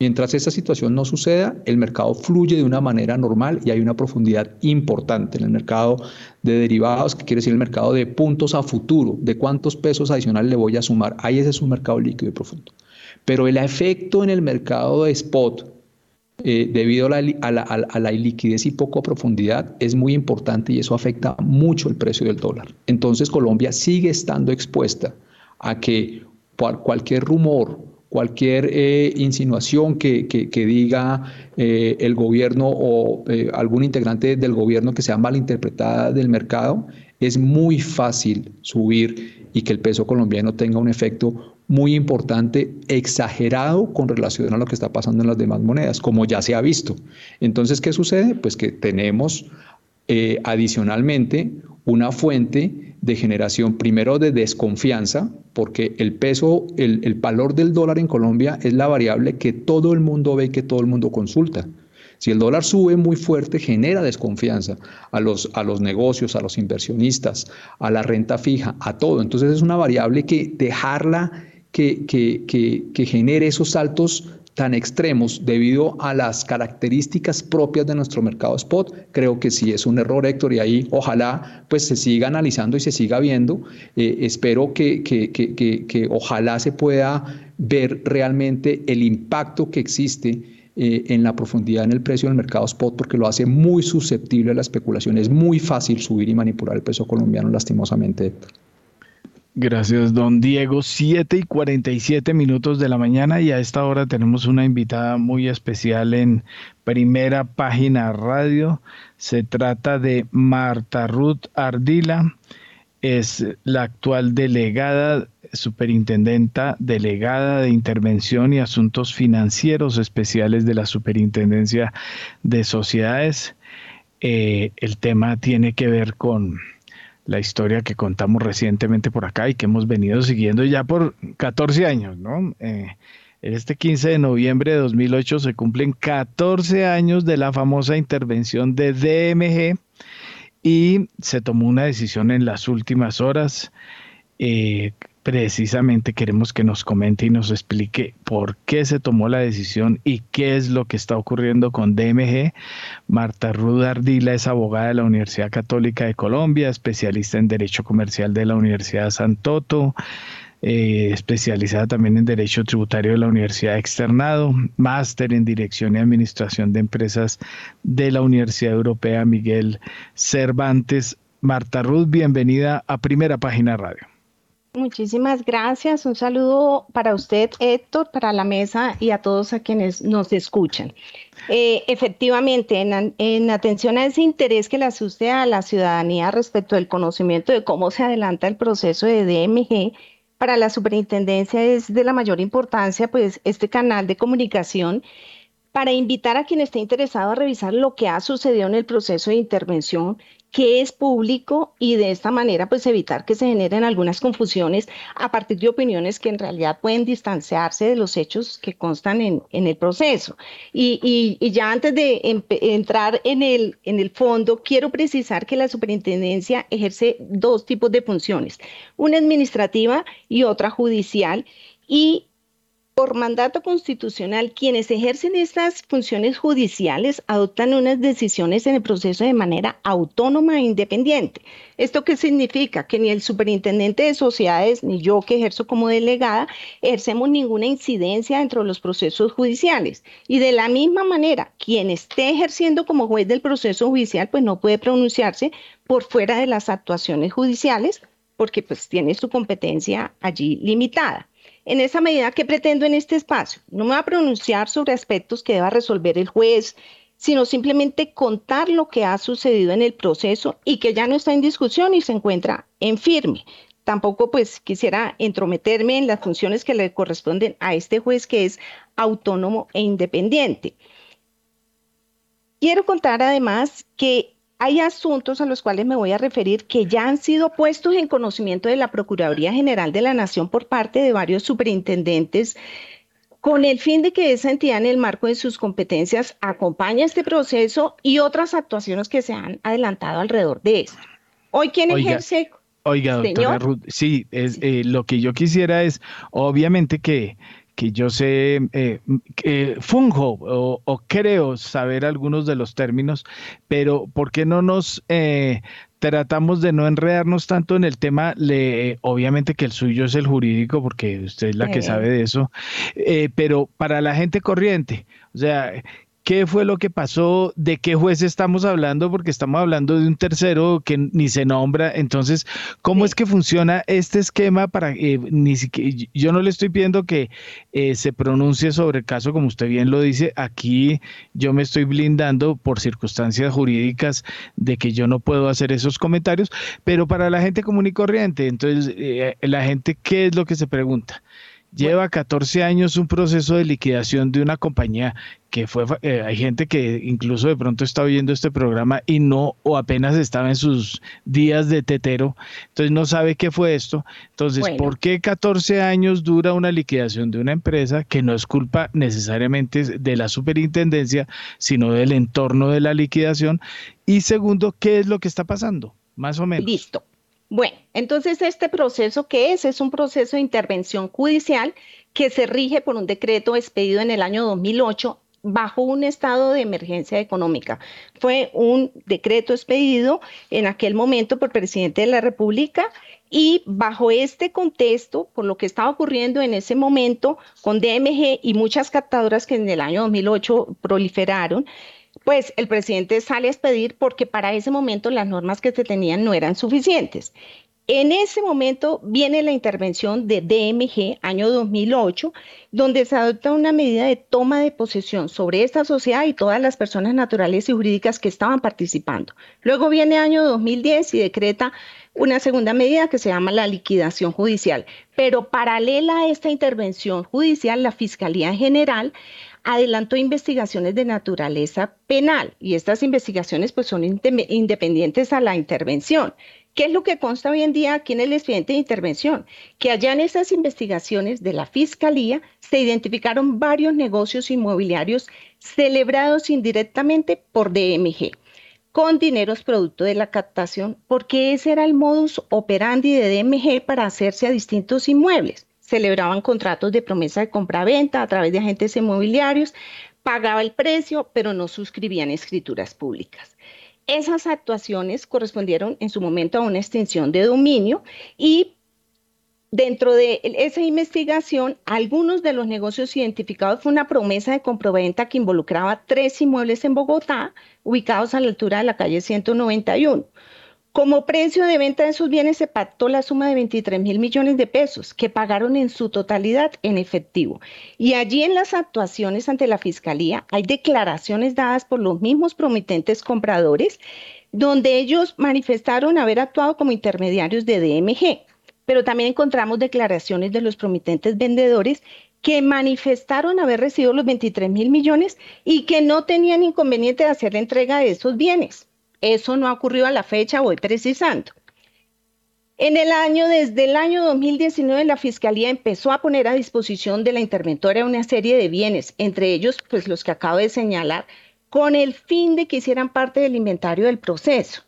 Mientras esa situación no suceda, el mercado fluye de una manera normal y hay una profundidad importante en el mercado de derivados, que quiere decir el mercado de puntos a futuro, de cuántos pesos adicionales le voy a sumar. Ahí ese es un mercado líquido y profundo. Pero el efecto en el mercado de spot, eh, debido a la, a, la, a la, iliquidez y poco profundidad, es muy importante y eso afecta mucho el precio del dólar. Entonces Colombia sigue estando expuesta a que cualquier rumor, cualquier eh, insinuación que, que, diga eh, el gobierno o algún integrante del gobierno que sea malinterpretada del mercado, es muy fácil subir y que el peso colombiano tenga un efecto muy importante, exagerado con relación a lo que está pasando en las demás monedas, como ya se ha visto. Entonces, ¿qué sucede? Pues que tenemos eh, adicionalmente una fuente de generación primero de desconfianza, porque el peso, el, el valor del dólar en Colombia es la variable que todo el mundo ve, que todo el mundo consulta. Si el dólar sube muy fuerte, genera desconfianza a los, a los negocios, a los inversionistas, a la renta fija, a todo. Entonces es una variable que dejarla que, que, que, genere esos saltos tan extremos debido a las características propias de nuestro mercado spot, creo que sí es un error, Héctor, y ahí ojalá pues se siga analizando y se siga viendo. Eh, espero que, que, que, ojalá se pueda ver realmente el impacto que existe eh, en la profundidad en el precio del mercado spot porque lo hace muy susceptible a la especulación. Es muy fácil subir y manipular el peso colombiano lastimosamente, Héctor. Gracias, don Diego. 7 y 47 minutos de la mañana y a esta hora tenemos una invitada muy especial en primera página radio. Se trata de Marta Ruth Ardila. Es la actual delegada, superintendenta delegada de intervención y asuntos financieros especiales de la Superintendencia de Sociedades. Eh, el tema tiene que ver con la historia que contamos recientemente por acá y que hemos venido siguiendo ya por 14 años, ¿no? Eh, este 15 de noviembre de 2008 se cumplen 14 años de la famosa intervención de DMG y se tomó una decisión en las últimas horas eh, precisamente queremos que nos comente y nos explique por qué se tomó la decisión y qué es lo que está ocurriendo con DMG. Marta Rudardila es abogada de la Universidad Católica de Colombia, especialista en Derecho Comercial de la Universidad Santoto. Eh, especializada también en Derecho Tributario de la Universidad Externado, máster en Dirección y Administración de Empresas de la Universidad Europea Miguel Cervantes. Marta Ruth, bienvenida a Primera Página Radio. Muchísimas gracias. Un saludo para usted, Héctor, para la mesa y a todos a quienes nos escuchan. Eh, efectivamente, en, atención a ese interés que le asuste a la ciudadanía respecto del conocimiento de cómo se adelanta el proceso de DMG, para la superintendencia es de la mayor importancia, pues, este canal de comunicación para invitar a quien esté interesado a revisar lo que ha sucedido en el proceso de intervención que es público y de esta manera pues evitar que se generen algunas confusiones a partir de opiniones que en realidad pueden distanciarse de los hechos que constan en, el proceso. Y, ya antes de entrar en el, en el fondo, quiero precisar que la superintendencia ejerce dos tipos de funciones, una administrativa y otra judicial. Y por mandato constitucional, quienes ejercen estas funciones judiciales adoptan unas decisiones en el proceso de manera autónoma e independiente. ¿Esto qué significa? Que ni el superintendente de sociedades ni yo que ejerzo como delegada ejercemos ninguna incidencia dentro de los procesos judiciales. Y de la misma manera, quien esté ejerciendo como juez del proceso judicial, pues no puede pronunciarse por fuera de las actuaciones judiciales porque pues tiene su competencia allí limitada. En esa medida, ¿qué pretendo en este espacio? No me voy a pronunciar sobre aspectos que deba resolver el juez, sino simplemente contar lo que ha sucedido en el proceso y que ya no está en discusión y se encuentra en firme. Tampoco pues quisiera entrometerme en las funciones que le corresponden a este juez que es autónomo e independiente. Quiero contar además que hay asuntos a los cuales me voy a referir que ya han sido puestos en conocimiento de la Procuraduría General de la Nación por parte de varios superintendentes con el fin de que esa entidad en el marco de sus competencias acompañe este proceso y otras actuaciones que se han adelantado alrededor de esto. Hoy, ¿quién ejerce? Oiga, doctora Ruth, sí, es, eh, lo que yo quisiera es, obviamente que que yo sé, eh, que funjo o, creo saber algunos de los términos, pero ¿por qué no nos eh, tratamos de no enredarnos tanto en el tema? Le, obviamente que el suyo es el jurídico, porque usted es la que sabe de eso, eh, pero para la gente corriente, o sea, qué fue lo que pasó, de qué juez estamos hablando, porque estamos hablando de un tercero que ni se nombra. Entonces, ¿cómo es que funciona este esquema para eh, ni siquiera, yo no le estoy pidiendo que eh, se pronuncie sobre el caso, como usted bien lo dice, aquí yo me estoy blindando por circunstancias jurídicas de que yo no puedo hacer esos comentarios, pero para la gente común y corriente, entonces, eh, la gente, ¿qué es lo que se pregunta? Lleva 14 años un proceso de liquidación de una compañía que fue, eh, hay gente que incluso de pronto está oyendo este programa y no, o apenas estaba en sus días de tetero, entonces no sabe qué fue esto. Entonces, ¿por qué 14 años dura una liquidación de una empresa que no es culpa necesariamente de la superintendencia, sino del entorno de la liquidación? Y segundo, ¿qué es lo que está pasando? Más o menos. Listo. Bueno, entonces este proceso que es es un proceso de intervención judicial que se rige por un decreto expedido en el año 2008 bajo un estado de emergencia económica. Fue un decreto expedido en aquel momento por el presidente de la República y bajo este contexto, por lo que estaba ocurriendo en ese momento con DMG y muchas captadoras que en el año 2008 proliferaron, pues el presidente sale a expedir porque para ese momento las normas que se tenían no eran suficientes. En ese momento viene la intervención de DMG, año 2008, donde se adopta una medida de toma de posesión sobre esta sociedad y todas las personas naturales y jurídicas que estaban participando. Luego viene año 2010 y decreta una segunda medida que se llama la liquidación judicial. Pero paralela a esta intervención judicial, la Fiscalía General adelantó investigaciones de naturaleza penal y estas investigaciones pues son independientes a la intervención. ¿Qué es lo que consta hoy en día aquí en el expediente de intervención? Que allá en esas investigaciones de la Fiscalía se identificaron varios negocios inmobiliarios celebrados indirectamente por DMG con dineros producto de la captación, porque ese era el modus operandi de DMG para hacerse a distintos inmuebles celebraban contratos de promesa de compra-venta a través de agentes inmobiliarios, pagaba el precio, pero no suscribían escrituras públicas. Esas actuaciones correspondieron en su momento a una extinción de dominio y dentro de esa investigación, algunos de los negocios identificados fue una promesa de compraventa que involucraba tres inmuebles en Bogotá, ubicados a la altura de la calle 191. Como precio de venta de esos bienes se pactó la suma de 23 mil millones de pesos que pagaron en su totalidad en efectivo. Y allí en las actuaciones ante la Fiscalía hay declaraciones dadas por los mismos promitentes compradores donde ellos manifestaron haber actuado como intermediarios de DMG. Pero también encontramos declaraciones de los promitentes vendedores que manifestaron haber recibido los 23 mil millones y que no tenían inconveniente de hacer la entrega de esos bienes. Eso no ha ocurrido a la fecha, voy precisando. En el año, desde el año 2019, la Fiscalía empezó a poner a disposición de la interventora una serie de bienes, entre ellos, pues los que acabo de señalar, con el fin de que hicieran parte del inventario del proceso.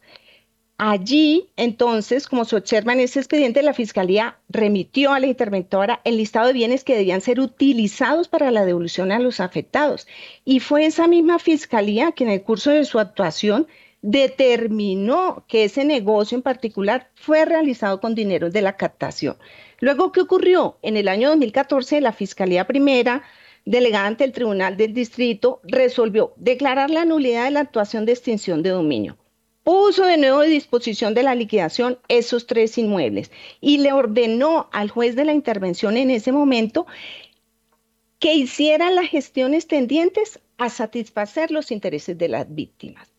Allí, entonces, como se observa en ese expediente, la Fiscalía remitió a la interventora el listado de bienes que debían ser utilizados para la devolución a los afectados. Y fue esa misma Fiscalía que en el curso de su actuación determinó que ese negocio en particular fue realizado con dinero de la captación. Luego, ¿qué ocurrió? En el año 2014, la Fiscalía Primera, delegada ante el Tribunal del Distrito, resolvió declarar la nulidad de la actuación de extinción de dominio. Puso de nuevo a disposición de la liquidación esos tres inmuebles y le ordenó al juez de la intervención en ese momento que hiciera las gestiones tendientes a satisfacer los intereses de las víctimas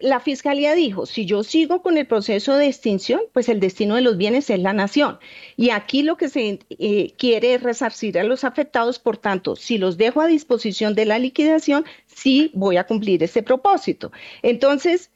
la fiscalía dijo, si yo sigo con el proceso de extinción, pues el destino de los bienes es la nación. Y aquí lo que se eh, quiere es resarcir a los afectados, por tanto, si los dejo a disposición de la liquidación, sí voy a cumplir ese propósito. Entonces,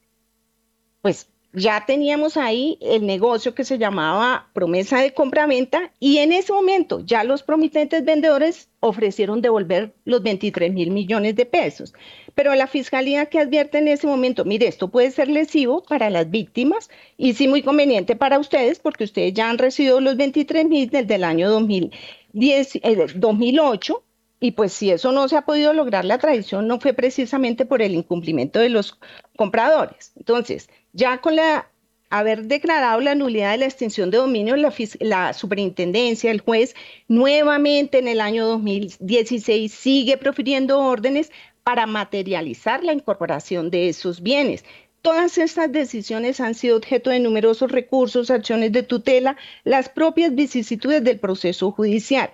pues ya teníamos ahí el negocio que se llamaba promesa de compra-venta y en ese momento ya los promitentes vendedores ofrecieron devolver los 23 mil millones de pesos. Pero la fiscalía que advierte en ese momento, mire, esto puede ser lesivo para las víctimas y sí muy conveniente para ustedes porque ustedes ya han recibido los 23 mil desde el año 2010, 2008 eh, y pues si eso no se ha podido lograr, la tradición no fue precisamente por el incumplimiento de los compradores. Entonces, ya con la haber declarado la nulidad de la extinción de dominio, la, la, superintendencia, el juez, nuevamente en el año 2016 sigue profiriendo órdenes para materializar la incorporación de esos bienes. Todas estas decisiones han sido objeto de numerosos recursos, acciones de tutela, las propias vicisitudes del proceso judicial.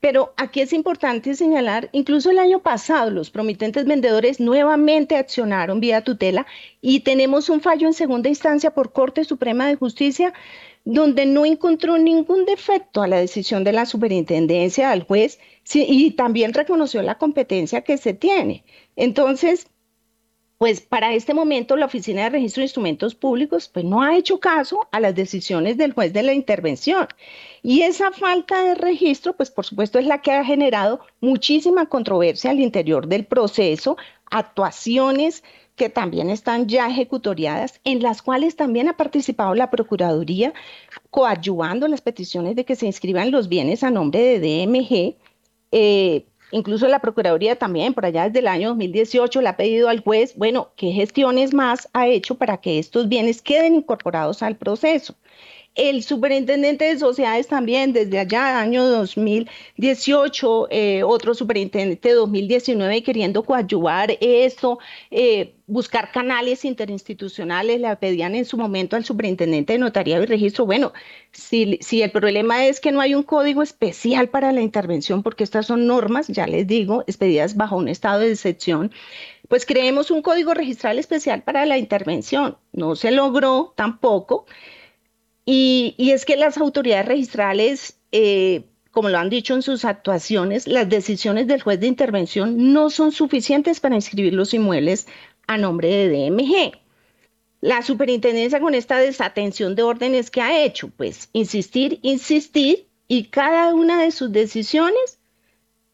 Pero aquí es importante señalar, incluso el año pasado los promitentes vendedores nuevamente accionaron vía tutela y tenemos un fallo en segunda instancia por Corte Suprema de Justicia donde no encontró ningún defecto a la decisión de la superintendencia, al juez, y también reconoció la competencia que se tiene. Entonces, pues para este momento la Oficina de Registro de Instrumentos Públicos pues no ha hecho caso a las decisiones del juez de la intervención. Y esa falta de registro, pues por supuesto es la que ha generado muchísima controversia al interior del proceso, actuaciones que también están ya ejecutoriadas, en las cuales también ha participado la Procuraduría, coadyuvando las peticiones de que se inscriban los bienes a nombre de DMG. Eh, Incluso la Procuraduría también, por allá desde el año 2018, le ha pedido al juez, bueno, qué gestiones más ha hecho para que estos bienes queden incorporados al proceso. El superintendente de sociedades también, desde allá, año 2018, eh, otro superintendente de 2019 queriendo coadyuvar esto, eh, buscar canales interinstitucionales, le pedían en su momento al superintendente de notariado y registro, bueno, si, si el problema es que no hay un código especial para la intervención, porque estas son normas, ya les digo, expedidas bajo un estado de excepción, pues creemos un código registral especial para la intervención. No se logró tampoco. Y, es que las autoridades registrales, eh, como lo han dicho en sus actuaciones, las decisiones del juez de intervención no son suficientes para inscribir los inmuebles a nombre de DMG. La superintendencia con esta desatención de órdenes que ha hecho, pues insistir, insistir, y cada una de sus decisiones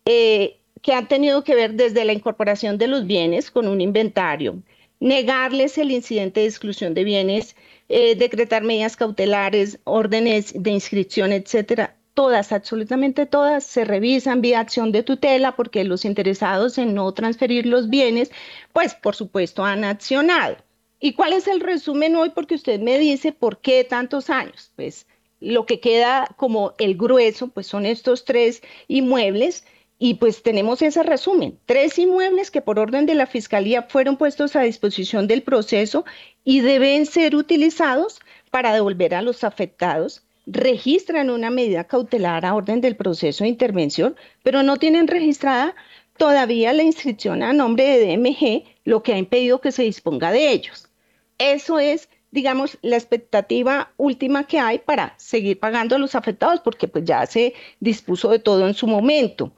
eh, que han tenido que ver desde la incorporación de los bienes con un inventario, negarles el incidente de exclusión de bienes eh, decretar medidas cautelares, órdenes de inscripción, etcétera. Todas, absolutamente todas, se revisan vía acción de tutela porque los interesados en no transferir los bienes, pues por supuesto han accionado. ¿Y cuál es el resumen hoy? Porque usted me dice por qué tantos años. Pues lo que queda como el grueso, pues son estos tres inmuebles y pues tenemos ese resumen, tres inmuebles que por orden de la Fiscalía fueron puestos a disposición del proceso y deben ser utilizados para devolver a los afectados. Registran una medida cautelar a orden del proceso de intervención, pero no tienen registrada todavía la inscripción a nombre de DMG, lo que ha impedido que se disponga de ellos. Eso es, digamos, la expectativa última que hay para seguir pagando a los afectados, porque pues ya se dispuso de todo en su momento.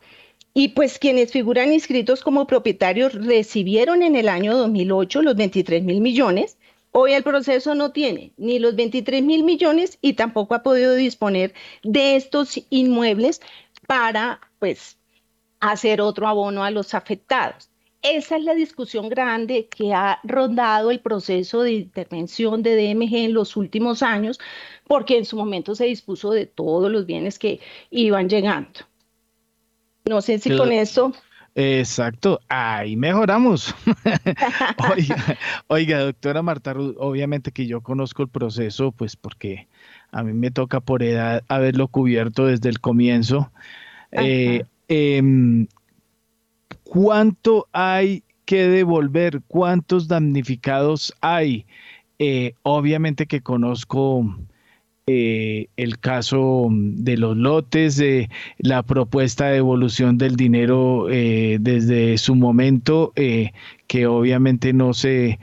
Y pues quienes figuran inscritos como propietarios recibieron en el año 2008 los 23 mil millones. Hoy el proceso no tiene ni los 23 mil millones y tampoco ha podido disponer de estos inmuebles para pues hacer otro abono a los afectados. Esa es la discusión grande que ha rondado el proceso de intervención de DMG en los últimos años, porque en su momento se dispuso de todos los bienes que iban llegando. No sé si con eso. Exacto, ahí mejoramos. [LAUGHS] [LAUGHS] oiga, doctora Marta obviamente que yo conozco el proceso, pues porque a mí me toca por edad haberlo cubierto desde el comienzo. Eh, em, ¿Cuánto hay que devolver? ¿Cuántos damnificados hay? Eh, obviamente que conozco eh, el caso de los lotes, de la propuesta de devolución del dinero eh, desde su momento, eh, que obviamente no se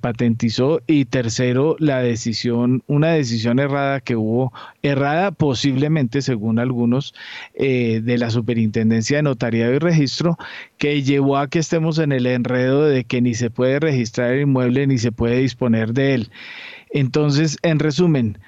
patentizó, y tercero, la decisión, una decisión errada que hubo, errada posiblemente según algunos, de la Superintendencia de Notariado y Registro, que llevó a que estemos en el enredo de que ni se puede registrar el inmueble ni se puede disponer de él. Entonces, en resumen,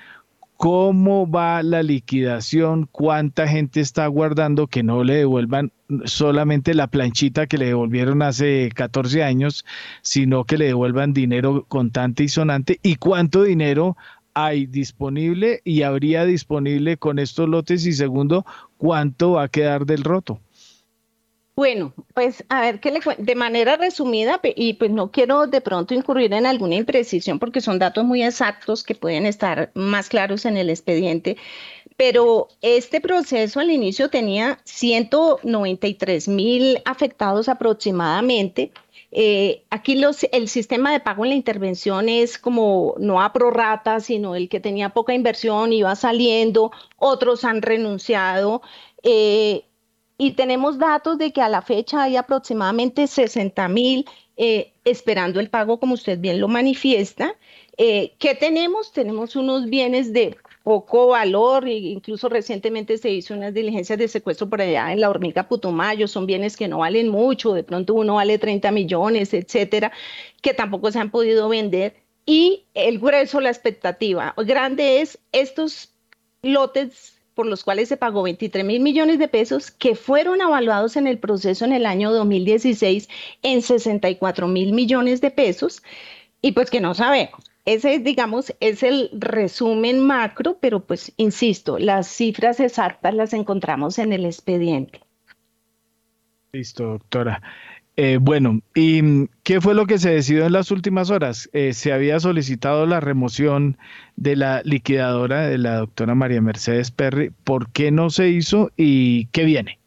cómo va la liquidación, cuánta gente está guardando que no le devuelvan solamente la planchita que le devolvieron hace 14 años, sino que le devuelvan dinero contante y sonante y cuánto dinero hay disponible y habría disponible con estos lotes y segundo, cuánto va a quedar del roto. Bueno, pues a ver, ¿qué le de manera resumida, y pues no quiero de pronto incurrir en alguna imprecisión porque son datos muy exactos que pueden estar más claros en el expediente, pero este proceso al inicio tenía 193 mil afectados aproximadamente. Eh, aquí el sistema de pago en la intervención es como no a prorata, sino el que tenía poca inversión iba saliendo, otros han renunciado. Eh, y tenemos datos de que a la fecha hay aproximadamente 60 mil eh, esperando el pago, como usted bien lo manifiesta. Eh, ¿Qué tenemos? Tenemos unos bienes de poco valor, incluso recientemente se hizo unas diligencias de secuestro por allá en la hormiga Putumayo, son bienes que no valen mucho, de pronto uno vale 30 millones, etcétera, que tampoco se han podido vender. Y el grueso, la expectativa grande es estos lotes por los cuales se pagó 23 mil millones de pesos que fueron evaluados en el proceso en el año 2016 en 64 mil millones de pesos y pues que no sabemos. Ese, digamos, es el resumen macro, pero pues, insisto, las cifras exactas las encontramos en el expediente. Listo, doctora. Eh, bueno, ¿y qué fue lo que se decidió en las últimas horas? Eh, se había solicitado la remoción de la liquidadora de la doctora María Mercedes Perry. ¿Por qué no se hizo y qué viene?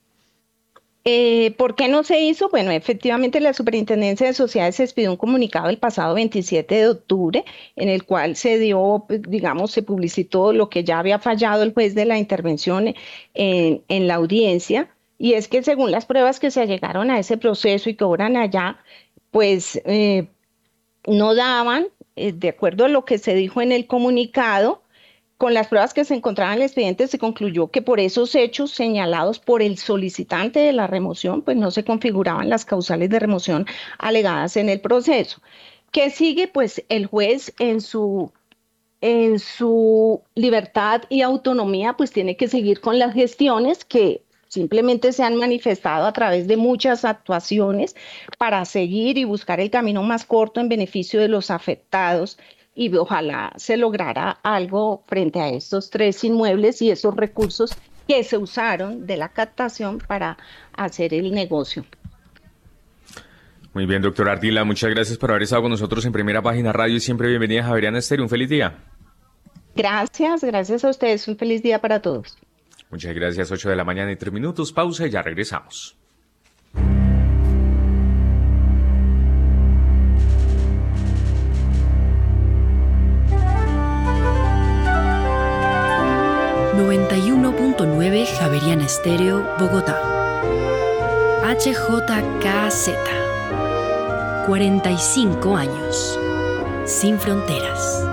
Eh, ¿Por qué no se hizo? Bueno, efectivamente la Superintendencia de Sociedades expidió un comunicado el pasado 27 de octubre en el cual se dio, digamos, se publicitó lo que ya había fallado el juez de la intervención en la audiencia y es que según las pruebas que se llegaron a ese proceso y que obran allá, pues eh, no daban, eh, de acuerdo a lo que se dijo en el comunicado, con las pruebas que se encontraban en el expediente se concluyó que por esos hechos señalados por el solicitante de la remoción, pues no se configuraban las causales de remoción alegadas en el proceso. ¿Qué sigue? Pues el juez en su en su libertad y autonomía, pues tiene que seguir con las gestiones que Simplemente se han manifestado a través de muchas actuaciones para seguir y buscar el camino más corto en beneficio de los afectados y ojalá se lograra algo frente a estos tres inmuebles y esos recursos que se usaron de la captación para hacer el negocio. Muy bien, doctor Ardila, muchas gracias por haber estado con nosotros en Primera Página Radio y siempre bienvenida a Javeriana Estéreo. Un feliz día. Gracias, gracias a ustedes. Un feliz día para todos. Muchas gracias, 8 de la mañana y 3 minutos. Pausa y ya regresamos. ...91.9 Javeriana Estéreo, Bogotá. HJKZ. 45 años. Sin fronteras.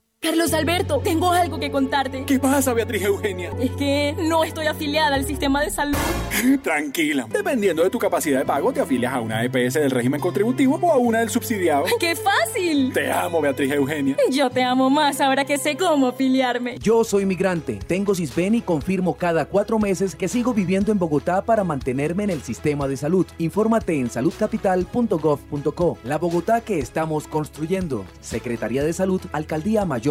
Carlos Alberto, tengo algo que contarte. ¿Qué pasa, Beatriz Eugenia? Es que no estoy afiliada al sistema de salud. [LAUGHS] Tranquila. Dependiendo de tu capacidad de pago, te afilias a una EPS del régimen contributivo o a una del subsidiado. [LAUGHS] ¡Qué fácil! Te amo, Beatriz Eugenia. Yo te amo más ahora que sé cómo afiliarme. Yo soy migrante, tengo CISBEN y confirmo cada cuatro meses que sigo viviendo en Bogotá para mantenerme en el sistema de salud. Infórmate en saludcapital.gov.co. La Bogotá que estamos construyendo. Secretaría de Salud, Alcaldía Mayor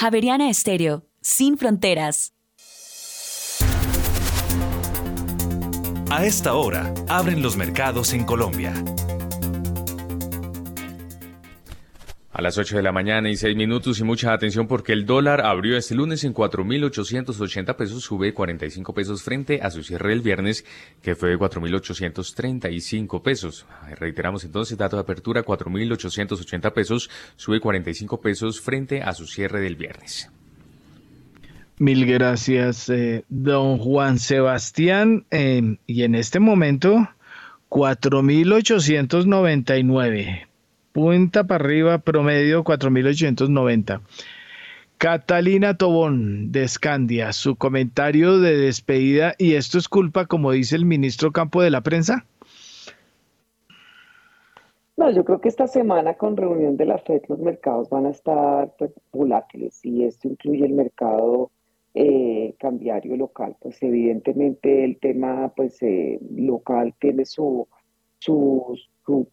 Javeriana Estéreo, sin fronteras. A esta hora, abren los mercados en Colombia. A las 8 de la mañana y 6 minutos y mucha atención porque el dólar abrió este lunes en 4.880 pesos, sube 45 pesos frente a su cierre el viernes que fue de 4.835 pesos. Reiteramos entonces, dato de apertura 4.880 pesos, sube 45 pesos frente a su cierre del viernes. Mil gracias, eh, don Juan Sebastián. Eh, y en este momento, 4.899 punta para arriba, promedio 4.890. Catalina Tobón de Escandia, su comentario de despedida, y esto es culpa, como dice el ministro Campo de la Prensa. No, yo creo que esta semana con reunión de la FED los mercados van a estar pues, volátiles y esto incluye el mercado eh, cambiario local. Pues evidentemente el tema pues eh, local tiene su, su,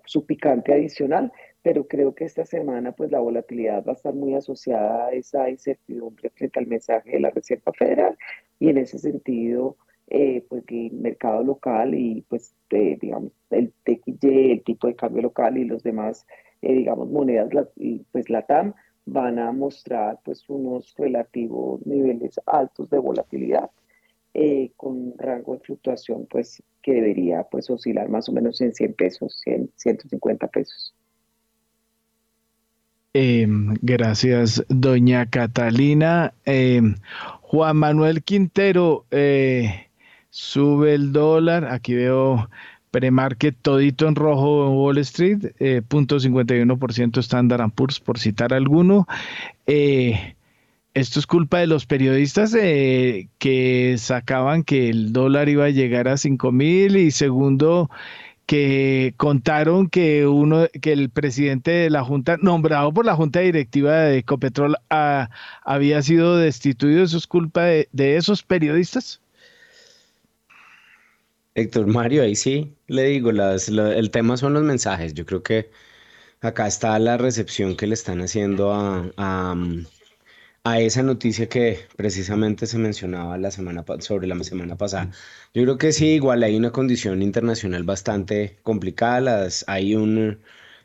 su, picante adicional, pero creo que esta semana pues la volatilidad va a estar muy asociada a esa incertidumbre frente al mensaje de la Reserva Federal y en ese sentido eh, pues el mercado local y pues digamos el TXY, el tipo de cambio local y los demás eh, digamos monedas y pues la TAM van a mostrar pues unos relativos niveles altos de volatilidad eh, con rango de fluctuación pues que debería pues oscilar más o menos en 100 pesos, 100, 150 pesos. Em, gracias, doña Catalina. Em, Juan Manuel Quintero, eh, sube el dólar. Aquí veo premarket todito en rojo en Wall Street, eh, 0.51% Standard Poor's, por citar alguno. Eh, esto es culpa de los periodistas eh, que sacaban que el dólar iba a llegar a 5 mil y segundo que contaron que uno que el presidente de la junta nombrado por la junta directiva de Ecopetrol ah, había sido destituido eso es culpa de, esos periodistas Héctor Mario ahí sí le digo el tema son los mensajes. Yo creo que acá está la recepción que le están haciendo a esa noticia que precisamente se mencionaba la semana sobre la semana pasada. Yo creo que sí, igual hay una condición internacional bastante complicada. Las, hay un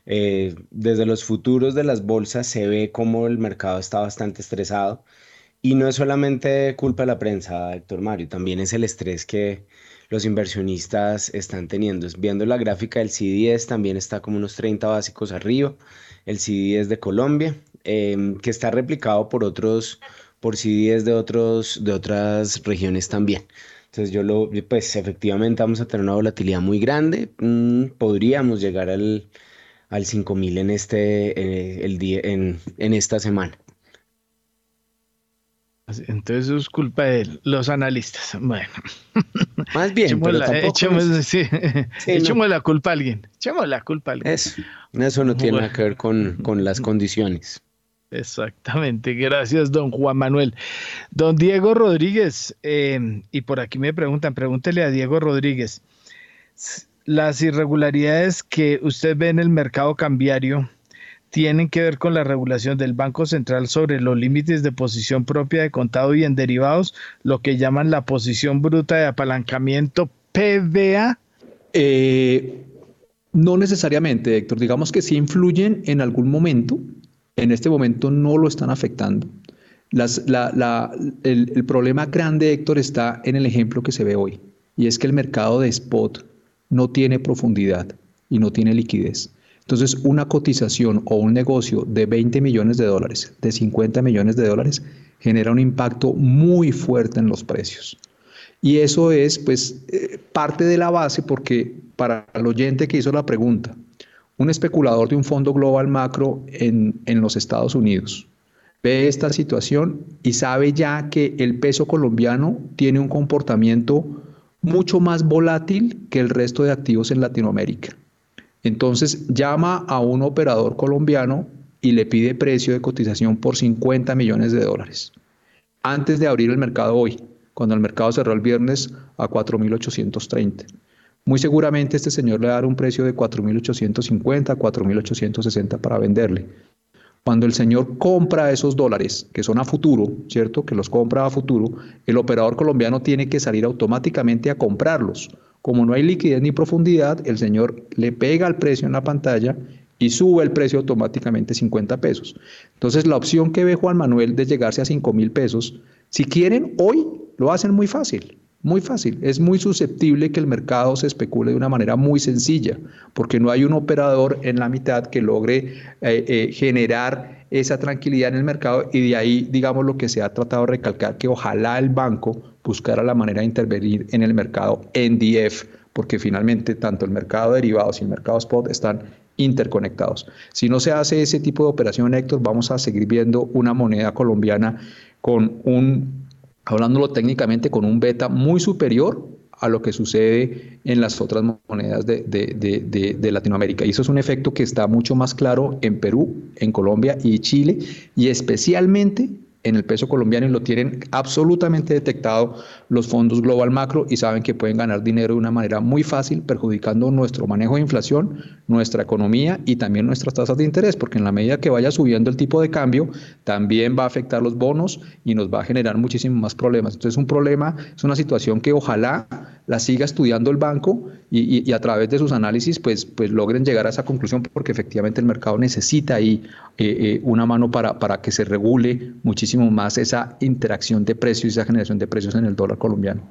eh, desde los futuros de las bolsas se ve como el mercado está bastante estresado y no es solamente culpa de la prensa, Héctor Mario, también es el estrés que los inversionistas están teniendo. Viendo la gráfica del CDS también está como unos 30 básicos arriba. El CDS de Colombia Em, que está replicado por otros, por CDs de, otros, de otras regiones también. Entonces yo lo, pues efectivamente vamos a tener una volatilidad muy grande, mm, podríamos llegar al, al 5000 en este, eh, el en, en esta semana. Entonces es culpa de los analistas. Bueno. Más bien, echemos, la, echemos, la culpa a alguien. Echemos la culpa a alguien. Eso, eso no tiene nada que ver con, con las condiciones. Exactamente, gracias don Juan Manuel. Don Diego Rodríguez, eh, y por aquí me preguntan, pregúntele a Diego Rodríguez, las irregularidades que usted ve en el mercado cambiario tienen que ver con la regulación del Banco Central sobre los límites de posición propia de contado y en derivados, lo que llaman la posición bruta de apalancamiento PBA. Eh, no necesariamente, Héctor. Digamos que sí influyen en algún momento, en este momento no lo están afectando. el, problema grande, Héctor, está en el ejemplo que se ve hoy, y es que el mercado de spot no tiene profundidad y no tiene liquidez. Entonces, una cotización o un negocio de 20 millones de dólares, de 50 millones de dólares, genera un impacto muy fuerte en los precios. Y eso es, pues, eh, parte de la base porque para el oyente que hizo la pregunta, un especulador de un fondo global macro en, los Estados Unidos ve esta situación y sabe ya que el peso colombiano tiene un comportamiento mucho más volátil que el resto de activos en Latinoamérica. Entonces llama a un operador colombiano y le pide precio de cotización por 50 millones de dólares. Antes de abrir el mercado hoy, cuando el mercado cerró el viernes a 4.830. Muy seguramente este señor le dará un precio de 4.850, 4.860 para venderle. Cuando el señor compra esos dólares, que son a futuro, ¿cierto? Que los compra a futuro, el operador colombiano tiene que salir automáticamente a comprarlos. Como no hay liquidez ni profundidad, el señor le pega el precio en la pantalla y sube el precio automáticamente 50 pesos. Entonces, la opción que ve Juan Manuel de llegarse a 5 mil pesos, si quieren, hoy lo hacen muy fácil. Muy fácil, es muy susceptible que el mercado se especule de una manera muy sencilla, porque no hay un operador en la mitad que logre eh, eh, generar esa tranquilidad en el mercado y de ahí, digamos, lo que se ha tratado de recalcar, que ojalá el banco buscara la manera de intervenir en el mercado NDF, porque finalmente tanto el mercado de derivados y el mercado spot están interconectados. Si no se hace ese tipo de operación, Héctor, vamos a seguir viendo una moneda colombiana con un hablándolo técnicamente, con un beta muy superior a lo que sucede en las otras monedas de, de, Latinoamérica. Y eso es un efecto que está mucho más claro en Perú, en Colombia y Chile, y especialmente en el peso colombiano y lo tienen absolutamente detectado los fondos Global Macro y saben que pueden ganar dinero de una manera muy fácil, perjudicando nuestro manejo de inflación, nuestra economía y también nuestras tasas de interés, porque en la medida que vaya subiendo el tipo de cambio, también va a afectar los bonos y nos va a generar muchísimos más problemas. Entonces, es un problema, es una situación que ojalá la siga estudiando el banco y, a través de sus análisis pues, pues logren llegar a esa conclusión porque efectivamente el mercado necesita ahí eh, eh, una mano para, para que se regule muchísimo más esa interacción de precios y esa generación de precios en el dólar colombiano.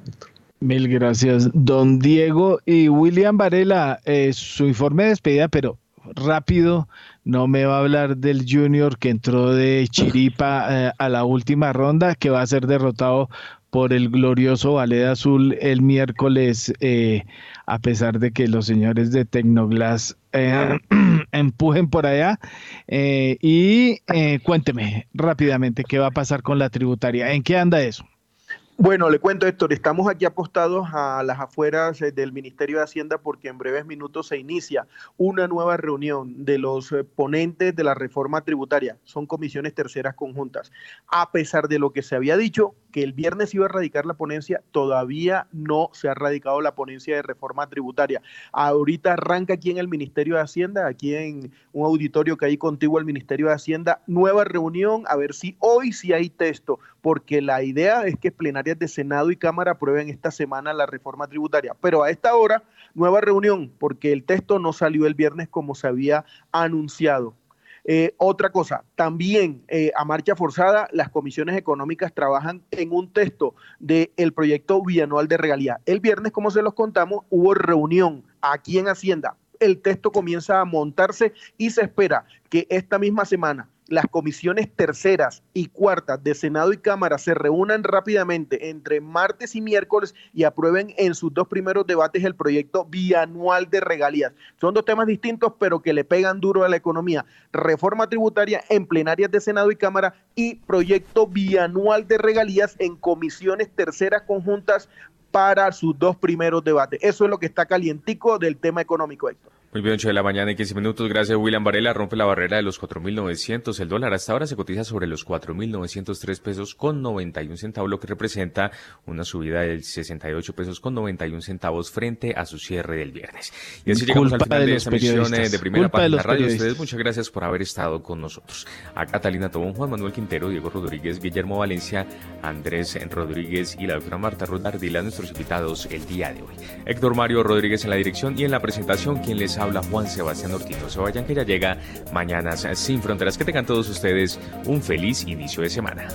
Mil gracias, don Diego y William Varela. Eh, su informe de despedida, pero rápido, no me va a hablar del Junior que entró de Chiripa a la última ronda, que va a ser derrotado por el glorioso Ballet Azul el miércoles, eh, a pesar de que los señores de Tecnoglass eh, [CLEARS THROAT] empujen por allá. Eh, y cuénteme rápidamente qué va a pasar con la tributaria. ¿En qué anda eso? Bueno, le cuento, Héctor, estamos aquí apostados a las afueras eh, del Ministerio de Hacienda porque en breves minutos se inicia una nueva reunión de los eh, ponentes de la reforma tributaria. Son comisiones terceras conjuntas. A pesar de lo que se había dicho, que el viernes iba a radicar la ponencia, todavía no se ha radicado la ponencia de reforma tributaria. Ahorita arranca aquí en el Ministerio de Hacienda, aquí en un auditorio que hay contigo al Ministerio de Hacienda, nueva reunión, a ver si hoy sí hay texto, porque la idea es que plenaria de Senado y Cámara aprueben esta semana la reforma tributaria. Pero a esta hora, nueva reunión, porque el texto no salió el viernes como se había anunciado. Eh, otra cosa, también eh, a marcha forzada, las comisiones económicas trabajan en un texto del proyecto bianual de regalía. El viernes, como se los contamos, hubo reunión aquí en Hacienda. El texto comienza a montarse y se espera que esta misma semana las comisiones terceras y cuartas de Senado y Cámara se reúnan rápidamente entre martes y miércoles y aprueben en sus dos primeros debates el proyecto bianual de regalías. Son dos temas distintos, pero que le pegan duro a la economía. Reforma tributaria en plenarias de Senado y Cámara y proyecto bianual de regalías en comisiones terceras conjuntas para sus dos primeros debates. Eso es lo que está calientico del tema económico, Héctor. Muy bien, 8 de la mañana y 15 minutos. Gracias, William Varela. Rompe la barrera de los 4.900. El dólar hasta ahora se cotiza sobre los 4.903 pesos con 91 centavos, lo que representa una subida del 68 pesos con 91 centavos frente a su cierre del viernes. Y así llegamos al final de, esta emisión eh, de primera página de radio. Ustedes, muchas gracias por haber estado con nosotros. A Catalina Tobón, Juan Manuel Quintero, Diego Rodríguez, Guillermo Valencia, Andrés Rodríguez y la doctora Marta Rodardila, nuestros invitados el día de hoy. Héctor Mario Rodríguez en la dirección y en la presentación, quien les habla Juan Sebastián Ortiz. Se vayan que ya llega Mañanas Sin Fronteras. Que tengan todos ustedes un feliz inicio de semana.